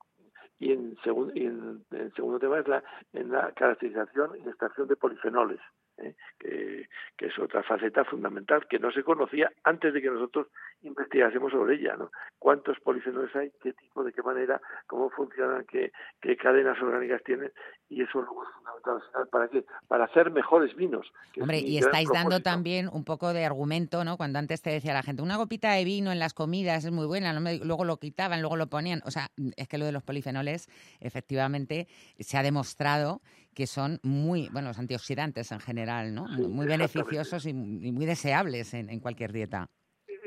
y en, segun- y en, en segundo tema es la, en la caracterización y extracción de polifenoles, ¿eh? que, que es otra faceta fundamental que no se conocía antes de que nosotros investigásemos sobre ella. ¿no? ¿Cuántos polifenoles hay? ¿Qué tipo? ¿De qué manera? ¿Cómo funcionan? ¿Qué, qué cadenas orgánicas tienen? Y eso luego es fundamental. ¿Para qué? Para hacer mejores vinos. es Hombre, y estáis dando también un poco de argumento, ¿no? Cuando antes te decía la gente, una copita de vino en las comidas es muy buena, luego lo quitaban, luego lo ponían. O sea, es que lo de los polifenoles, efectivamente, se ha demostrado que son muy, bueno, los antioxidantes en general, ¿no? muy beneficiosos y, y muy deseables en, en cualquier dieta.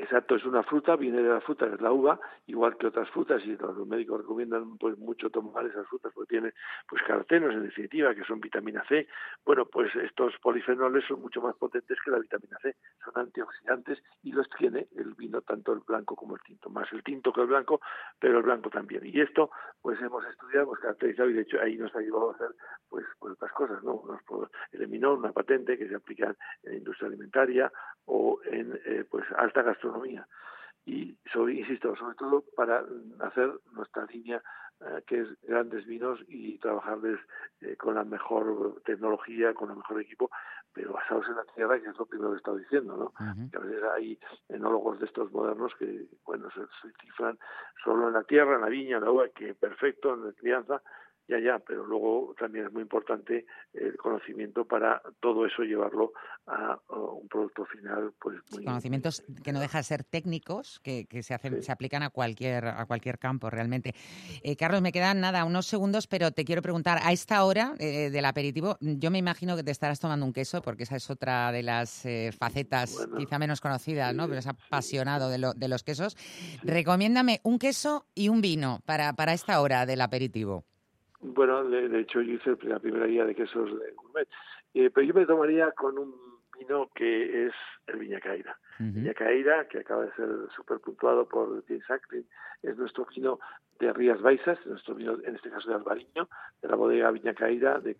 Exacto, es una fruta, viene de la fruta, es la uva, igual que otras frutas, y los médicos recomiendan pues mucho tomar esas frutas porque tienen pues carotenos, en definitiva, que son vitamina C. Bueno, pues estos polifenoles son mucho más potentes que la vitamina C, son antioxidantes y los tiene el vino, tanto el blanco como el tinto, más el tinto que el blanco, pero el blanco también. Y esto, pues hemos estudiado, hemos caracterizado y de hecho ahí nos ha ayudado a hacer pues, pues otras cosas, ¿no? Nos eliminó una patente que se aplica en la industria alimentaria o en eh, pues alta gastronomía y sobre, insisto, sobre todo para hacer nuestra línea eh, que es grandes vinos y trabajarles eh, con la mejor tecnología, con el mejor equipo, pero basados en la tierra, que es lo primero que he estado diciendo, ¿no? Que a veces hay enólogos de estos modernos que, bueno, se, se cifran solo en la tierra, en la viña, en la uva, que perfecto, en la crianza, ya, ya, pero luego también es muy importante el conocimiento para todo eso llevarlo a, a un producto final, pues muy Conocimientos que no dejan de ser técnicos, que, que se hacen, se aplican a cualquier, a cualquier campo realmente. Eh, Carlos, me quedan nada, unos segundos, pero te quiero preguntar, a esta hora eh, del aperitivo, yo me imagino que te estarás tomando un queso, porque esa es otra de las eh, facetas quizá menos conocidas, ¿no? Pero es apasionado de, lo- de los quesos. Recomiéndame un queso y un vino para, para esta hora del aperitivo. Bueno, de, de hecho yo hice la primera guía de quesos de gourmet, Eh, pero yo me tomaría con un vino que es el Viñacaira. Viñacaira, que acaba de ser super puntuado por James Acklin, es nuestro vino de Rías Baixas, nuestro vino, en este caso de Albariño, de la bodega Viñacaira de eh,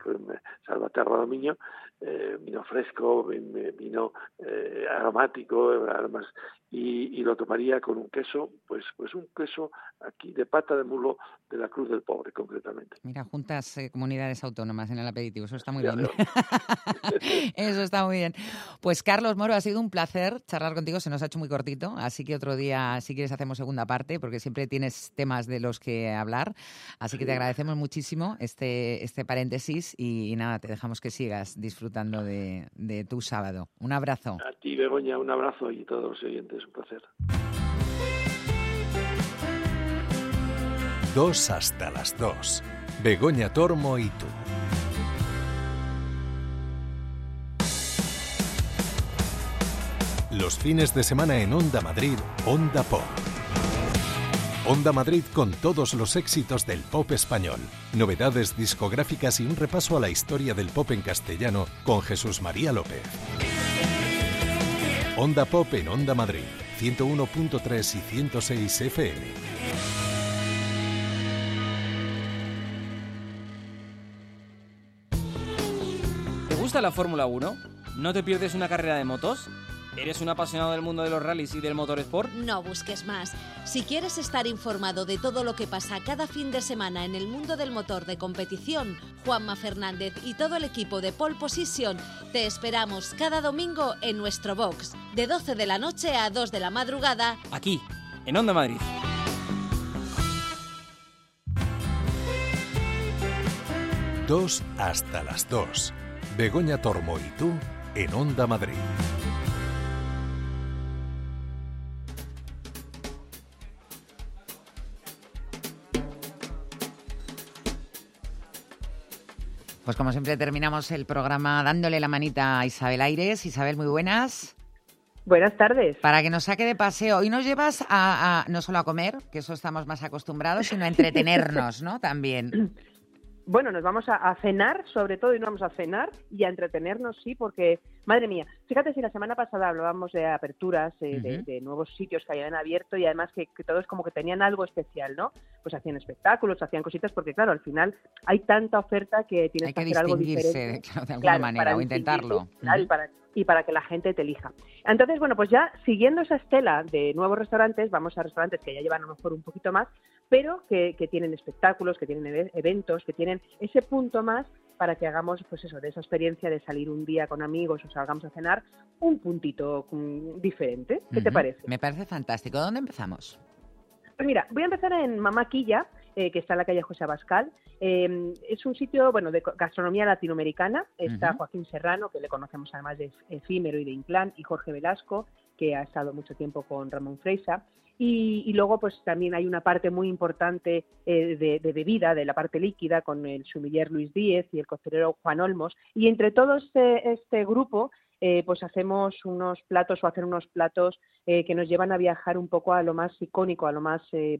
Salvaterra Dominio, eh, vino fresco, eh, vino eh, aromático, aromas, y, y lo tomaría con un queso, pues, pues un queso aquí de pata de mulo de la Cruz del Pobre, concretamente. Mira, juntas eh, comunidades autónomas en el aperitivo, eso está muy bien. eso está muy bien. Pues Carlos Moro, ha sido sido un placer charlar contigo, se nos ha hecho muy cortito, así que otro día, si quieres, hacemos segunda parte, porque siempre tienes temas de los que hablar. Así que te agradecemos muchísimo este, este paréntesis y, nada, te dejamos que sigas disfrutando de, de tu sábado. Un abrazo. A ti, Begoña, un abrazo y todos los oyentes, un placer. Dos hasta las dos. Begoña Tormo y tú. Los fines de semana en Onda Madrid, Onda Pop. Onda Madrid con todos los éxitos del pop español, novedades discográficas y un repaso a la historia del pop en castellano con Jesús María López. Onda Pop en Onda Madrid, 101.3 y 106 FM. ¿Te gusta la Fórmula 1? ¿No te pierdes una carrera de motos? ¿Eres un apasionado del mundo de los rallies y del motorsport? No busques más. Si quieres estar informado de todo lo que pasa cada fin de semana en el mundo del motor de competición, Juanma Fernández y todo el equipo de Pole Position te esperamos cada domingo en nuestro box, de 12 de la noche a 2 de la madrugada. Aquí, en Onda Madrid. Dos hasta las dos. Begoña Tormo y tú en Onda Madrid. Pues como siempre terminamos el programa dándole la manita a Isabel Aires. Isabel, muy buenas. Buenas tardes. Para que nos saque de paseo. Hoy nos llevas a, a- no solo a comer, que eso estamos más acostumbrados, sino a entretenernos, ¿no? También. Bueno, nos vamos a, a cenar, sobre todo, y no vamos a cenar y a entretenernos, sí, porque, madre mía, fíjate si la semana pasada hablábamos de aperturas, eh, de, nuevos sitios que habían abierto y además que, que todos como que tenían algo especial, ¿no? Pues hacían espectáculos, hacían cositas, porque claro, al final hay tanta oferta que tienes Hay que, que hacer algo distinguirse, diferente. claro, de alguna Claro, manera, para o intentarlo. claro, y para y para que la gente te elija. Entonces, bueno, pues ya siguiendo esa estela de nuevos restaurantes, vamos a restaurantes que ya llevan a lo mejor un poquito más, pero que, que tienen espectáculos, que tienen eve- eventos, que tienen ese punto más para que hagamos, pues eso, de esa experiencia de salir un día con amigos o salgamos a cenar, un puntito mm, diferente. ¿Qué te parece? Me parece fantástico. ¿Dónde empezamos? Pues mira, voy a empezar en Mamaquilla, eh, que está en la calle José Abascal. Eh, es un sitio, bueno, de gastronomía latinoamericana. Está. Joaquín Serrano, que le conocemos además de Efímero y de Inclán, y Jorge Velasco, que ha estado mucho tiempo con Ramón Freisa. Y, y luego, pues también hay una parte muy importante eh, de, de bebida, de la parte líquida, con el sumiller Luis Díez y el costelero Juan Olmos. Y entre todo este, este grupo, eh, pues hacemos unos platos o hacer unos platos eh, que nos llevan a viajar un poco a lo más icónico, a lo más eh,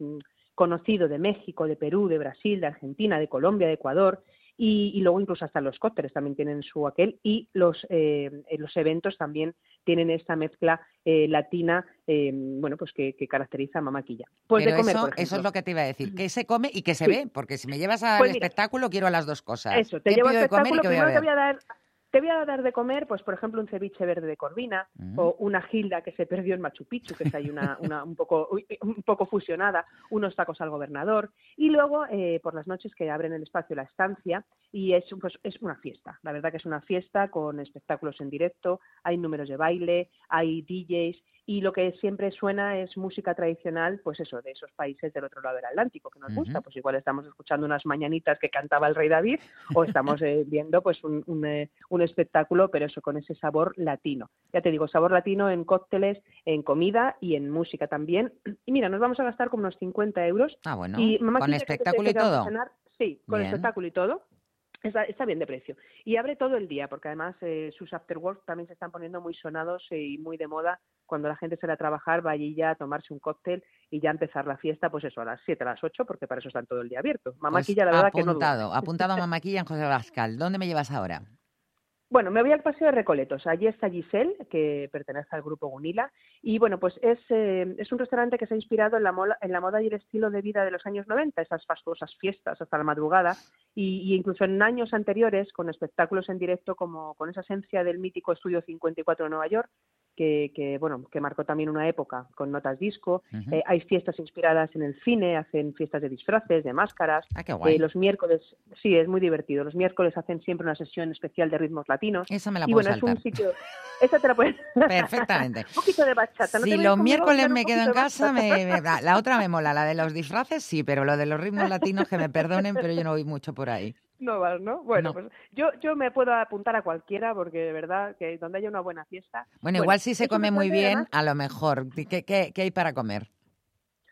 conocido de México, de Perú, de Brasil, de Argentina, de Colombia, de Ecuador. Y, y luego incluso hasta los cócteles también tienen su aquel y los, eh, los eventos también tienen esta mezcla eh, latina, eh, bueno, pues que, que caracteriza a Mamaquilla. Pues Pero de comer, eso, por eso ejemplo. es lo que te iba a decir. Que se come y que se Sí. ve, porque si me llevas al Pues mira, espectáculo quiero las dos cosas. Eso, te ¿Qué llevo al espectáculo. a Primero te voy a dar, te voy a dar de comer, pues por ejemplo, un ceviche verde de corvina Mm. o una gilda que se perdió en Machu Picchu, que está ahí una, una- un, poco, un poco fusionada, unos tacos al gobernador y luego eh, por las noches que abren el espacio La Estancia y es, pues, es una fiesta. La verdad que es una fiesta con espectáculos en directo, hay números de baile, hay DJs y lo que siempre suena es música tradicional, pues eso, de esos países del otro lado del Atlántico que nos gusta. Pues igual estamos escuchando unas mañanitas que cantaba el rey David o estamos eh, viendo pues un, un, eh, un espectáculo, pero eso con ese sabor latino. Ya te digo, sabor latino en cócteles, en comida y en música también. Y mira, nos vamos a gastar como unos 50 euros. Ah, bueno, Y Mamá con espectáculo y todo. sí, con Bien. espectáculo y todo. Está, está bien de precio. Y abre todo el día, porque además eh, sus afterworks también se están poniendo muy sonados eh, y muy de moda. Cuando la gente sale a trabajar, va allí ya a tomarse un cóctel y ya empezar la fiesta, pues eso, a las 7, a las 8, porque para eso están todo el día abiertos. Pues Mamaquilla, la verdad que no apuntado, apuntado a Mamaquilla en José Bascal. ¿Dónde me llevas ahora? Bueno, me voy al Paseo de Recoletos. Allí está Giselle, que pertenece al grupo Gunila. Y bueno, pues es, eh, es un restaurante que se ha inspirado en la, mola- en la moda y el estilo de vida de los años 90, esas fastuosas fiestas hasta la madrugada. Y, y incluso en años anteriores, con espectáculos en directo, como con esa esencia del mítico Estudio 54 de Nueva York, que, que, bueno, que marcó también una época con notas disco. Eh, hay fiestas inspiradas en el cine, hacen fiestas de disfraces, de máscaras. Ah, qué guay. Eh, los miércoles, sí, es muy divertido. Los miércoles hacen siempre una sesión especial de ritmos latinos. Esa me la y puedo bueno, es un sitio. Esa te la puedes. Perfectamente. un poquito de bachata. ¿no Si los miércoles me quedo en casa, me, me- la, la otra me mola, la de los disfraces sí, pero lo de los ritmos latinos que me perdonen, pero yo no voy mucho por ahí. No vas, ¿no? Bueno, No. pues yo, yo me puedo apuntar a cualquiera porque de verdad que donde haya una buena fiesta. Bueno, igual si se come muy bien, además, a lo mejor. ¿Qué, qué, qué hay para comer?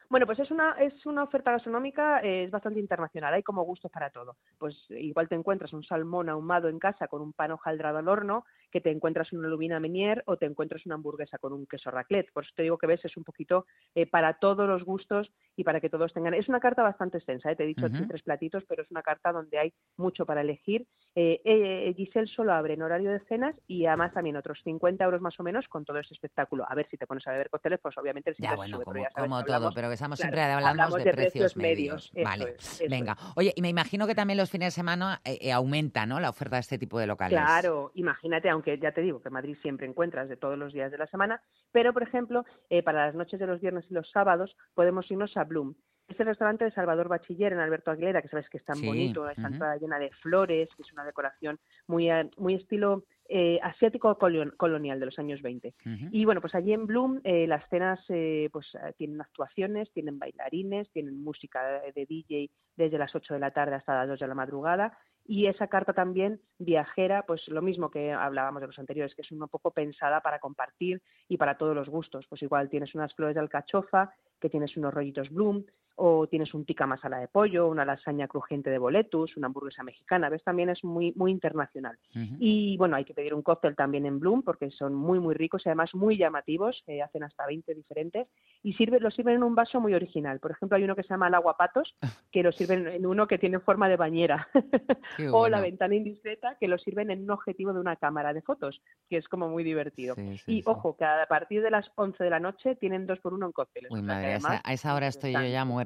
Bueno, pues es una, es una oferta gastronómica, eh, es bastante internacional, hay como gustos para todo. Pues igual te encuentras un salmón ahumado en casa con un pan hojaldrado al horno, que te encuentras una lubina menier o te encuentras una hamburguesa con un queso raclette. Por eso te digo que ves, es un poquito eh, para todos los gustos y para que todos tengan. Es una carta bastante extensa, ¿eh? te he dicho Ujú. tres platitos, pero es una carta donde hay mucho para elegir. Eh, eh, Giselle solo abre en horario de cenas y además también otros 50 euros más o menos con todo este espectáculo. A ver si te pones a beber cócteles, pues obviamente el Ya, bueno, sube, como, ya sabes como que todo, hablamos- pero que estamos claro, siempre hablamos, hablamos de, precios medios. eso vale, es, eso venga. es. Oye, y me imagino que también los fines de semana eh, eh, aumenta, ¿no? La oferta de este tipo de locales. Claro, imagínate, aunque ya te digo que en Madrid siempre encuentras de todos los días de la semana, pero por ejemplo, eh, para las noches de los viernes y los sábados podemos irnos a Bloom. Este restaurante de Salvador Bachiller en Alberto Aguilera, que sabes que es tan Sí, bonito, está ujú. entrada llena de flores, que es una decoración muy, eh, muy estilo eh, asiático colon- colonial de los años 20. Ujú. Y bueno, pues allí en Bloom eh, las cenas eh, pues tienen actuaciones, tienen bailarines, tienen música de DJ desde las 8 de la tarde hasta las 2 de la madrugada y esa carta también viajera, pues lo mismo que hablábamos de los anteriores, que es un poco pensada para compartir y para todos los gustos. Pues igual tienes unas flores de alcachofa, que tienes unos rollitos Bloom, o tienes un tikka masala de pollo, una lasaña crujiente de boletus, una hamburguesa mexicana, ¿ves? También es muy, muy internacional. Y bueno, hay que pedir un cóctel también en Bloom porque son muy, muy ricos y además muy llamativos, eh, hacen hasta 20 diferentes y sirve, lo sirven en un vaso muy original. Por ejemplo, hay uno que se llama el aguapatos, que lo sirven en uno que tiene forma de bañera. O la ventana indiscreta, que lo sirven en un objetivo de una cámara de fotos, que es como muy divertido. Sí, sí, y sí. ojo, que a partir de las 11 de la noche tienen dos por uno en cócteles. Uy, madre, a esa, además a esa hora estoy yo ya muerta.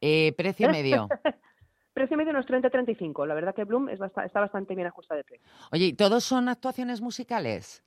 Eh, precio medio. Precio medio unos 30-35. La verdad que Bloom es basta- está bastante bien ajustado de precio. Oye, ¿y todos son actuaciones musicales?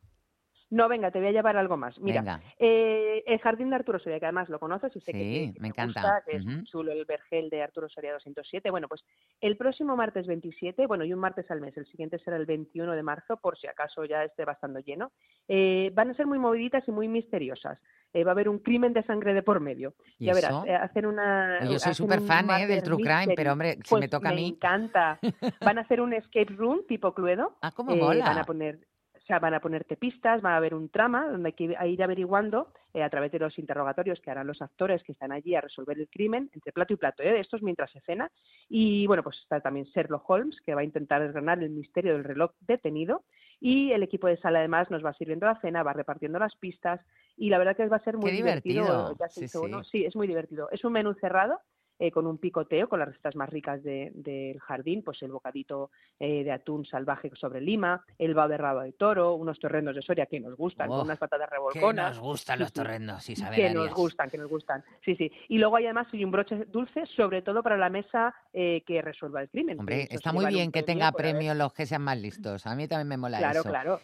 No, venga, te voy a llevar algo más. Mira, eh, el jardín de Arturo Soria, que además lo conoces que, Sí, que me encanta. gusta, que es chulo el vergel de Arturo Soria 207. Bueno, pues el próximo martes 27, bueno, y un martes al mes, el siguiente será el 21 de marzo, por si acaso ya esté bastante lleno, eh, van a ser muy moviditas y muy misteriosas. Eh, va a haber un crimen de sangre de por medio. ¿Y ya verás, eh, hacen una... Yo soy súper fan ¿eh? del True Crime, mystery. pero hombre, si Pues me toca a mí. encanta. Van a hacer un escape room tipo Cluedo. Ah, cómo mola. Van a poner o sea, van a ponerte pistas, va a haber un trama donde hay que ir averiguando eh, a través de los interrogatorios que harán los actores que están allí a resolver el crimen entre plato y plato. ¿eh? Esto es mientras se cena. Y bueno, pues está también Sherlock Holmes, que va a intentar desgranar el misterio del reloj detenido. Y el equipo de sala además nos va sirviendo la cena, va repartiendo las pistas. Y la verdad que va a ser muy Qué divertido. Ya se Sí, hizo sí. uno. sí, es muy divertido. Es un menú cerrado eh, con un picoteo, con las recetas más ricas de- del jardín, pues el bocadito eh, de atún salvaje sobre lima, el bao de de toro, unos torrendos de Soria que nos gustan, Oh, con unas patatas Que revolconas. nos gustan Sí, los sí. torrendos, Isabel Que nos gustan, que nos gustan. Sí, sí. Y luego hay además un broche dulce, sobre todo para la mesa eh, que resuelva el crimen. Hombre, está muy bien que tenga por haber- premio los que sean más listos. A mí también me mola Claro, eso. claro.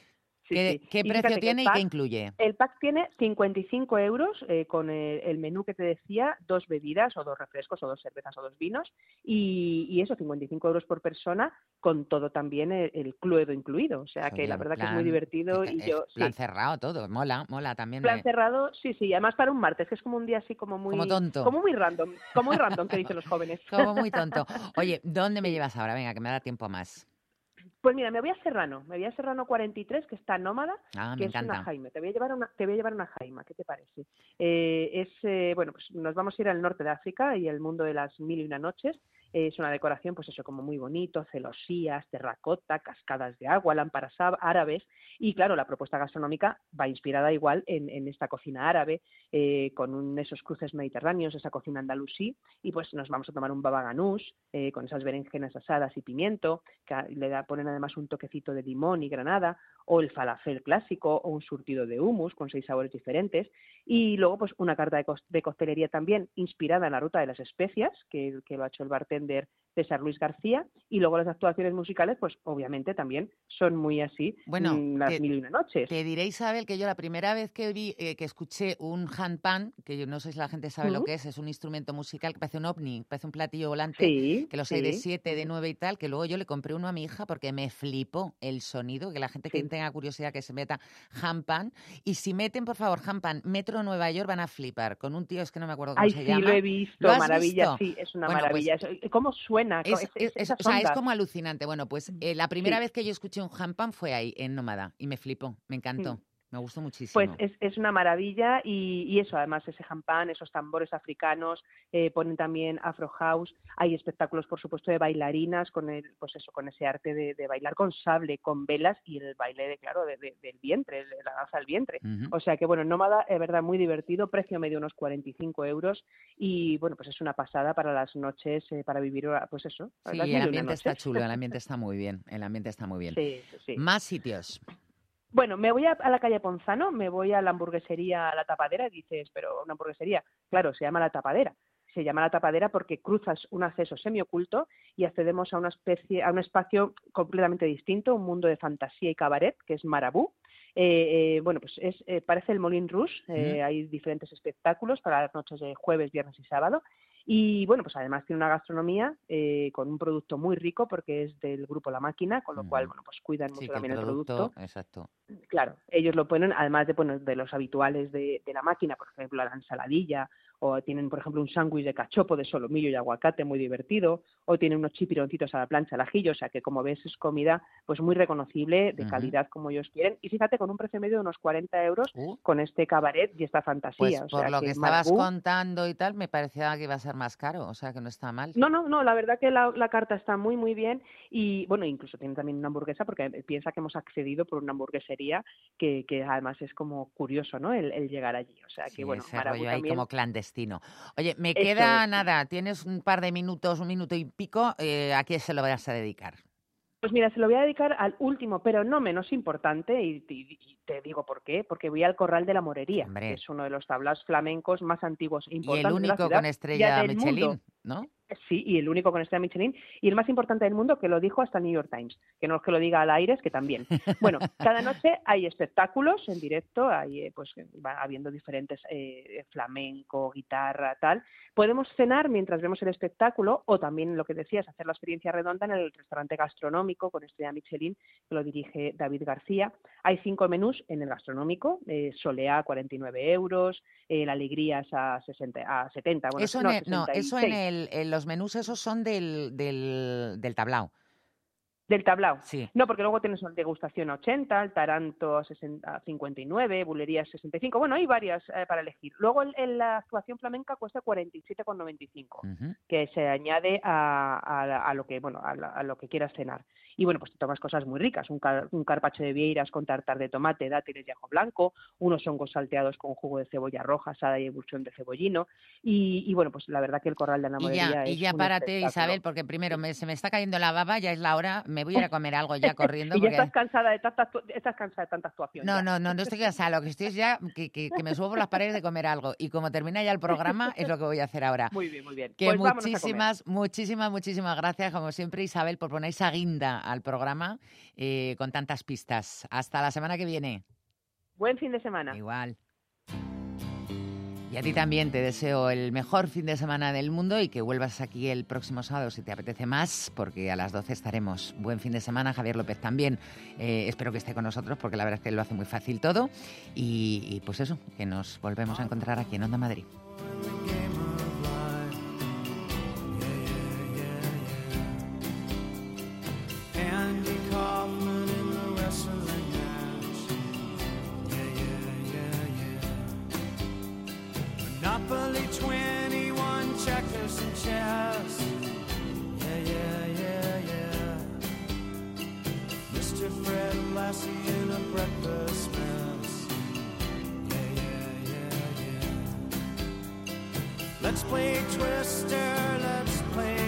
Sí, ¿Qué, sí. qué Y precio que tiene y qué incluye? El pack tiene 55 euros eh, con el, el menú que te decía, dos bebidas o dos refrescos o dos cervezas o dos vinos y, y eso, 55 euros por persona con todo también el, el cluedo incluido. O sea que la verdad que es muy divertido y es yo... sí. plan cerrado todo, mola, mola también. Plan me- cerrado, sí, sí, además para un martes, que es como un día así como muy... Como tonto. Como muy random, como muy random, que dicen los jóvenes. Como muy tonto. Oye, ¿dónde me llevas ahora? Venga, que me da tiempo más. Pues mira, me voy a Serrano, me voy a Serrano 43, que está nómada, Ah, que es una encanta. Jaime. Te voy a llevar una, te voy a llevar una Jaima, ¿qué te parece? Eh, es, eh, bueno, pues nos vamos a ir al norte de África y el mundo de las mil y una noches. Es una decoración, pues eso, como muy bonito, celosías, terracota, cascadas de agua, lámparas árabes. Y claro, la propuesta gastronómica va inspirada igual en, en esta cocina árabe, eh, con esos cruces mediterráneos, esa cocina andalusí. Y pues nos vamos a tomar un baba ganús, eh, con esas berenjenas asadas y pimiento, que le da, ponen además un toquecito de limón y granada, o el falafel clásico, o un surtido de hummus con seis sabores diferentes. Y luego, pues, una carta de, cos- de coctelería también inspirada en la ruta de las especias, que, que lo ha hecho el bartender aprender. César Luis García, y luego las actuaciones musicales, pues obviamente también son muy así, Bueno, mm, las te- mil y una noches. Te diré, Isabel, que yo la primera vez que vi, eh, que escuché un handpan, que yo no sé si la gente sabe lo Ujú. que es, es un instrumento musical que parece un ovni, parece un platillo volante, Sí, que los hay de sí. 7, de 9 y tal, que luego yo le compré uno a mi hija porque me flipó el sonido, que la gente que Sí. tenga curiosidad que se meta handpan. Y si meten, por favor, handpan Metro Nueva York, van a flipar con un tío, es que no me acuerdo cómo Ay, se sí, llama. lo he visto, ¿Lo maravilla, visto? sí, es una Bueno, pues, maravilla. Eso- ¿Cómo suena? Es, Es- es- es- esas o sea, es ondas. como alucinante. Bueno, pues eh, la primera Sí. vez que yo escuché un handpan fue ahí, en Nómada, y me flipó, me encantó, Mm. Me gustó muchísimo. Pues es, es una maravilla y, y eso, además ese champán, esos tambores africanos, eh, ponen también Afro House, hay espectáculos por supuesto de bailarinas con el, pues eso, con ese arte de, de bailar con sable, con velas y el baile de, claro, de- de- del vientre, la danza del vientre. O sea que bueno, Nómada es verdad muy divertido, precio medio unos 45 euros y bueno, pues es una pasada para las noches, eh, para vivir, pues eso. Sí, el ambiente está chulo, el ambiente está muy bien, el ambiente está muy bien. Sí, sí. Más sitios. Bueno, me voy a, a la calle Ponzano, me voy a la hamburguesería La Tapadera, y dices, pero una hamburguesería, claro, se llama La Tapadera. Se llama La Tapadera porque cruzas un acceso semioculto y accedemos a una especie, a un espacio completamente distinto, un mundo de fantasía y cabaret, que es Marabú. Eh, eh, bueno, pues es, eh, parece el Molin Rouge, eh, hay diferentes espectáculos para las noches de jueves, viernes y sábado. Y bueno, pues además tiene una gastronomía eh, con un producto muy rico porque es del grupo La Máquina, con lo cual, bueno, pues cuidan Sí, mucho el también el producto, producto. exacto. Claro, ellos lo ponen, además de, bueno, de los habituales de, de la máquina, por ejemplo, la ensaladilla, o tienen, por ejemplo, un sándwich de cachopo de solomillo y aguacate muy divertido, o tienen unos chipironcitos a la plancha al ajillo, o sea que como ves es comida pues muy reconocible, de calidad como ellos quieren, y fíjate, con un precio medio de unos 40 euros Uh. con este cabaret y esta fantasía. Pues o por sea lo que estabas contando y tal, me parecía que iba a ser más caro, o sea que no está mal. no, no, no, la verdad que la, la carta está muy, muy bien y, bueno, incluso tiene también una hamburguesa porque piensa que hemos accedido por una hamburguesería que, que además es como curioso, ¿no? El, el llegar allí. O sea que, Sí, bueno, ese rollo ahí también- como clandestino. Oye, me Eso queda es. nada, tienes un par de minutos, un minuto y pico, eh, ¿a quién se lo vas a dedicar? Pues mira, se lo voy a dedicar al último, pero no menos importante, y, y- y te digo por qué, porque voy al Corral de la Morería, que es uno de los tablaos flamencos más antiguos e Y el de la único ciudad, con estrella mundo. Michelin, ¿no? Sí, y el único con estrella Michelin y el más importante del mundo que lo dijo hasta el New York Times, que no es que lo diga al aire, es que también. Bueno, cada noche hay espectáculos en directo, hay eh, pues va habiendo diferentes eh, flamenco, guitarra, tal. Podemos cenar mientras vemos el espectáculo o también lo que decías, hacer la experiencia redonda en el restaurante gastronómico con estrella Michelin que lo dirige David García. Hay cinco menús en el gastronómico, eh, Soleá a 49 euros, eh, la Alegría es a, 60, a 70, bueno, eso no, en el- no, eso en, 66. el, en los menús esos son del, del, del tablao. Del tablao. Sí. No, porque luego tienes degustación a 80, el taranto a 60 a 59, bulería a 65. Bueno, hay varias eh, para elegir. Luego el- el- la actuación flamenca cuesta 47,95, Ujú. que se añade a, a- a lo que bueno a, la- a lo que quieras cenar. Y bueno, pues te tomas cosas muy ricas, un, car- un carpacho de vieiras con tartar de tomate, dátiles y ajo blanco, unos hongos salteados con jugo de cebolla roja, asada y emulsión de cebollino. Y, y bueno, pues la verdad que el corral de la Y ya, y es ya un párate. Isabel, porque primero me- se me está cayendo la baba, ya es la hora, me voy a ir a comer algo ya corriendo. y ya porque- estás cansada de tanta, estás cansada de tanta actuación. No, ya. no, no, no estoy cansada. Lo que estoy es ya que, que, que me subo por las paredes de comer algo. Y como termina ya el programa, es lo que voy a hacer ahora. Muy bien, muy bien. Que Pues muchísimas, muchísimas, muchísimas gracias, como siempre, Isabel, por poner esa guinda al programa eh, con tantas pistas. Hasta la semana que viene. Buen fin de semana. Igual. Y a ti también te deseo el mejor fin de semana del mundo y que vuelvas aquí el próximo sábado si te apetece más, porque a las 12 estaremos. Buen fin de semana, Javier López también. Eh, espero que esté con nosotros porque la verdad es que lo hace muy fácil todo. Y, y pues eso, que nos volvemos a encontrar aquí en Onda Madrid. In a breakfast mess. Yeah, yeah, yeah, yeah. Let's play Twister, let's play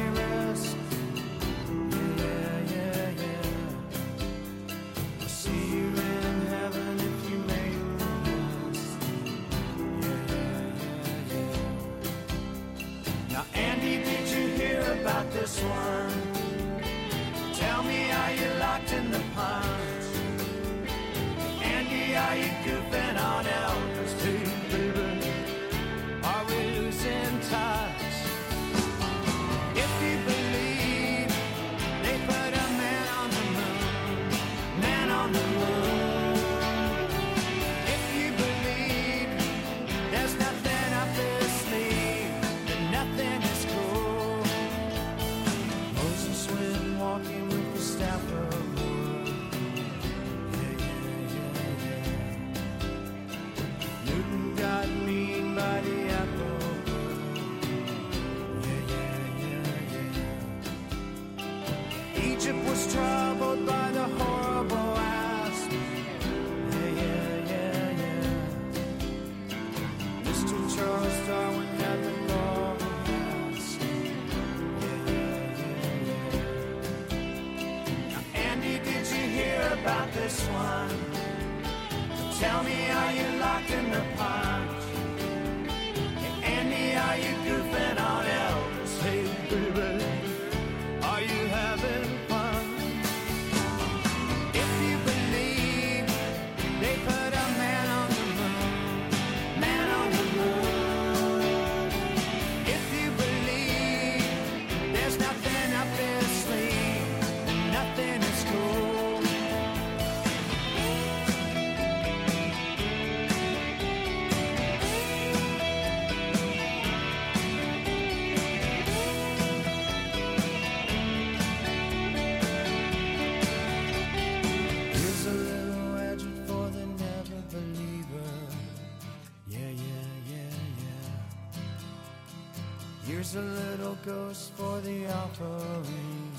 goes for the offering.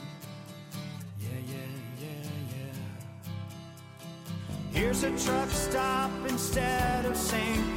Yeah, yeah, yeah, yeah. Here's a truck stop instead of St.